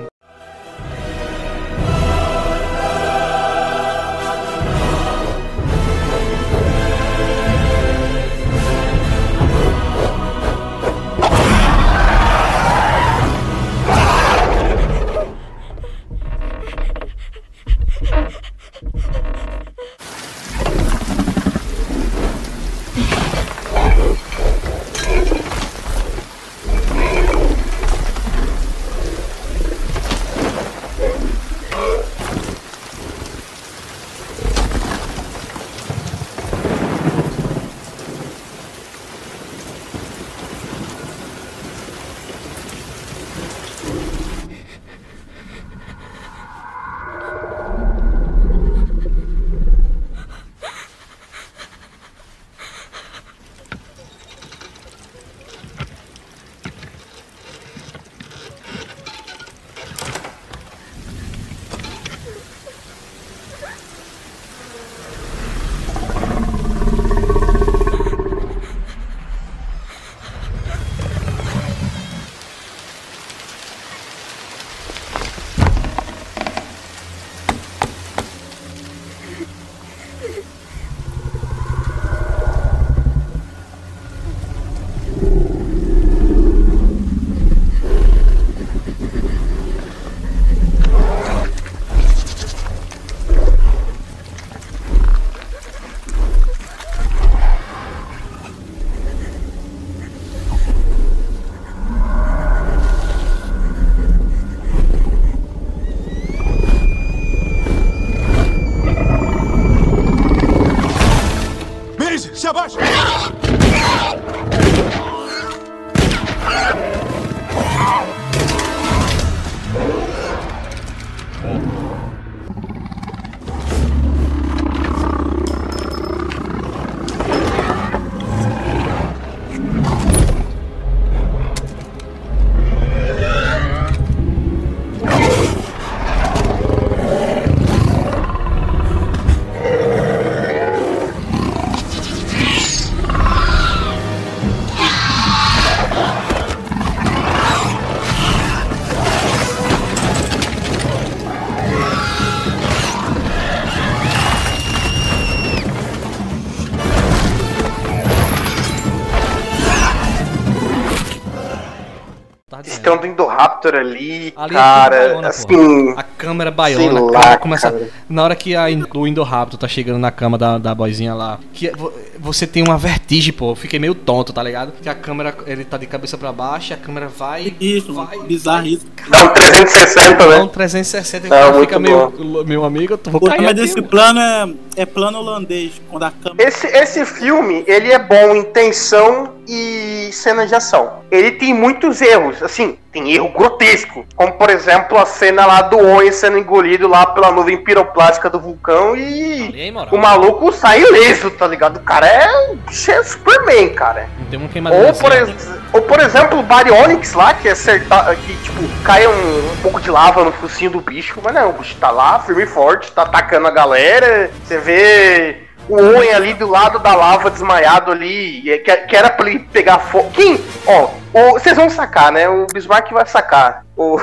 Tem um Indoraptor ali, Ali é cara, baiona, assim... A câmera baiona, sei a lá, câmera começa. cara. Na hora que a, in- o Indoraptor tá chegando na cama da, da boizinha lá, que é- vo- você tem uma vertigem, pô. Eu fiquei meio tonto, tá ligado? Que a câmera, ele tá de cabeça pra baixo, a câmera vai. Isso, vai, bizarro isso. Dá um 360, Dá né? um 360 e o É, cara muito fica meio. Meu amigo, eu tô vou O cair aqui, desse plano é, é plano holandês, quando a câmera. Esse, esse filme, ele é bom em tensão e cena de ação. Ele tem muitos erros, assim, tem erro grotesco. Como, por exemplo, a cena lá do Owen sendo engolido lá pela nuvem piroplástica do vulcão e é o maluco sai ileso, tá ligado? O cara é, é Superman, cara. Uma queimadura. Ou por, ex- ou por exemplo, o Baryonyx lá, que acertar, que tipo, cai um, um pouco de lava no focinho do bicho, mas não, o bicho tá lá, firme e forte, tá atacando a galera. Você vê o Owen ali do lado da lava desmaiado ali, e é que, que era pra ele pegar fogo. Quem? Ó, vocês vão sacar, né? O Bismarck vai sacar. O,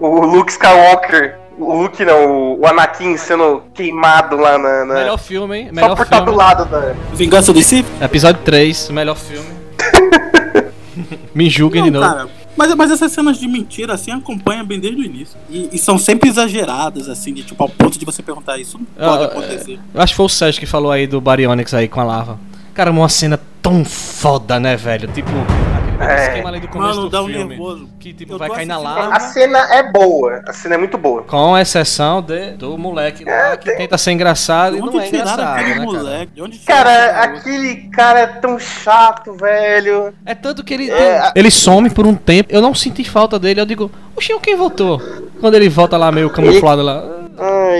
o Luke Skywalker. O Luke não, o Anakin sendo queimado lá na. na- Melhor filme, hein? Só Melhor por estar do lado da. Vingança dos Sith? Episódio 3, melhor filme. [LAUGHS] Me julguem de Não, novo. cara. Mas, mas essas cenas de mentira, assim, acompanham bem desde o início. E, e são sempre exageradas, assim, de tipo, ao ponto de você perguntar isso não pode Ah, acontecer. Eu acho que foi o Sérgio que falou aí do Baryonyx aí com a lava. Cara, uma cena tão foda, né, velho? Tipo, É. esquema ali do começo Mano, do dá um filme. nervoso. Que tipo, Eu vai cair na lava. A cena é boa. A cena é muito boa. Com exceção de, do moleque lá que tenta ser engraçado De e não é engraçado, aquele né, cara? moleque? Cara, garoto? aquele cara é tão chato, velho. É tanto que ele, É, ele some por um tempo. Eu não senti falta dele. Eu digo, oxe, quem voltou? Quando ele volta lá meio camuflado lá.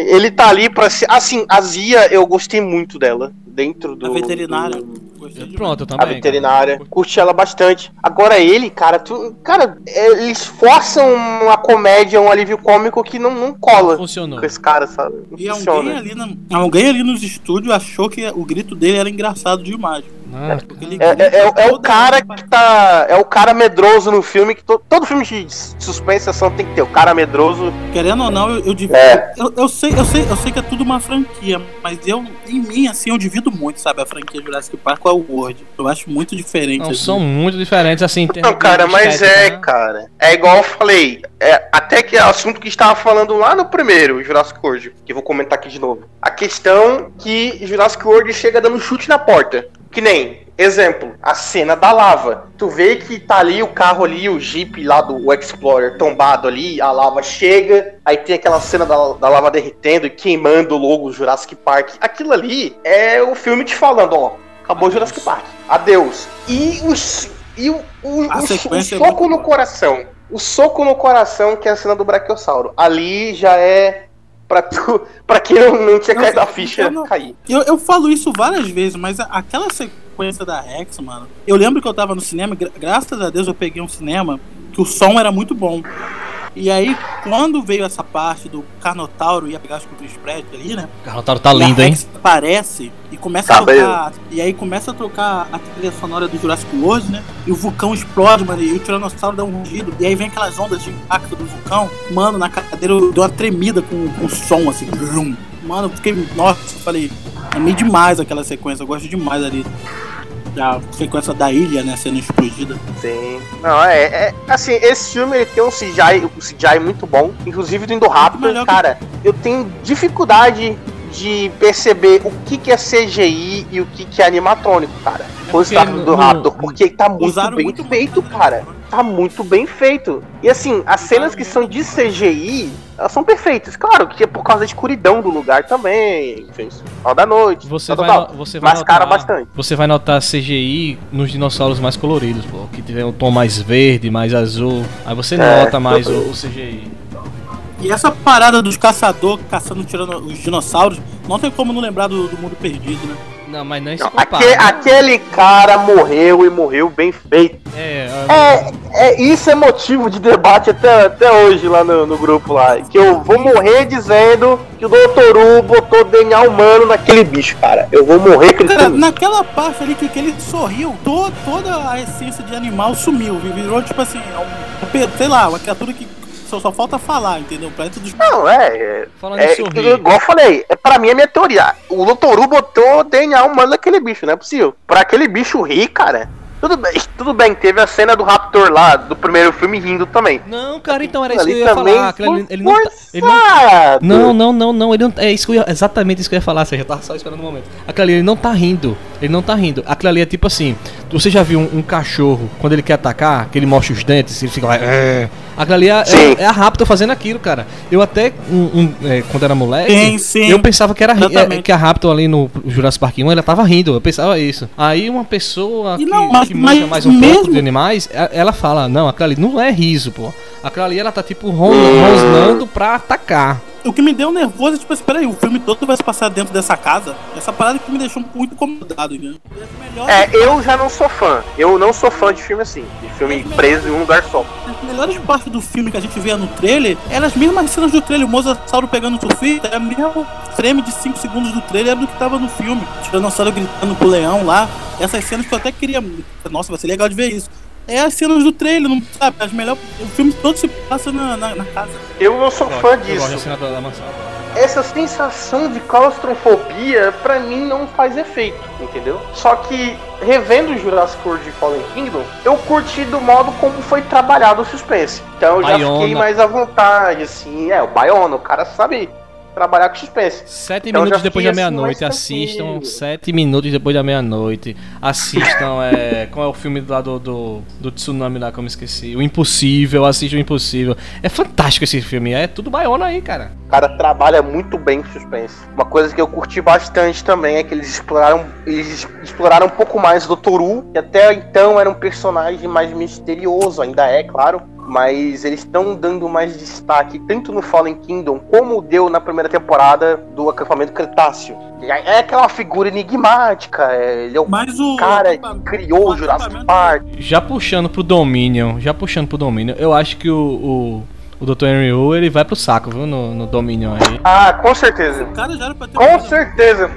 Ele tá ali pra ser. Assim, a Zia, eu gostei muito dela. Dentro do. A veterinária. do- Pronto, eu A também. veterinária. Curti ela bastante. Agora ele, cara, tu, cara, eles forçam uma comédia, um alívio cômico que não, não cola Funcionou. com esse cara, sabe? Não E alguém funciona. ali, na, alguém ali nos estúdios achou que o grito dele era engraçado demais. Ah, É, é- é o- é o toda cara que tá. É o cara medroso no filme que to- todo filme de suspense ação tem que ter. O cara medroso. Querendo ou não, eu, eu divido. É. Eu, eu sei, eu, sei, eu sei que é tudo uma franquia, mas eu, em mim, assim, eu divido muito, sabe? A franquia Jurassic Park com a World. Eu acho muito diferente. Não, assim. são muito diferentes assim. Não, cara, mas estética, é, né? cara. É igual eu falei. É, até que é o assunto que estava falando lá no primeiro, Jurassic World, que eu vou comentar aqui de novo. A questão que Jurassic World chega dando chute na porta. Que nem, exemplo, a cena da lava. Tu vê que tá ali o carro ali, o Jeep lá do Explorer tombado ali, a lava chega, aí tem aquela cena da, da lava derretendo e queimando o logo Jurassic Park. Aquilo ali é o filme te falando, ó, acabou Jurassic Park. Adeus. E os e o, o, o- o é soco muito no coração. O soco no coração, que é a cena do Brachiosauro. Ali já é pra, tu, [LAUGHS] pra quem não, não tinha caído a eu ficha não- cair. Eu, eu falo isso várias vezes, mas aquela sequência da Rex, mano. Eu lembro que eu tava no cinema, gra- graças a Deus eu peguei um cinema que o som era muito bom. E aí, quando veio essa parte do Carnotauro ia pegar os Chris Pratt ali, né? O Carnotauro tá E a lindo, hein? Aparece e começa Tá a tocar. E aí começa a tocar a trilha sonora do Jurassic World, né? E o vulcão explode, mano. E o Tiranossauro dá um rugido. E aí vem aquelas ondas de impacto do vulcão. Mano, na cadeira eu dei uma tremida com, com o som, assim. Brum. Mano, eu fiquei. Nossa, eu falei. Amei demais aquela sequência. Eu gosto demais ali. Da sequência da ilha, né? Sendo explodida. Sim. Não, é, é- Assim, esse filme ele tem um CGI, um CGI muito bom. Inclusive do Indoraptor. Melhor que- Cara, eu tenho dificuldade de perceber o que, que é CGI e o que, que é animatrônico, cara. Quando porque está do Raptor, porque tá muito bem muito feito, cara. Tá muito bem feito. E assim, as cenas que são de CGI, elas são perfeitas. Claro que é por causa da escuridão do lugar também. Enfim, final da noite. Você tal, vai, tal, você vai Mascara notar, bastante. Você vai notar CGI nos dinossauros mais coloridos, pô. Que tiver um tom mais verde, mais azul. Aí você É, nota mais o, o CGI. E essa parada dos caçadores caçando tirando os dinossauros, não tem como não lembrar do, do mundo perdido, né? Não, mas nem se Não, compara. aque- aquele cara morreu e morreu bem feito. É, É, é, isso é motivo de debate até, até hoje lá no, no grupo lá. Que eu vou morrer dizendo que o Dr. U botou DNA humano naquele bicho, cara. Eu vou morrer Cara, naquela parte ali que, que ele sorriu, to- toda a essência de animal sumiu. Virou tipo assim, é um, sei lá, uma criatura que só, só falta falar, entendeu? O planeta dos. Não, é. é, Falando é igual eu falei, é, pra mim é minha teoria. O Dr. U botou DNA humano naquele bicho, não é possível. Pra aquele bicho rir, cara. Tudo bem, tudo bem, teve a cena do Raptor lá, do primeiro filme rindo também. Não, cara, então era isso que eu Ali ia também falar. aquele ali- foi ele não, tá- ele não. Não, não, não, não, ele não, é isso que eu ia, exatamente isso que eu ia falar, você já tava só esperando um momento. Ali, ele não tá rindo, ele não tá rindo. Aquilo ali é tipo assim, você já viu um, um cachorro, quando ele quer atacar, que ele mostra os dentes, ele fica lá, é. Aquilo ali é, é, é a Raptor fazendo aquilo, cara. Eu até, um, um, é, quando era moleque, Sim, sim. eu pensava que era é, Exatamente. que a Raptor ali no Jurassic Park 1, ela tava rindo, eu pensava isso. Aí uma pessoa E que, não, mas- que manja mais um pouco mesmo- de animais, a- ela fala, não, aquilo ali não é riso, pô. Aquilo ali ela tá tipo ron- rosnando pra atacar. O que me deu nervoso é tipo assim, peraí, o filme todo vai se passar dentro dessa casa. Essa parada que me deixou muito incomodado? Melhor- É, eu já não sou fã. Eu não sou fã de filme assim. De filme preso em um lugar só. As melhores partes do filme que a gente via no trailer eram as mesmas cenas do trailer. O Mosasauro pegando o surfista, é o mesmo frame de 5 segundos do trailer do que tava no filme. O Tiranossauro gritando pro leão lá. Essas cenas que eu até queria. Nossa, vai ser legal de ver isso. É as cenas do trailer, não sabe? As melhores. O filme todo se passa na, na, na casa. Eu não sou fã Eu gosto da disso. Essa sensação de claustrofobia, pra mim, não faz efeito, entendeu? Só que, revendo Jurassic World Fallen Kingdom, eu curti do modo como foi trabalhado o suspense. Então eu já fiquei mais à vontade, assim. É, o Baiona, o cara sabe trabalhar com suspense. Sete Então, minutos depois da assim, meia-noite, mais assistam. tranquilo. Sete minutos depois da meia-noite. Assistam, é. Qual é o filme lá do, do, do tsunami lá, como eu esqueci? O Impossível, assistam o Impossível. É fantástico esse filme, é tudo baiona aí, cara. O cara trabalha muito bem com suspense. Uma coisa que eu curti bastante também é que eles exploraram, eles exploraram um pouco mais do Toru, que até então era um personagem mais misterioso, ainda é, claro. Mas eles estão dando mais destaque, tanto no Fallen Kingdom, como deu na primeira temporada do acampamento Cretáceo. É aquela figura enigmática, é- ele é o cara que criou o Jurassic Park. Já puxando pro Dominion, já puxando pro Dominion, eu acho que o, o, o Dr. Henry Wu, ele vai pro saco, viu, no, no Dominion aí. Ah, com certeza. cara já era pra ter Com certeza.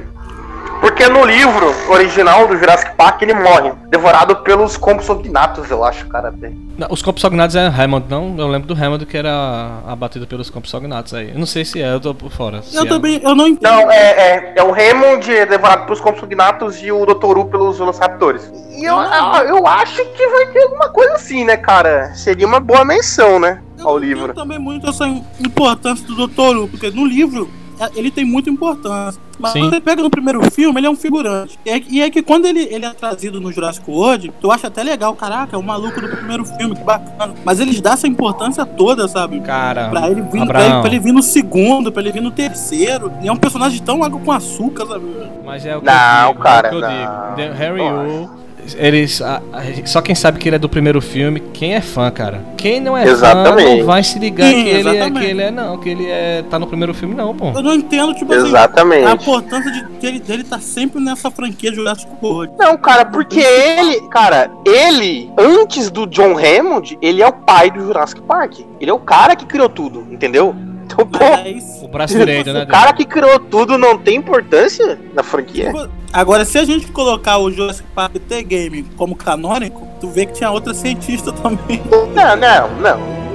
Porque no livro original do Jurassic Park ele morre, devorado pelos Compsognathus, eu acho, cara. até. Não, Os Compsognaths é Hammond, não? Eu lembro do Hammond que era abatido pelos Compsognaths aí. Eu não sei se é, eu tô por fora. Eu é. também, eu não entendo. Não, é, é, é o Raymond é devorado pelos Compsognathus e o Dr. Wu pelos Velociraptors. E eu, eu, eu acho que vai ter alguma coisa assim, né, cara? Seria uma boa menção, né, ao livro. também muito essa importância do Dr. Who, porque no livro ele tem muita importância. Mas Sim. quando você pega no primeiro filme, ele é um figurante. E é, e é que quando ele, ele é trazido no Jurassic World, tu acha até legal, caraca, é o maluco do primeiro filme, que bacana. Mas eles dão essa importância toda, sabe? Cara, Pra ele, vir, pra, ele, pra ele vir no segundo, pra ele vir no terceiro. E é um personagem tão água com açúcar, sabe? Mas é o que Não, eu digo, cara, é o que eu não. digo. The Harry Wu, eles, a- a- só quem sabe que ele é do primeiro filme, quem é fã, cara. Quem não é Exatamente. fã não vai se ligar Sim, que, ele é, que ele é, não, que ele é, tá no primeiro filme, não, pô. Eu não entendo, tipo Exatamente. assim, a importância de, dele, dele tá sempre nessa franquia Jurassic World. Não, cara, porque ele, cara, ele, antes do John Hammond, ele é o pai do Jurassic Park. Ele é o cara que criou tudo, entendeu? Então, pô, O braço direito, né? o cara que criou tudo não tem importância na franquia? Agora, se a gente colocar o Jurassic Park The Game como canônico, tu vê que tinha outra cientista também. Não, não, não.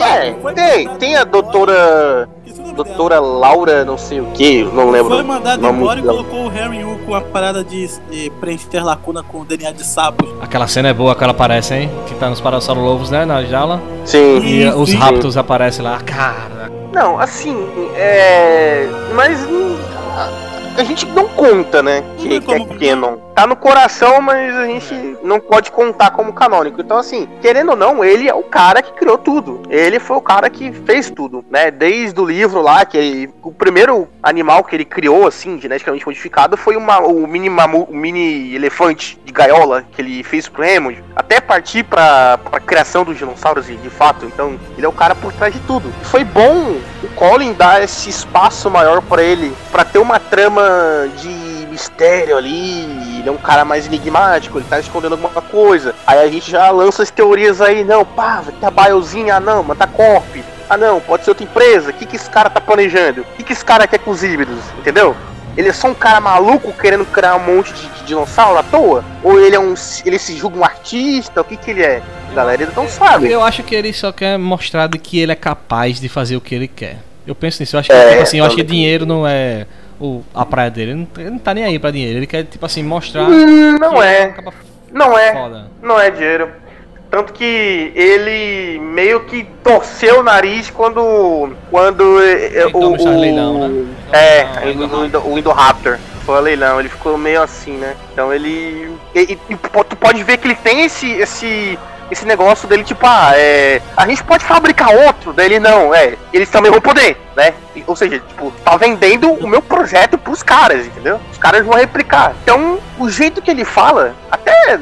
É, tem, tem a doutora. Doutora Laura, não sei o que, não lembro. Foi mandado o embora e dela. colocou o Harry Wu com a parada de, eh, preencher lacuna com DNA de sapos. Aquela cena é boa que ela aparece, hein? Que tá nos Parasauro Lobos, né? Na jaula. Sim. E Sim, os sim. Raptors aparecem lá. Cara. Não, assim, é. Mas a, a gente não conta, né? Que, que é canon. Tá no coração, mas a gente não pode contar como canônico. Então, assim, querendo ou não, ele é o cara que criou tudo. Ele foi o cara que fez tudo, né? Desde o livro lá, que ele- o primeiro animal que ele criou, assim, geneticamente modificado, foi uma, o mini mamu, o mini elefante de gaiola que ele fez pro Hammond, até partir pra, pra criação dos dinossauros de, fato. Então, ele é o cara por trás de tudo. Foi bom o Colin dar esse espaço maior pra ele, pra ter uma trama de mistério ali. Ele é um cara mais enigmático, ele tá escondendo alguma coisa. Aí a gente já lança as teorias aí, não, pá, vai ter a Biozinha, ah não, mas tá Corp. Ah não, pode ser outra empresa. O que, que esse cara tá planejando? O que, que esse cara quer com os híbridos? Entendeu? Ele é só um cara maluco querendo criar um monte de, de dinossauro à toa? Ou ele é um. ele se julga um artista? O que, que ele é? A galera ainda não sabe. Eu acho que ele só quer mostrar que ele é capaz de fazer o que ele quer. Eu penso nisso. Eu acho que, É, tipo assim, eu acho que dinheiro não é o, a praia dele. Ele não, ele não tá nem aí pra dinheiro. Ele quer, tipo assim, mostrar. Não é. Não é. Foda. Não é dinheiro. Tanto que ele meio que torceu o nariz quando. Quando é, o, toma esse o- leilão, né? É, o, o Indoraptor. Foi a leilão, ele ficou meio assim, né? Então ele. E, e- e po- tu pode ver que ele tem esse. esse esse negócio dele, tipo, ah, é. A gente pode fabricar outro, daí ele não, é. Eles também vão poder, né? Ou seja, tipo, tá vendendo o meu projeto pros caras, entendeu? Os caras vão replicar. Então, o jeito que ele fala, até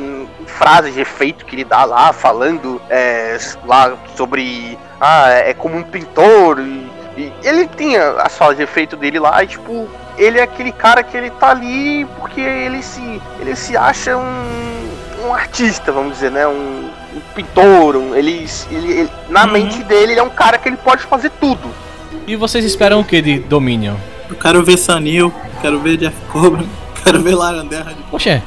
frases de efeito que ele dá lá, falando é, lá sobre. Ah, é como um pintor. E, e ele tinha as falas de efeito dele lá, e tipo, ele é aquele cara que ele tá ali porque ele se. ele se acha um, um artista, vamos dizer, né? Um, um pintor, um- ele, ele, ele- na mente dele ele é um cara que ele pode fazer tudo. E vocês esperam o que de Dominion? Eu quero ver Sanil, quero ver Jeff Cobra, [LAUGHS] quero ver Larandera. Poxa,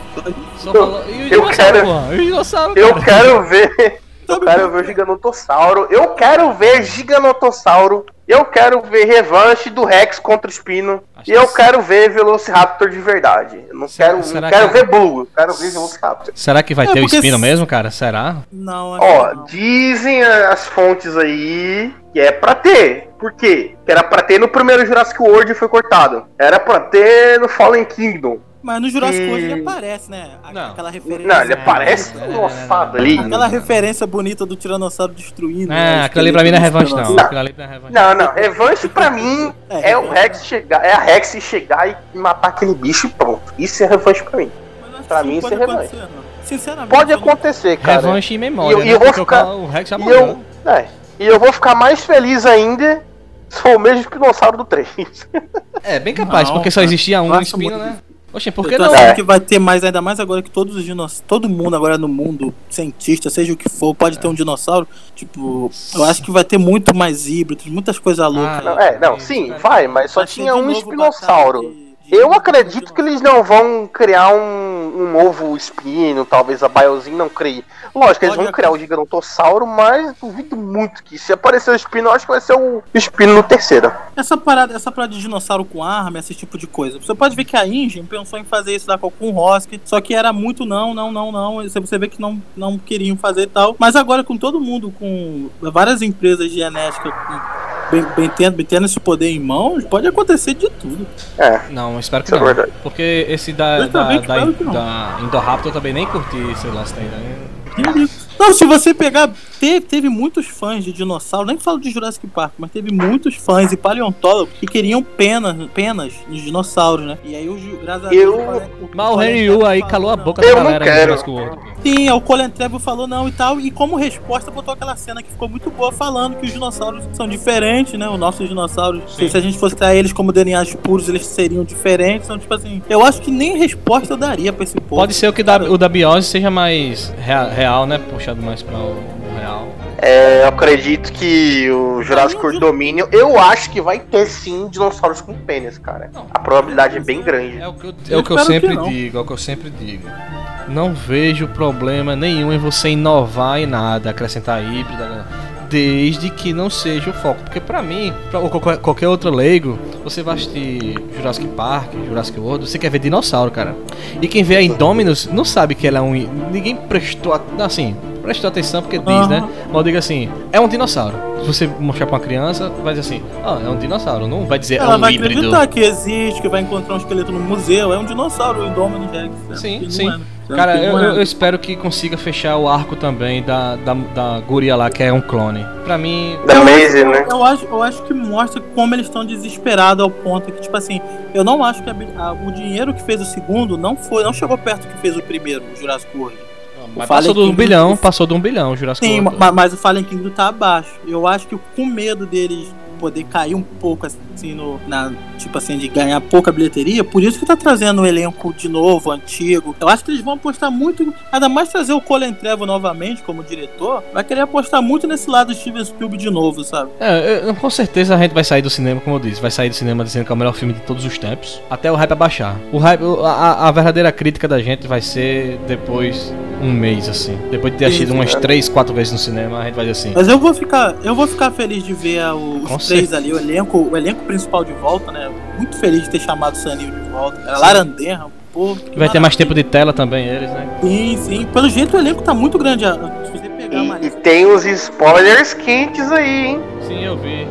só Eu- falou. E o eu dinossauro, quero- porra? E o dinossauro, Eu quero ver. Eu quero ver o Giganotossauro. Eu quero ver Giganotossauro. Eu quero ver revanche do Rex contra o Espino. E eu quero ver Velociraptor de verdade. Eu não quero, não será quero que- ver Bull. Eu quero ver Velociraptor. Será que vai É, ter o espino se- mesmo, cara? Será? Não, Ó, dizem as fontes aí que é pra ter. Por quê? Que era pra ter no primeiro Jurassic World e foi cortado. Era pra ter no Fallen Kingdom. Mas no Jurassic E- World ele aparece, né? A- Aquela referência. Não, ele aparece moçado ali. Aquela referência bonita do Tiranossauro destruindo. Ah, né, aquilo ali pra mim não é revanche, não. Aquilo ali não é revanche. Não, não. Revanche pra mim é o Rex chegar. É a Rex chegar e matar aquele bicho e pronto. Isso é revanche pra mim. Pra mim isso é revanche. não. Sinceramente. Pode não- acontecer, cara. Revanche em memória, E eu, e né? eu vou ficar. o Rex já e morreu. eu, é, e eu vou ficar mais feliz ainda se for o mesmo dinossauro do 3. É, bem capaz, Não, porque só existia um espino, né? Oxe, por Eu que tô não? É. que vai ter mais, ainda mais agora que todos os dinossauros, todo mundo agora no mundo, cientista, seja o que for, pode ter um dinossauro. Tipo, eu acho que vai ter muito mais híbridos, muitas coisas loucas. Não, é, não, sim, vai, mas só tinha um espinossauro. Eu acredito que eles não vão criar um, um novo espino, talvez a Biosyn não crie. Lógico, eles vão criar o Gigantossauro, mas duvido muito que se aparecer o espino, eu acho que vai ser o espino no terceiro. Essa parada, essa parada de dinossauro com arma, esse tipo de coisa. Você pode ver que a Ingen pensou em fazer isso lá com o Rosk, só que era muito não, não, não, não. Você- vê que não, não queriam fazer e tal. Mas agora com todo mundo, com várias empresas genéticas com- bem, bem, tendo, bem tendo esse poder em mãos, pode acontecer de tudo. É. Não, espero que Isso é não. verdade. Porque esse da, da, da, não. da Indoraptor eu também nem curti esse lance ainda. Não, se você pegar. Teve, teve muitos fãs de dinossauro, nem falo de Jurassic Park, mas teve muitos fãs e paleontólogos que queriam penas, penas nos dinossauros, né? E aí o graças a Eu- Deus, Mas o Colin Henry Trevorrow Yu aí falou, calou a boca Eu da não galera do Jurassic World. Sim, o Colin Trevor falou não e tal, e como resposta botou aquela cena que ficou muito boa falando que os dinossauros são diferentes, né? Os nossos dinossauros, se, se a gente fosse tratar eles como DNAs puros, eles seriam diferentes. Então, tipo assim, eu acho que nem resposta eu daria pra esse povo. Pode ser o que da, o da Biose seja mais rea- real, né? Puxado mais pra o, o real. É, eu acredito que o Jurassic World Dominion, eu acho que vai ter sim dinossauros com pênis, cara. A probabilidade é bem grande. É o que eu, espero sempre que não. digo, é o que eu sempre digo. Não vejo problema nenhum em você inovar em nada, acrescentar híbrida, desde que não seja o foco. Porque pra mim, pra ou qualquer, qualquer outro leigo, você vai assistir Jurassic Park, Jurassic World, você quer ver dinossauro, cara. E quem vê a Indominus não sabe que ela é um. Ninguém prestou. a- Assim, prestou atenção porque diz, Aham. né? Digo assim, é um dinossauro. Se você mostrar pra uma criança, vai dizer assim, ah, é um dinossauro. Não vai dizer, é Ela um vai híbrido. acreditar que existe, que vai encontrar um esqueleto no museu. É um dinossauro, o Indominus Rex. né? Sim, sim. é, né? Cara, eu, é. eu- eu espero que consiga fechar o arco também da, da, da guria lá, que é um clone. Pra mim. Da eu, Maisie, acho- né? Eu acho, eu acho que mostra como eles estão desesperados ao ponto que, tipo assim, eu não acho que a a- o dinheiro que fez o segundo não foi, não chegou perto do que fez o primeiro, o Jurassic World. Mas O passou de um bilhão, passou de um bilhão, o Jurassic Sim, World. ma- mas o Fallen Kingdom tá abaixo. Eu acho que com medo deles poder cair um pouco assim no na tipo assim de ganhar pouca bilheteria, por isso que tá trazendo um elenco de novo, antigo. Eu acho que eles vão apostar muito, ainda mais trazer o Colin Trevorrow novamente como diretor, vai querer apostar muito nesse lado do Steven Spielberg de novo, sabe? É, eu- com certeza a gente vai sair do cinema, como eu disse, vai sair do cinema dizendo que é o melhor filme de todos os tempos, até o hype abaixar. O hype, o- a, a verdadeira crítica da gente vai ser depois um mês assim, depois de ter assistido umas três, quatro vezes no cinema, a gente vai dizer assim. Mas eu vou ficar, eu vou ficar feliz de ver a- os Certeza. ali, o elenco, o elenco principal de volta, né? Muito feliz de ter chamado o Sanil de volta. Era. Laranderra, pô. que Vai ter mais tempo de tela também eles, né? Sim, sim. Pelo jeito o elenco tá muito grande. ah, Se você pegar uma E tem os spoilers quentes aí, hein? Sim, eu vi, eu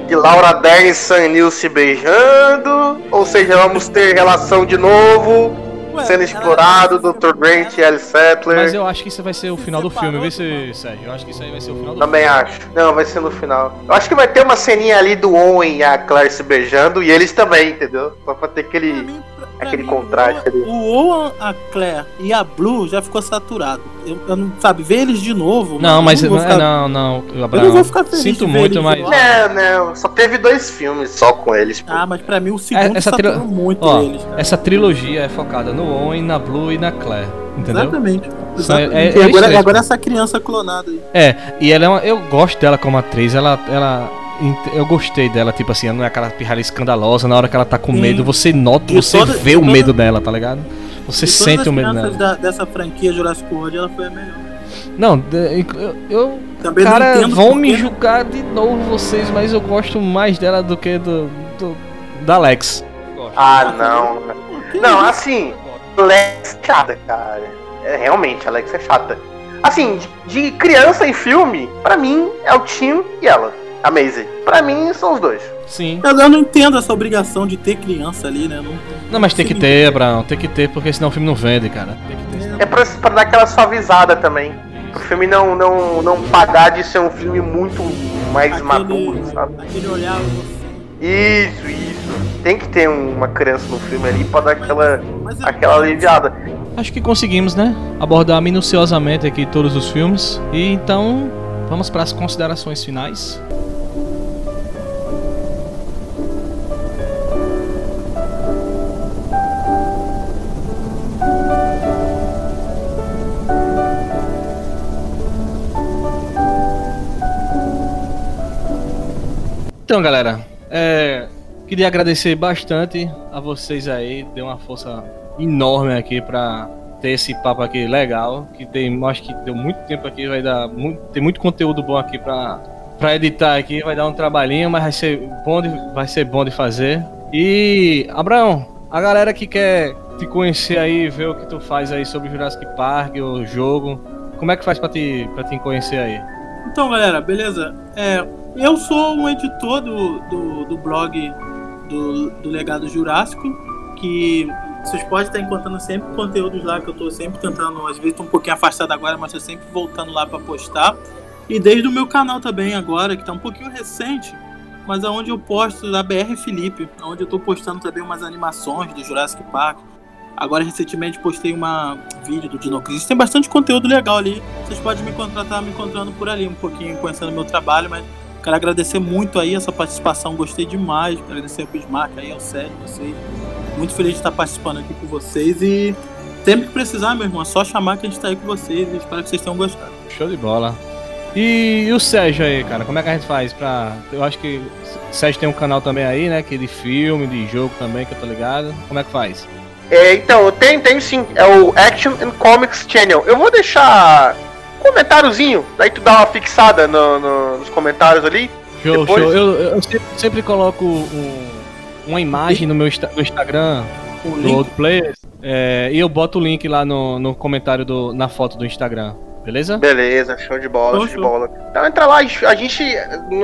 vi. De Laura Dern e Sam Neill se beijando. Ou seja, vamos ter relação de novo. Sendo explorado, Dr. Grant e Ellie Sattler. Mas eu acho que isso vai ser o final do filme, vê se, Sérgio. Eu acho que isso aí vai ser o final do Também acho. Não, vai ser no final. Eu acho que vai ter uma ceninha ali do Owen e a Claire se beijando e eles também, entendeu? Só pra ter aquele, aquele contraste ali. O Owen, a Claire e a Blue já ficou saturado. Eu, eu não, sabe, ver eles de novo. Não, mas não, vou ficar- não, não, Eu não vou ficar feliz Sinto muito, mas. Não, não, só teve dois filmes só com eles. pô. Ah, mas pra mim o segundo É, essa, saturou trilo- muito Ó, eles. cara. essa trilogia é focada no Owen, na Blue e na Claire. Entendeu? Exatamente. Exatamente. é- e eles agora, agora essa criança clonada aí. É, e ela é uma, eu gosto dela como atriz, ela, ela eu gostei dela, tipo assim, ela não é aquela pirralha escandalosa, na hora que ela tá com Sim. medo, você nota, E você toda- vê o toda- medo dela, tá ligado? Você sente o medo dela. da- dessa franquia Jurassic World, ela foi a melhor. Não, eu, eu Também não cara, entendo vão me quê. julgar de novo vocês, mas eu gosto mais dela do que do, do da Alex. Ah, não. Não, assim, Alex é chata, cara. É, realmente, Alex é chata. Assim, de, de criança em filme, pra mim, é o Tim e ela. A Maisie. Pra mim, são os dois. Sim. Eu, eu não entendo essa obrigação de ter criança ali, né? Não, Não, mas tem que ter, Abraão, tem que ter, porque senão o filme não vende, cara. Tem que ter, senão... É pra, pra dar aquela suavizada também. Pro filme não, não, não pagar de ser um filme muito mais maduro, sabe? Aquele olhar. Isso, isso. Tem que ter um- uma criança no filme ali pra dar aquela, aquela aliviada. Acho que conseguimos, né? Abordar minuciosamente aqui todos os filmes. E então, vamos para as considerações finais. Então, galera, é, queria agradecer bastante a vocês aí, deu uma força enorme aqui pra ter esse papo aqui legal, que tem, acho que deu muito tempo aqui, vai dar muito, tem muito conteúdo bom aqui pra, pra editar aqui, vai dar um trabalhinho, mas vai ser bom de, vai ser bom de fazer. E, Abraão, a galera que quer te conhecer aí, ver o que tu faz aí sobre Jurassic Park, o jogo, como é que faz pra te, pra te conhecer aí? Então, galera, beleza? É, eu sou um editor do, do, do blog do, do Legado Jurássico, que vocês podem estar encontrando sempre conteúdos lá que eu tô sempre tentando, às vezes tô um pouquinho afastado agora, mas tô sempre voltando lá para postar. E desde o meu canal também agora, que tá um pouquinho recente, mas aonde eu posto da BR Felipe, onde eu tô postando também umas animações do Jurassic Park. Agora recentemente postei uma vídeo do Dinocris. Tem bastante conteúdo legal ali. Vocês podem me contratar me encontrando por ali, um pouquinho conhecendo meu trabalho, mas quero agradecer muito aí essa participação, gostei demais. Agradecer ao Bismarck aí, ao Sérgio, vocês. Muito feliz de estar participando aqui com vocês e sempre que precisar, meu irmão, é só chamar que a gente tá aí com vocês e espero que vocês tenham gostado. Show de bola. E, e o Sérgio aí, cara, como é que a gente faz pra. Eu acho que o Sérgio tem um canal também aí, né? Que de filme, de jogo também, que eu tô ligado. Como é que faz? É, então, eu tenho, tenho sim. É o Action and Comics Channel. Eu vou deixar comentáriozinho, daí tu dá uma fixada no- no- nos comentários ali. Show, Depois- show. Eu, eu sempre, sempre coloco um- uma imagem no meu no Instagram do link? Old Players é, e eu boto o link lá no, no comentário do, na foto do Instagram. Beleza? Beleza, show de bola, Show, show de show. bola. Então entra lá, a gente,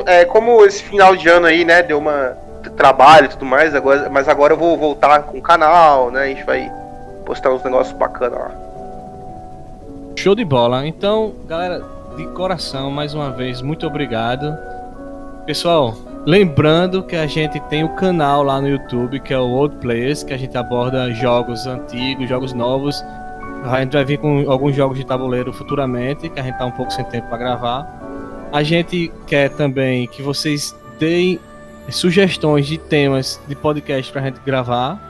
é, como esse final de ano aí, né, deu uma trabalho e tudo mais, agora, mas agora eu vou voltar com o canal, né, a gente vai postar uns negócios bacanas lá. Show de bola. Então, galera, de coração, mais uma vez, muito obrigado. Pessoal, lembrando que a gente tem o canal lá no YouTube, que é o Old Players, que a gente aborda jogos antigos, jogos novos. A gente vai vir com alguns jogos de tabuleiro futuramente, que a gente tá um pouco sem tempo para gravar. A gente quer também que vocês deem sugestões de temas de podcast pra gente gravar.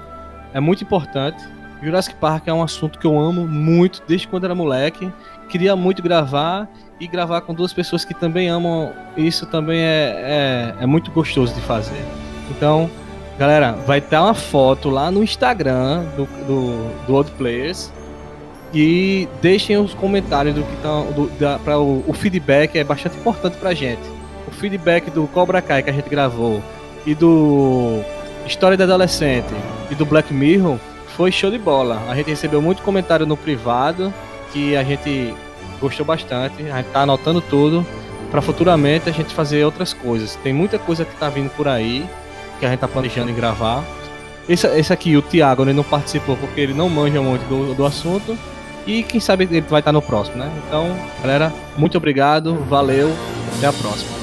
É muito importante. Jurassic Park é um assunto que eu amo muito desde quando era moleque. Queria muito gravar e gravar com duas pessoas que também amam isso também é, é, é muito gostoso de fazer. Então, galera, vai estar uma foto lá no Instagram do, do, do Old Players. E deixem os comentários do que estão. Para o, o feedback é bastante importante pra gente. O feedback do Cobra Kai que a gente gravou e do História da Adolescente e do Black Mirror foi show de bola. A gente recebeu muito comentário no privado que a gente gostou bastante. A gente tá anotando tudo para futuramente a gente fazer outras coisas. Tem muita coisa que tá vindo por aí que a gente tá planejando em gravar. Esse, esse aqui, o Thiago, ele não participou porque ele não manja muito do, do assunto. E quem sabe ele vai estar no próximo, né? Então, galera, muito obrigado, valeu, até a próxima.